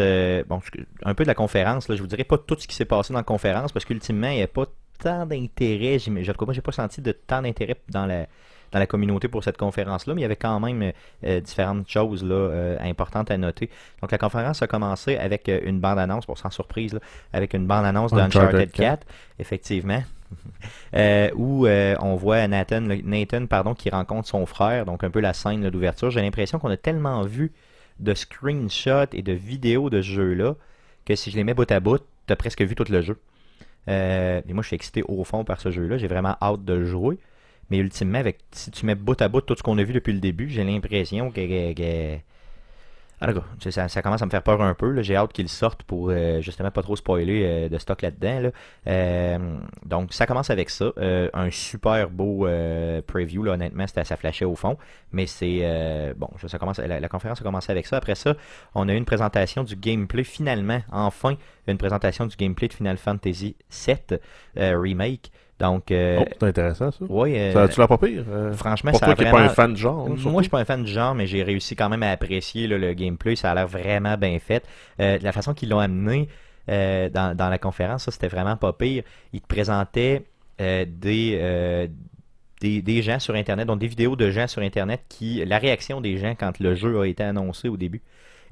bon, un peu de la conférence. Là, je vous dirai pas tout ce qui s'est passé dans la conférence, parce qu'ultimement, il n'y a pas tant d'intérêt. je- cas, moi, j'ai pas senti de tant d'intérêt dans la dans la communauté pour cette conférence-là, mais il y avait quand même euh, différentes choses là, euh, importantes à noter. Donc la conférence a commencé avec euh, une bande-annonce, pour sans surprise, là, avec une bande-annonce de Uncharted Uncharted 4, effectivement, euh, où euh, on voit Nathan, Nathan pardon, qui rencontre son frère, donc un peu la scène d'ouverture. J'ai l'impression qu'on a tellement vu de screenshots et de vidéos de ce jeu-là que si je les mets bout à bout, tu as presque vu tout le jeu. Euh, et moi, je suis excité au fond par ce jeu-là. J'ai vraiment hâte de le jouer. Mais ultimement, si tu mets bout à bout tout ce qu'on a vu depuis le début, j'ai l'impression que. que- sais, ça, ça commence à me faire peur un peu. J'ai hâte qu'il sorte pour euh, justement pas trop spoiler euh, de stock là-dedans. là. Euh, donc, ça commence avec ça. Un super beau preview, là, honnêtement, c'était, ça flashait au fond. Mais c'est. bon, ça, commence, la, la conférence a commencé avec ça. Après ça, on a eu une présentation du gameplay, finalement, enfin, une présentation du gameplay de Final Fantasy VII Remake. Donc, euh, Oh, c'est intéressant, ça. euh, Ça, tu l'as pas pire? euh, franchement, pour ça toi a qui n'es vraiment... pas un fan de genre. Moi, surtout. je suis pas un fan du genre, mais j'ai réussi quand même à apprécier là, le gameplay. Ça a l'air vraiment bien fait. Euh, de la façon qu'ils l'ont amené euh, dans, dans la conférence, ça, c'était vraiment pas pire. Ils te présentaient euh, des, euh, des, des gens sur Internet, donc des vidéos de gens sur Internet, qui la réaction des gens quand le jeu a été annoncé au début.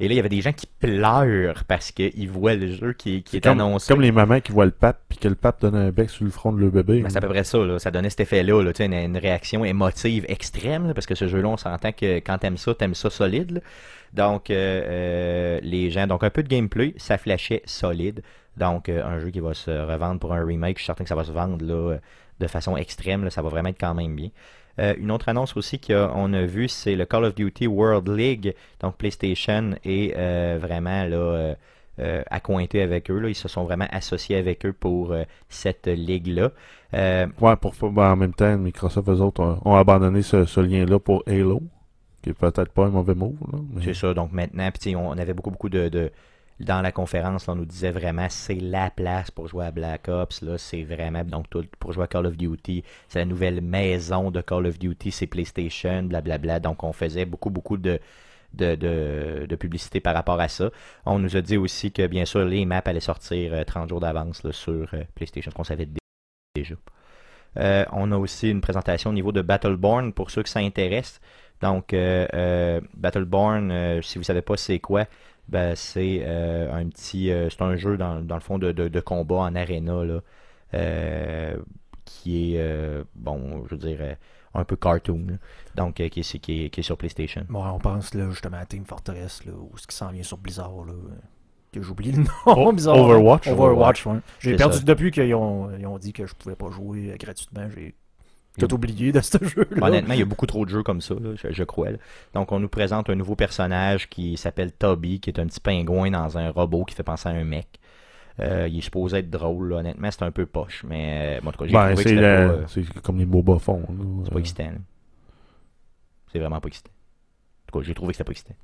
Et là, il y avait des gens qui pleurent parce qu'ils voient le jeu qui, qui est, annoncé. comme les mamans qui voient le pape, puis que le pape donne un bec sur le front de leur bébé. Ben, c'est à peu près ça, là. ça donnait cet effet-là, là, une, une réaction émotive extrême, là, parce que ce jeu-là, on s'entend que quand t'aimes ça, t'aimes ça solide. Donc, euh, euh, les gens, donc un peu de gameplay, ça flashait solide. Donc, euh, un jeu qui va se revendre pour un remake, je suis certain que ça va se vendre là, de façon extrême, là, ça va vraiment être quand même bien. Euh, une autre annonce aussi qu'on a vue, c'est le Call of Duty World League. Donc PlayStation est euh, vraiment là, euh, accointé avec eux. Là. Ils se sont vraiment associés avec eux pour cette ligue-là. Ouais, pour, ben, en même temps, Microsoft, eux autres, ont, ont abandonné ce, ce lien-là pour Halo, qui est peut-être pas un mauvais mais- C'est ça, donc maintenant, on on avait beaucoup, beaucoup de, de- Dans la conférence, on nous disait vraiment c'est la place pour jouer à Black Ops. Là, c'est vraiment. Donc, pour jouer à Call of Duty, c'est la nouvelle maison de Call of Duty, c'est PlayStation, blablabla. Donc, on faisait beaucoup, beaucoup de. De, de- publicité par rapport à ça. On nous a dit aussi que bien sûr les maps allaient sortir euh, 30 jours d'avance sur euh, PlayStation, qu'on savait dé- déjà. Euh, on a aussi une présentation au niveau de Battleborn pour ceux que ça intéresse. Donc, euh, euh, Battleborn, euh, si vous savez pas c'est quoi, ben, c'est euh, un petit, euh, c'est un jeu dans, dans le fond de, de- de combat en arena là, euh, qui est, euh, bon, je veux dire, euh, un peu cartoon. là. Donc, euh, qui, est, qui, est, qui est sur PlayStation. Bon, on pense là, justement à Team Fortress, là, ou ce qui s'en vient sur Blizzard. Là, que j'oublie le nom. O- Blizzard. Overwatch. Overwatch, ouais. J'ai perdu ça. depuis qu'ils ont, ils ont dit que je pouvais pas jouer gratuitement. J'ai tout oublié de ce jeu-là. Honnêtement, il y a beaucoup trop de jeux comme ça, là, je, je crois. là. Donc, on nous présente un nouveau personnage qui s'appelle Toby, qui est un petit pingouin dans un robot qui fait penser à un mec. Euh, il est supposé être drôle, là. honnêtement, c'est un peu poche, mais euh, bon, en tout cas, j'ai Ben, trouvé que c'est c'était la- pas, euh, c'est comme les MOBA font. là. c'est pas excitant. C'est vraiment pas excitant. En tout cas, j'ai trouvé que c'était pas excitant.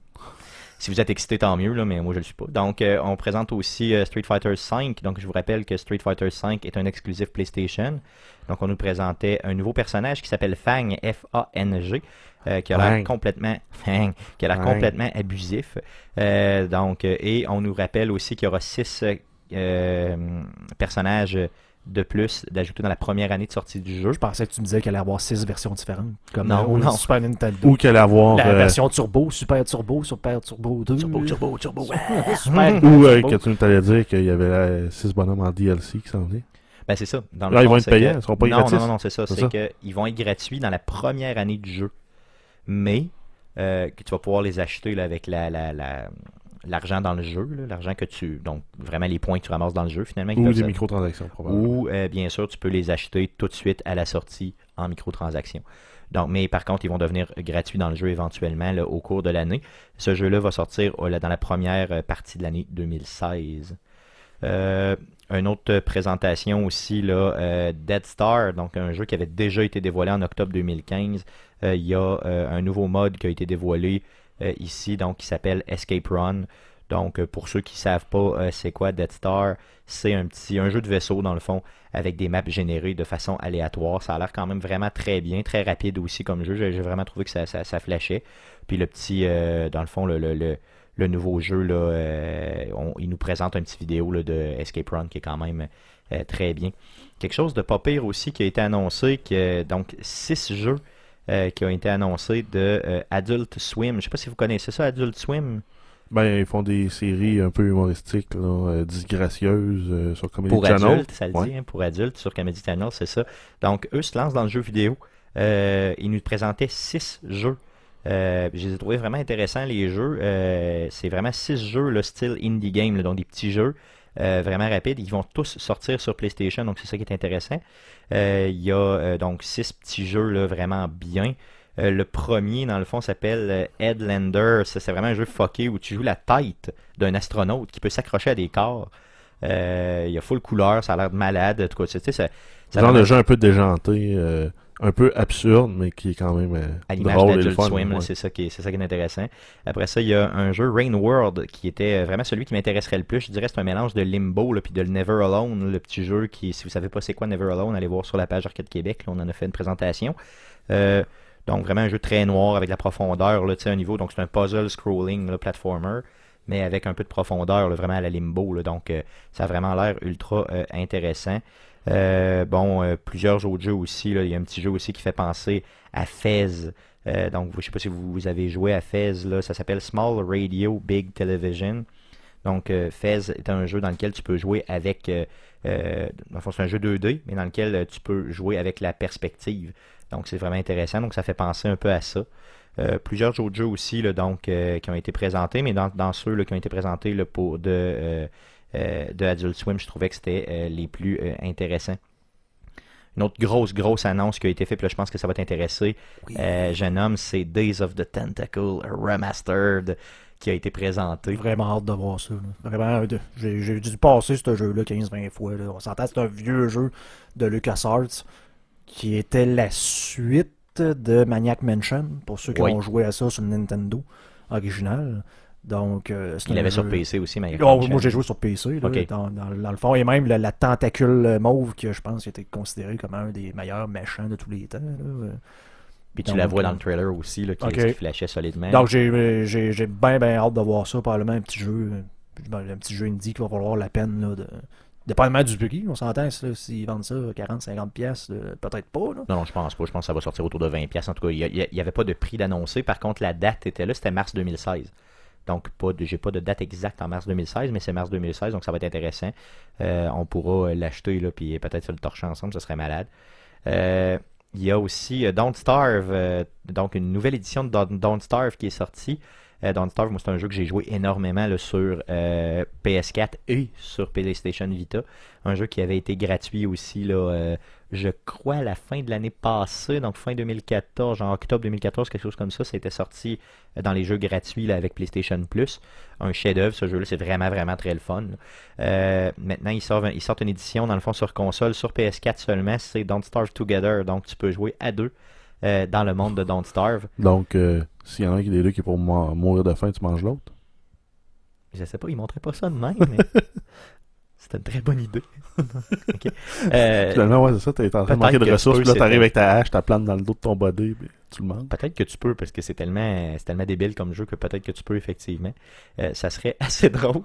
Si vous êtes excité, tant mieux, là, mais moi je le suis pas. Donc, euh, on présente aussi euh, Street Fighter V. Donc, je vous rappelle que Street Fighter V est un exclusif PlayStation. Donc, on nous présentait un nouveau personnage qui s'appelle Fang, F-A-N-G, euh, qui a l'air Fang. complètement, Fang, qui a l'air Fang. complètement abusif. Euh, donc, et on nous rappelle aussi qu'il y aura six euh, personnages de plus d'ajouter dans la première année de sortie du jeu. Je pensais que tu me disais qu'il allait y avoir six versions différentes. Comme Non, au non. Super Nintendo. Ou qu'elle avoir. la euh, version Turbo, Super Turbo, Super Turbo 2. Turbo, turbo, turbo. Super Ou euh, que tu allais dire qu'il y avait 6 bonhommes en DLC qui s'en venaient. Ben c'est ça. Dans Là, ils vont être payants, que- ils seront pas non, gratis. Non, non, non, c'est ça. C'est qu'ils vont être gratuits dans la première année du jeu. Mais euh, que tu vas pouvoir les acheter là, avec la, la, la- l'argent dans le jeu. L'argent que tu. Donc, vraiment les points que tu ramasses dans le jeu, finalement. Ou des microtransactions, probablement. Ou, euh, bien sûr, tu peux les acheter tout de suite à la sortie en microtransactions. Donc, mais par contre, ils vont devenir gratuits dans le jeu éventuellement là, au cours de l'année. Ce jeu-là va sortir euh, là, dans la première euh, partie de l'année 2016. Euh, une autre présentation aussi, là, euh, Dead Star, donc un jeu qui avait déjà été dévoilé en octobre 2015. Euh, Il y a un nouveau mode qui a été dévoilé ici, donc qui s'appelle Escape Run. Donc, euh, pour ceux qui savent pas euh, c'est quoi Dead Star, c'est un petit un jeu de vaisseau dans le fond avec des maps générées de façon aléatoire. Ça a l'air quand même vraiment très bien, très rapide aussi comme jeu. J'ai vraiment trouvé que ça, ça, flashait. Puis le petit, euh, dans le fond, le, le, le, nouveau jeu, là, euh, il nous présente un petit vidéo de Escape Run qui est quand même euh, très bien. Quelque chose de pas pire aussi qui a été annoncé, que, donc six jeux euh, qui ont été annoncés de euh, Adult Swim. Je sais pas si vous connaissez ça, Adult Swim. Ben, ils font des séries un peu humoristiques, là, euh, disgracieuses sur Comedy Pour Channel. adultes, ça le Ouais. dit, hein, pour adultes sur Comedy Channel, c'est ça. Donc, eux se lancent dans le jeu vidéo. Ils nous présentaient six jeux. Euh, je les ai trouvés vraiment intéressants, les jeux. Euh, c'est vraiment six jeux, le style indie game, là, donc des petits jeux euh, vraiment rapides. Ils vont tous sortir sur PlayStation, donc c'est ça qui est intéressant. Euh, Il y a euh, donc six petits jeux là, vraiment bien. Euh, le premier, dans le fond, s'appelle Headlander. C'est vraiment un jeu fucké où tu joues la tête d'un astronaute qui peut s'accrocher à des corps. Euh, il y a full couleur, ça a l'air de malade. En tout cas, tu sais, ça, ça a Genre de jeu un peu déjanté, euh, un peu absurde, mais qui est quand même euh, à l'image le d'Adult. Swim, ouais. c'est ça qui est, c'est ça qui est intéressant. Après ça, il y a un jeu Rain World qui était euh, vraiment celui qui m'intéresserait le plus. Je dirais que c'est un mélange de Limbo là, puis de Never Alone, le petit jeu qui, si vous savez pas c'est quoi Never Alone, allez voir sur la page Arcade Québec, là, on en a fait une présentation. Euh, donc vraiment un jeu très noir avec de la profondeur, là, tu sais, un niveau. Donc c'est un puzzle scrolling là, platformer, mais avec un peu de profondeur, là, vraiment à la Limbo. là. donc euh, ça a vraiment l'air ultra euh, intéressant. Euh, bon, euh, plusieurs autres jeux aussi. là. Il y a un petit jeu aussi qui fait penser à Fez. Euh, donc, je ne sais pas si vous, avez joué à Fez. Là. Ça s'appelle Small Radio Big Television. Donc, euh, Fez est un jeu dans lequel tu peux jouer avec. Euh, euh, fond, c'est un jeu 2D, mais dans lequel tu peux jouer avec la perspective. Donc, c'est vraiment intéressant. Donc, ça fait penser un peu à ça. Euh, plusieurs autres jeux aussi là, donc, euh, qui ont été présentés, mais dans, ceux là, qui ont été présentés là, pour de, euh, de Adult Swim, je trouvais que c'était euh, les plus euh, intéressants. Une autre grosse, grosse annonce qui a été faite, puis là, je pense que ça va t'intéresser, euh, jeune homme, c'est Days of the Tentacle Remastered qui a été présenté. Vraiment hâte de voir ça. là. Vraiment, j'ai j'ai dû passer ce jeu-là 15-20 fois. là. On s'entend, c'est un vieux jeu de LucasArts qui était la suite de Maniac Mansion, pour ceux qui Oui. ont joué à ça sur le Nintendo original. Donc, euh, Il l'avait sur PC aussi, mais Oh, moi, j'ai joué sur PC, là, dans, dans- dans le fond. Et même la, la tentacule mauve, que je pense était considéré comme un des meilleurs méchants de tous les temps. là. Puis tu Donc, la vois euh, dans le trailer aussi, là, qui, qui flashait solidement. Donc, j'ai j'ai- bien, bien hâte de voir ça. Probablement un petit jeu, euh, un petit jeu indie qui va valoir la peine là, de. Dépendamment du prix, on s'entend, s'ils vendent ça 40-50$, piastres, euh, peut-être pas. Là. Non, non, je pense pas. Je pense que ça va sortir autour de 20$. piastres. En tout cas, il n'y avait pas de prix d'annoncer. Par contre, la date était là, c'était mars 2016. Donc, de, j'ai pas de date exacte en mars 2016, mais c'est mars 2016, donc ça va être intéressant. Euh, on pourra l'acheter, là, puis peut-être se le torcher ensemble, ce serait malade. Euh, il y a aussi euh, Don't Starve, donc une nouvelle édition de Don't, Starve qui est sortie. Don't Starve, moi, c'est un jeu que j'ai joué énormément sur euh, PS4 et sur PlayStation Vita. Un jeu qui avait été gratuit aussi, là, je crois, à la fin de l'année passée, donc fin 2014, genre octobre 2014, quelque chose comme ça. Ça a été sorti euh, dans les jeux gratuits là, avec PlayStation Plus. Un chef-d'œuvre, ce jeu-là, c'est vraiment, vraiment très le fun. Euh, maintenant, ils sortent, ils sortent une édition, dans le fond, sur console, sur PS4 seulement. C'est Don't Starve Together, donc tu peux jouer à deux. euh, dans le monde de Don't Starve. Donc, euh, s'il y en a un qui est là qui est pour mou- mourir de faim, tu manges l'autre? Je sais pas, ils montraient pas ça de même, mais c'était une très bonne idée. Ok. Euh, Finalement, ouais, c'est ça, t'es en train de manquer de ressources, eux, puis là, t'arrives avec ta hache, t'as plante dans le dos de ton body, puis tu le manges. Peut-être que tu peux, parce que c'est tellement, c'est tellement débile comme jeu que peut-être que tu peux, effectivement. Euh, ça serait assez drôle.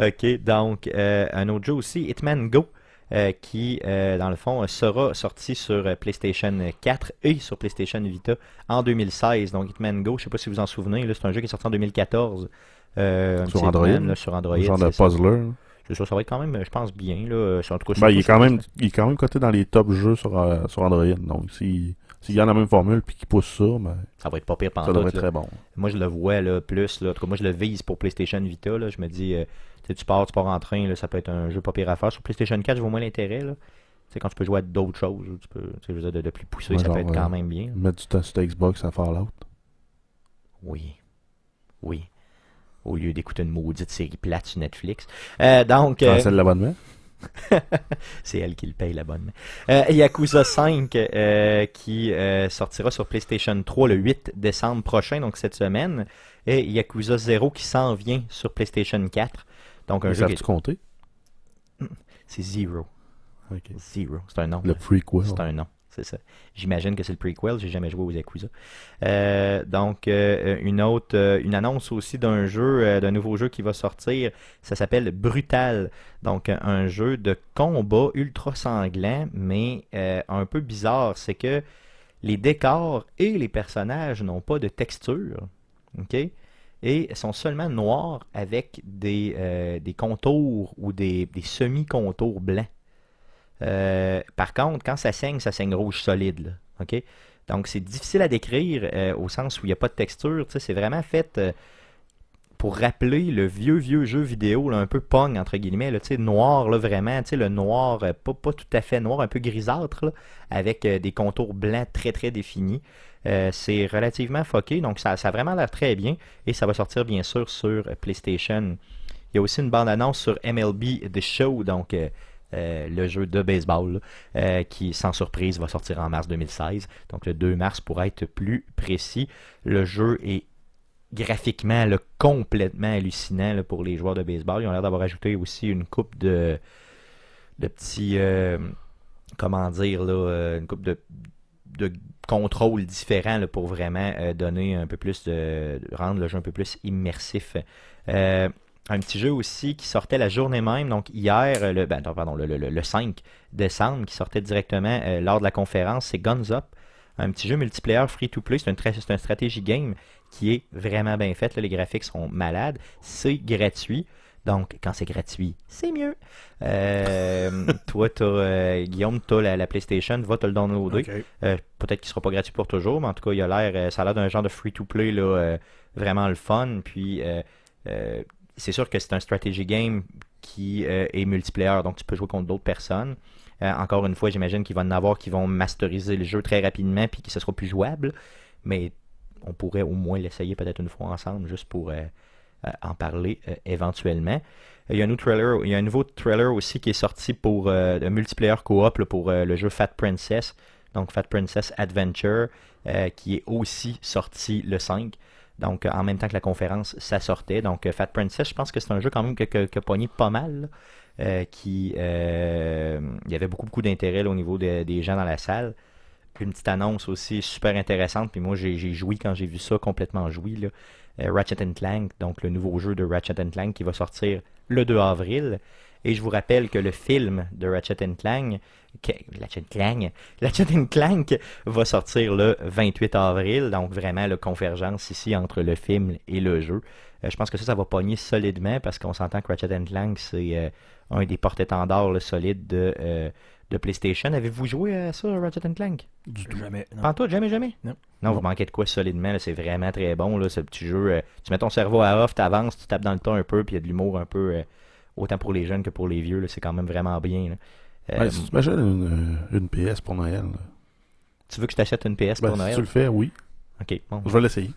ok, donc, euh, un autre jeu aussi, Hitman Go, euh, qui, dans le fond, sera sorti sur PlayStation 4 et sur PlayStation Vita en 2016. Donc, Hitman Go, je sais pas si vous en souvenez, là, c'est un jeu qui est sorti en 2014. euh, un Sur Android. Hitman, là, sur Android. Un genre de ça. C'est ça, ça va être quand même, je pense, bien. Là. C'est- En tout cas, Ben, c'est il est quand même, il est quand même coté dans les top jeux sur, euh, sur Android. Donc, s'il s'il y a la même formule puis qu'il pousse ça, ben, Ça va être pas pire ça pendant devrait être très bon. Moi, je le vois là, plus. Là. En tout cas, moi, je le vise pour PlayStation Vita. Là. Je me dis, euh, tu pars, tu pars en train, là, ça peut être un jeu pas pire à faire. Sur PlayStation 4, je vois moins l'intérêt. là. Tu sais, quand tu peux jouer à d'autres choses, tu peux, tu sais, je veux dire, de, de plus Ouais, ça peut être quand euh, même bien. Mettre du temps sur ta Xbox à faire l'autre. Oui. Oui. Au lieu d'écouter une maudite série plate sur Netflix. Euh, donc, euh, Cancel l'abonnement. c'est elle qui le paye l'abonnement. Euh, Yakuza 5 euh, qui euh, sortira sur PlayStation 3 le 8 décembre prochain, donc cette semaine. Et Yakuza 0 qui s'en vient sur PlayStation 4. Donc un Ils jeu qui compter? est- c'est Zero. Zero, c'est un nom. Le prequel. C'est un nom, J'imagine que c'est le prequel, j'ai jamais joué aux Yakuza. Euh, donc, euh, une autre, euh, une annonce aussi d'un jeu, d'un nouveau jeu qui va sortir, ça s'appelle Brutal. Donc, un jeu de combat ultra sanglant, mais un peu bizarre, c'est que les décors et les personnages n'ont pas de texture, ok? Et sont seulement noirs avec des, des contours ou des semi-contours blancs. Euh, par contre, quand ça saigne, ça saigne rouge solide. OK? Donc, c'est difficile à décrire euh, au sens où il n'y a pas de texture. C'est vraiment fait euh, pour rappeler le vieux, vieux jeu vidéo, un peu pong, entre guillemets, noir, là, vraiment. Le noir, pas, pas tout à fait noir, un peu grisâtre, avec des contours blancs très, très définis. C'est relativement foqué, donc ça, ça a vraiment l'air très bien. Et ça va sortir, bien sûr, sur PlayStation. Il y a aussi une bande-annonce sur MLB The Show, donc euh, le jeu de baseball, euh, qui, sans surprise, va sortir en mars 2016. Donc le 2 mars, pour être plus précis. Le jeu est graphiquement complètement hallucinant pour les joueurs de baseball. Ils ont l'air d'avoir ajouté aussi une coupe de, petits... euh, comment dire, là, une coupe de, de contrôles différents là, pour vraiment donner un peu plus de, rendre le jeu un peu plus immersif. Un petit jeu aussi qui sortait la journée même, donc hier, euh, le, ben, pardon, le, le- le- le 5 décembre, qui sortait directement euh, lors de la conférence, c'est Guns Up. Un petit jeu multiplayer free-to-play, c'est un, un stratégie game qui est vraiment bien fait. là, les graphiques sont malades. C'est gratuit. Donc, quand c'est gratuit, c'est mieux. Euh, toi, t'as, euh, Guillaume, tu as la, la PlayStation, va te le downloader. Euh, Peut-être qu'il sera pas gratuit pour toujours, mais en tout cas, il a l'air, ça a l'air d'un genre de free-to-play là, vraiment le fun. Puis, c'est sûr que c'est un strategy game qui euh, est multiplayer, donc tu peux jouer contre d'autres personnes. Euh, encore une fois, j'imagine qu'il va en avoir qui vont masteriser le jeu très rapidement puis que ce sera plus jouable. Mais on pourrait au moins l'essayer peut-être une fois ensemble, juste pour euh, en parler éventuellement. Il y, a un nouveau trailer, il y a un nouveau trailer aussi qui est sorti pour le multiplayer coop pour le jeu Fat Princess, donc Fat Princess Adventure, qui est aussi sorti le 5. Donc euh, en même temps que la conférence, ça sortait. Donc euh, Fat Princess, je pense que c'est un jeu quand même que- que- pogné pas mal. euh, qui, il y avait beaucoup, beaucoup d'intérêt au niveau de- des gens dans la salle. Une petite annonce aussi super intéressante. Puis moi, j'ai joui quand j'ai vu ça, complètement joui. Là. Ratchet Clank, donc le nouveau jeu de Ratchet Clank qui va sortir le 2 avril. Et je vous rappelle que le film de Ratchet Clank, que- Ratchet Clank, Ratchet Clank va sortir le 28 avril. Donc vraiment, la convergence ici entre le film et le jeu. Euh, je pense que ça, ça va pogner solidement parce qu'on s'entend que Ratchet Clank, c'est euh, un des porte-étendards solides de, euh, de PlayStation. Avez-vous joué à ça, Ratchet Clank? Du tout. Jamais. non. Tout, jamais, jamais? Non. Non, vous manquez de quoi solidement, là, c'est vraiment très bon, là, ce petit jeu. euh, tu mets ton cerveau à off, tu avances, tu tapes dans le tas un peu, puis il y a de l'humour un peu, euh, autant pour les jeunes que pour les vieux, c'est quand même vraiment bien. là. Euh, Ouais, si tu imagines une, euh, une PS pour Noël. là. tu veux que je t'achète une PS Ben, pour si Noël? tu le fais, oui. Ok, bon, Je vais l'essayer.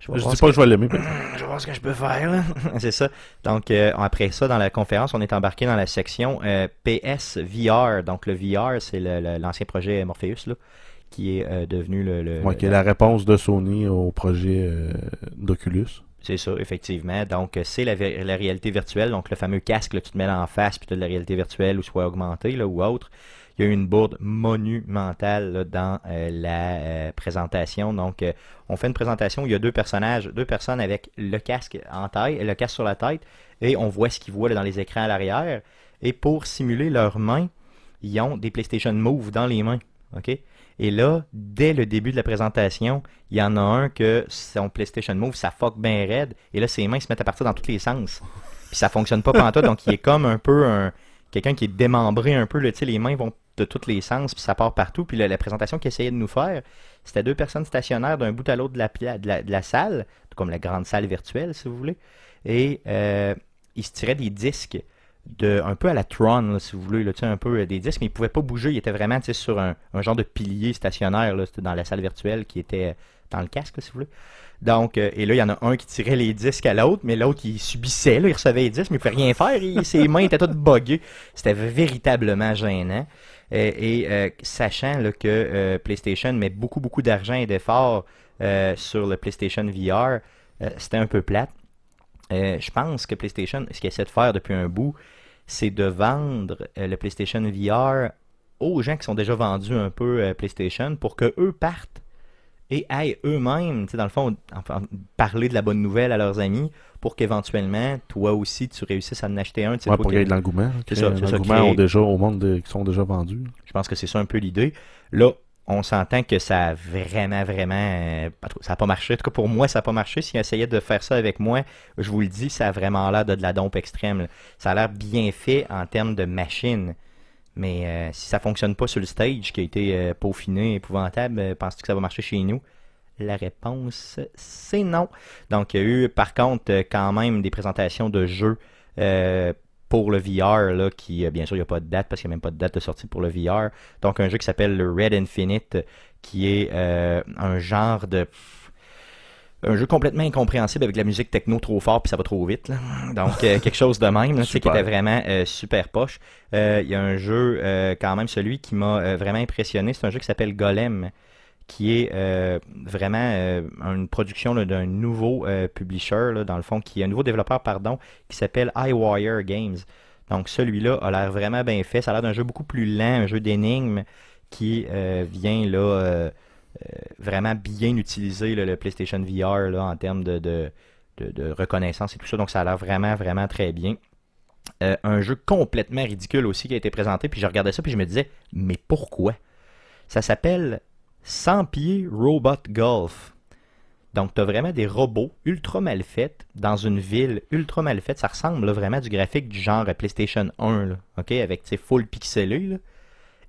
je Je dis pas que- je vais l'aimer. mais- je vais voir ce que je peux faire. c'est ça. Donc, euh, après ça, dans la conférence, on est embarqué dans la section euh, PS VR. Donc, le VR, c'est l'ancien projet Morpheus, là, qui est euh, devenu le... le- Ouais, qui est la réponse de Sony au projet d'Oculus. C'est ça, effectivement. Donc, euh, c'est la, réalité virtuelle. Donc, le fameux casque que tu te mets en face, puis tu as de la réalité virtuelle ou soit augmentée là, ou autre. Il y a eu une bourde monumentale dans euh, la euh, présentation. Donc, on fait une présentation où il y a deux personnages, deux personnes avec le casque en taille, le casque sur la tête, et on voit ce qu'ils voient dans les écrans à l'arrière. Et pour simuler leurs mains, ils ont des PlayStation Move dans les mains. OK? Et là, dès le début de la présentation, il y en a un que son PlayStation Move, ça fuck bien raide. Et là, ses mains se mettent à partir dans tous les sens. Puis ça fonctionne pas pantoute, donc il est comme un peu un quelqu'un qui est démembré un peu. Là, les mains vont de tous les sens, puis ça part partout. Puis la, présentation qu'il essayait de nous faire, c'était deux personnes stationnaires d'un bout à l'autre de la, pla- de, la, de la salle, comme la grande salle virtuelle, si vous voulez. Et euh, ils se tiraient des disques de un peu à la Tron, si vous voulez, là, un peu euh, des disques, mais ils pouvaient pas bouger. Ils étaient vraiment sur un, un genre de pilier stationnaire là, dans la salle virtuelle qui était euh, dans le casque, si vous voulez. Donc, euh, et là, il y en a un qui tirait les disques à l'autre, mais l'autre, il subissait, il recevait les disques, mais il pouvait rien faire. il- ses mains étaient toutes buggées. C'était véritablement gênant. Et sachant que PlayStation met beaucoup, beaucoup d'argent et d'efforts sur le PlayStation VR, c'était un peu plate. Euh, je pense que PlayStation, ce qu'il essaie de faire depuis un bout, c'est de vendre euh, le PlayStation VR aux gens qui sont déjà vendus un peu euh, PlayStation pour que eux partent et aillent eux-mêmes, dans le fond, enfin, parler de la bonne nouvelle à leurs amis pour qu'éventuellement, toi aussi, tu réussisses à en acheter un. Ouais, toi pour qui- qu'il y ait de l'engouement. C'est ça, c'est ça, engouement créer- ont déjà, au monde de- qui sont déjà vendus. Je pense que c'est ça un peu l'idée. Là, on s'entend que ça a vraiment, vraiment. euh, ça n'a pas marché. En tout cas, pour moi, ça n'a pas marché. S'ils essayaient de faire ça avec moi, je vous le dis, ça a vraiment l'air de, de la dompe extrême. Ça a l'air bien fait en termes de machine. Mais euh, si ça fonctionne pas sur le stage, qui a été euh, peaufiné, épouvantable, euh, penses-tu que ça va marcher chez nous? La réponse, c'est non. Donc, il y a eu, par contre, euh, quand même des présentations de jeux pour le VR, là, qui, euh, bien sûr, il n'y a pas de date, parce qu'il n'y a même pas de date de sortie pour le VR. Donc, un jeu qui s'appelle le Red Infinite, qui est euh, un genre de... Un jeu complètement incompréhensible avec de la musique techno trop fort puis ça va trop vite. là. Donc, euh, quelque chose de même, là, sais, qui était vraiment euh, super poche. Il y a un jeu, quand même, celui qui m'a vraiment impressionné, c'est un jeu qui s'appelle Golem, qui est euh, vraiment euh, une production d'un nouveau euh, publisher, dans le fond, qui est un nouveau développeur, pardon, qui s'appelle iWire Games. Donc celui-là a l'air vraiment bien fait. Ça a l'air d'un jeu beaucoup plus lent, un jeu d'énigmes qui vient là vraiment bien utiliser le PlayStation VR là, en termes de, de, reconnaissance et tout ça. Donc ça a l'air vraiment, vraiment très bien. Un jeu complètement ridicule aussi qui a été présenté. Puis je regardais ça puis je me disais, mais pourquoi? Ça s'appelle 100 pieds Robot Golf. Donc, tu as vraiment des robots ultra mal faits dans une ville ultra mal faite. Ça ressemble là, vraiment à du graphique du genre PlayStation 1, là, ok, avec full pixelé. là.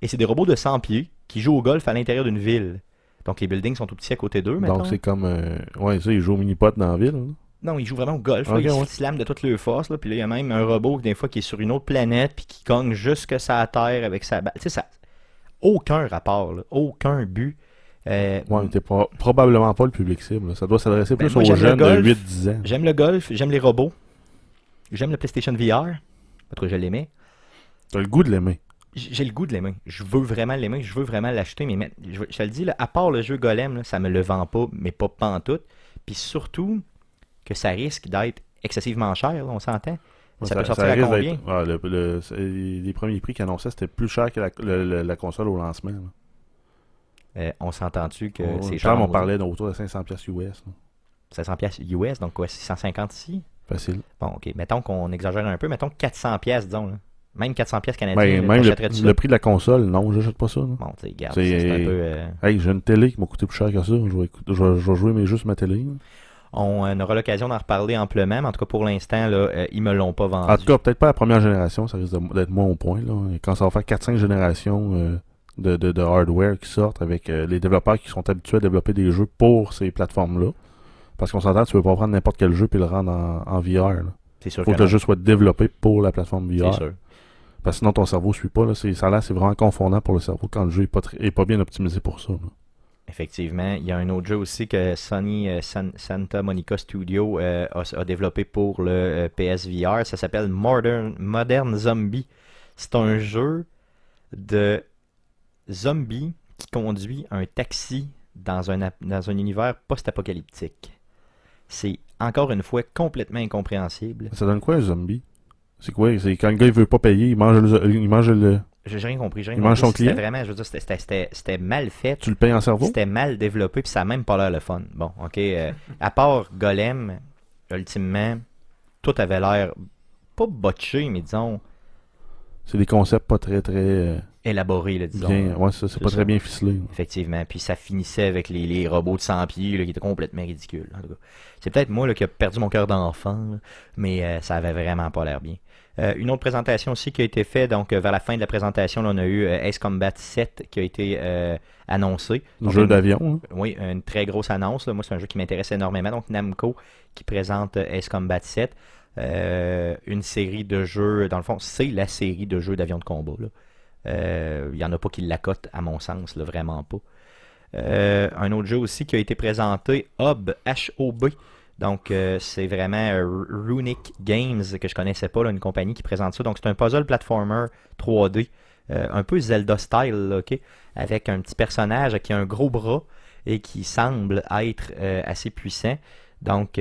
Et c'est des robots de 100 pieds qui jouent au golf à l'intérieur d'une ville. Donc, les buildings sont tout petits à côté d'eux. Donc c'est comme. euh, Ouais, ça, ils jouent au mini-pot dans la ville. là. Non, ils jouent vraiment au golf. là. Ils ouais. se slamment de toutes leurs forces. Là. Puis là, il y a même un robot, des fois, qui est sur une autre planète, puis qui cogne jusque sa terre avec sa balle. Tu sais, ça. Aucun rapport, là. aucun but. Euh, Ouais, mais t'es pro- probablement pas le public cible. Ça doit s'adresser Ben, plus moi, aux jeunes de golf. 8-10 ans. J'aime le golf, j'aime les robots. J'aime le PlayStation VR. Je l'aimais. T'as le goût de l'aimer. J'ai le goût de l'aimer. Je veux vraiment l'aimer. Je veux vraiment l'acheter. Mais mais- je, je te le dis, là, à part le jeu Golem, là, ça me le vend pas, mais pas pantoute. Puis surtout, que ça risque d'être excessivement cher, là, on s'entend. Ça, peut sortir à combien? le- le- les premiers prix qu'ils annonçaient, c'était plus cher que la, le- le- la console au lancement. Euh, On s'entend-tu que On- c'est cher? on parlait d'autour de 500$ US. là. 700 pièces US, donc quoi, 650 ici? Facile. Bon, ok. Mettons qu'on exagère un peu. Mettons 400 pièces, disons. là. Même 400 pièces canadiens. Ben, même le, le prix de la console, non, j'achète pas ça. là. Bon, tu regarde, C'est- un peu... euh, Hey, j'ai une télé qui m'a coûté plus cher que ça. Je vais, écouter- je vais- je vais jouer mais juste ma télé. là. On euh, aura l'occasion d'en reparler amplement, mais en tout cas, pour l'instant, là, euh, ils me l'ont pas vendu. En tout cas, peut-être pas la première génération, ça risque d'être moins au point. Là. Et Quand ça va faire 4-5 générations euh, de, de, de hardware qui sortent avec euh, les développeurs qui sont habitués à développer des jeux pour ces plateformes-là. Parce qu'on s'entend, tu veux pas prendre n'importe quel jeu et le rendre en, en VR. là. sûr faut que que le jeu soit développé pour la plateforme VR. sûr. Parce que sinon, ton cerveau suit pas. Là. Ça l'air, c'est vraiment confondant pour le cerveau quand le jeu est pas, est pas bien optimisé pour ça. là. Effectivement. Il y a un autre jeu aussi que Sony euh, San- Santa Monica Studio euh, a, a développé pour le euh, PSVR. Ça s'appelle Modern, Modern Zombie. C'est un jeu de zombie qui conduit un taxi dans un, dans un univers post-apocalyptique. C'est encore une fois complètement incompréhensible. Ça donne quoi un zombie? C'est quoi? C'est quand le gars il veut pas payer, il mange le. Il mange le J'ai rien compris. rien Il mange son client? vraiment, je veux dire, c'était- c'était- c'était c'était mal fait. tu le payes en cerveau? C'était mal développé, puis ça a même pas l'air le fun. Bon, ok. euh, à part Golem, ultimement, tout avait l'air pas botché, mais disons C'est des concepts pas très très euh, élaboré, là, disons. bien. Ouais, ça, c'est pas ça. très bien ficelé. Effectivement. Puis ça finissait avec les, les robots de 100 pieds, là, qui étaient complètement ridicules. en tout cas. C'est peut-être moi là, qui a perdu mon cœur d'enfant, mais euh, ça avait vraiment pas l'air bien. Euh, une autre présentation aussi qui a été faite, donc euh, vers la fin de la présentation, là, on a eu Ace Combat 7 qui a été annoncé. Un Donc, jeu d'avion. hein? Oui, une très grosse annonce. là. Moi, c'est un jeu qui m'intéresse énormément. Donc, Namco qui présente Ace Combat 7. Euh, une série de jeux, dans le fond, c'est la série de jeux d'avions de combat. là. Euh, Il n'y en a pas qui l'accotent, à mon sens, là, vraiment pas. Euh, un autre jeu aussi qui a été présenté, Hob, H-O-B. Donc, euh, c'est vraiment Runic Games, que je connaissais pas, une compagnie qui présente ça. Donc, c'est un puzzle platformer 3D, euh, un peu Zelda style, ok? avec un petit personnage qui a un gros bras et qui semble être assez puissant. Donc,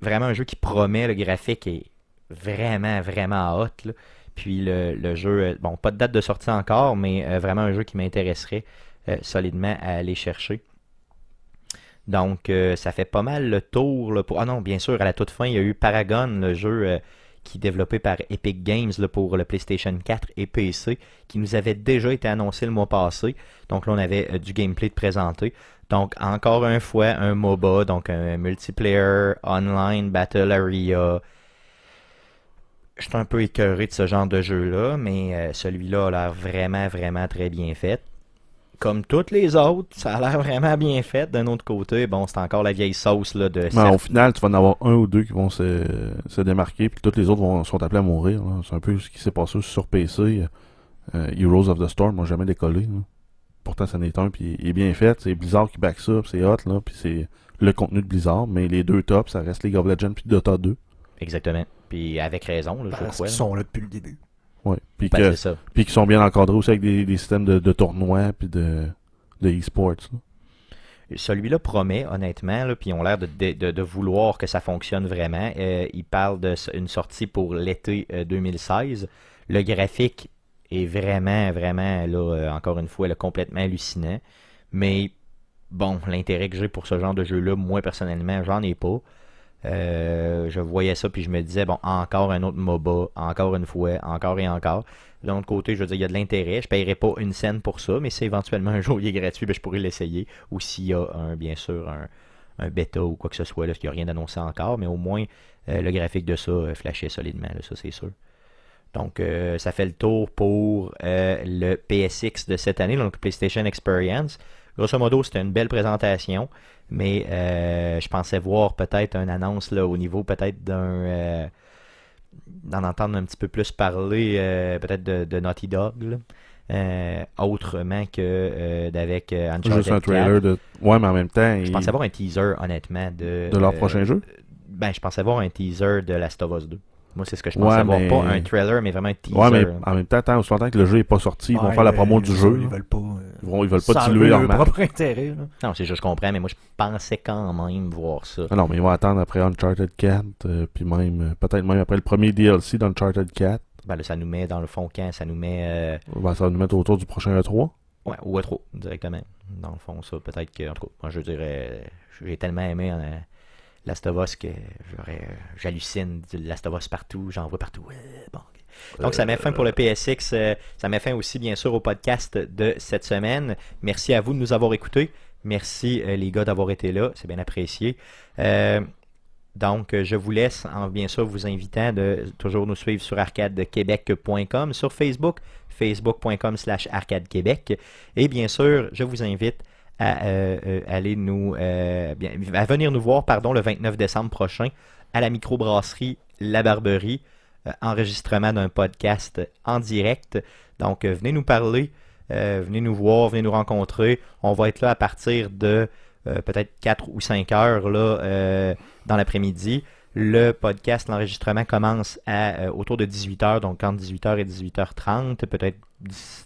vraiment un jeu qui promet, le graphique est vraiment, vraiment hot. Puis le, jeu, euh, bon, pas de date de sortie encore, mais euh, vraiment un jeu qui m'intéresserait euh, solidement à aller chercher. Donc, ça fait pas mal le tour. pour... Ah non, bien sûr, à la toute fin, il y a eu Paragon, le jeu qui est développé par Epic Games pour le PlayStation 4 et PC, qui nous avait déjà été annoncé le mois passé. Donc là, on avait du gameplay de présenter. Donc, encore une fois, un MOBA, donc un multiplayer online battle area. Je suis un peu écœuré de ce genre de jeu-là, mais euh, celui-là a l'air vraiment, vraiment très bien fait. Comme toutes les autres, ça a l'air vraiment bien fait. D'un autre côté, bon, c'est encore la vieille sauce là, de Mais au final, tu vas en avoir un ou deux qui vont se, se démarquer, puis tous les autres vont, sont appelés à mourir. C'est un peu ce qui s'est passé sur PC. Euh, Heroes of the Storm n'a jamais décollé. là. Pourtant, ça n'est un, puis il est bien fait. C'est Blizzard qui back ça, puis c'est hot, là, puis c'est le contenu de Blizzard. Mais les deux tops, ça reste League of Legends puis Dota 2. Exactement. Puis avec raison, là, je Parce crois. qu'ils sont là depuis le début. Ouais. Puis Ben, que- c'est ça. puis qui sont bien encadrés aussi avec des, des systèmes de, de tournois puis de, de e-sports. là. Celui-là promet, honnêtement, là, puis ils ont l'air de, de- de- de vouloir que ça fonctionne vraiment. Euh, ils parlent d'une sortie pour l'été euh, 2016. Le graphique est vraiment, vraiment, là, euh, encore une fois, là, complètement hallucinant. Mais bon, l'intérêt que j'ai pour ce genre de jeu-là, moi personnellement, j'en ai pas. Euh, je voyais ça puis je me disais bon encore un autre MOBA encore une fois encore et encore. De l'autre côté je veux dire il y a de l'intérêt. Je paierai pas une scène pour ça mais c'est éventuellement un jour il est gratuit ben, je pourrais l'essayer. Ou s'il y a un bien sûr un, bêta ou quoi que ce soit là, qu'il n'y a rien d'annoncé encore mais au moins euh, le graphique de ça euh, flashait solidement ça c'est sûr. Donc ça fait le tour pour le PSX de cette année donc PlayStation Experience grosso modo c'était une belle présentation mais euh, je pensais voir peut-être une annonce là, au niveau peut-être d'un. euh, d'en entendre un petit peu plus parler, euh, peut-être de, de Naughty Dog, là. Euh, autrement que euh, d'avec Uncharted Juste un 4. trailer de. Ouais, mais en même temps. Je pensais avoir un teaser, honnêtement, de. De leur euh, prochain jeu? Ben, je pensais avoir un teaser de Last of Us 2. Moi, c'est ce que je Ouais, pensais avoir. mais- Pas un trailer, mais vraiment un teaser. Ouais, mais en même temps, tant aussi longtemps que le jeu n'est pas sorti, ils vont Ouais, faire la promo du jeu. Ils là. veulent pas. Ils, vont, ils veulent pas diluer leur marque. propre intérêt. là. Non, c'est juste, je comprends, mais moi, je pensais quand même voir ça. Ah non, mais ils vont attendre après Uncharted 4, euh, puis même, euh, peut-être même après le premier DLC d'Uncharted 4. Ben, là, ça nous met dans le fond quand? Ça nous met. euh, Ben, ça va nous mettre autour du prochain E E3. Ouais, ou à trop, directement. Dans le fond, ça, peut-être que. En tout cas, moi, je dirais. J'ai tellement aimé euh, Last of Us, que j'hallucine du Last of Us partout, j'en vois partout. Bon. Donc, ça met fin pour le PSX. euh, ça met fin aussi, bien sûr, au podcast de cette semaine. Merci à vous de nous avoir écoutés. Merci, euh, les gars, d'avoir été là. C'est bien apprécié. Euh, donc, euh, je vous laisse, en bien sûr, vous invitant de toujours nous suivre sur arcadequebec.com, sur Facebook, facebook.com slash arcadequebec. Et bien sûr, je vous invite à euh, euh, euh, venir nous voir le 29 décembre prochain à la microbrasserie La Barberie, euh, enregistrement d'un podcast en direct. Donc, euh, venez nous parler, euh, venez nous voir, venez nous rencontrer. On va être là à partir de euh, peut-être 4 ou 5 heures là, euh, dans l'après-midi. Le podcast, l'enregistrement commence à euh, autour de 18h, donc entre 18h et 18h30, peut-être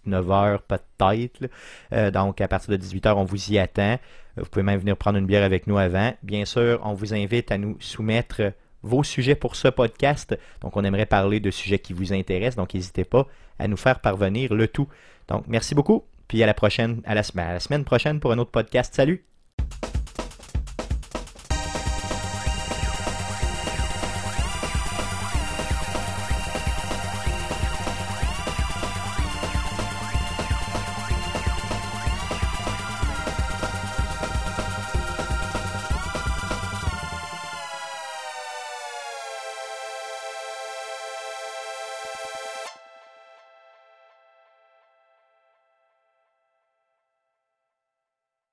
19h peut-être. Euh, donc à partir de 18h, on vous y attend. Euh, Vous pouvez même venir prendre une bière avec nous avant. Bien sûr, on vous invite à nous soumettre vos sujets pour ce podcast. Donc on aimerait parler de sujets qui vous intéressent, donc n'hésitez pas à nous faire parvenir le tout. Donc merci beaucoup, puis à la prochaine, à la, semaine- prochaine pour un autre podcast. Salut!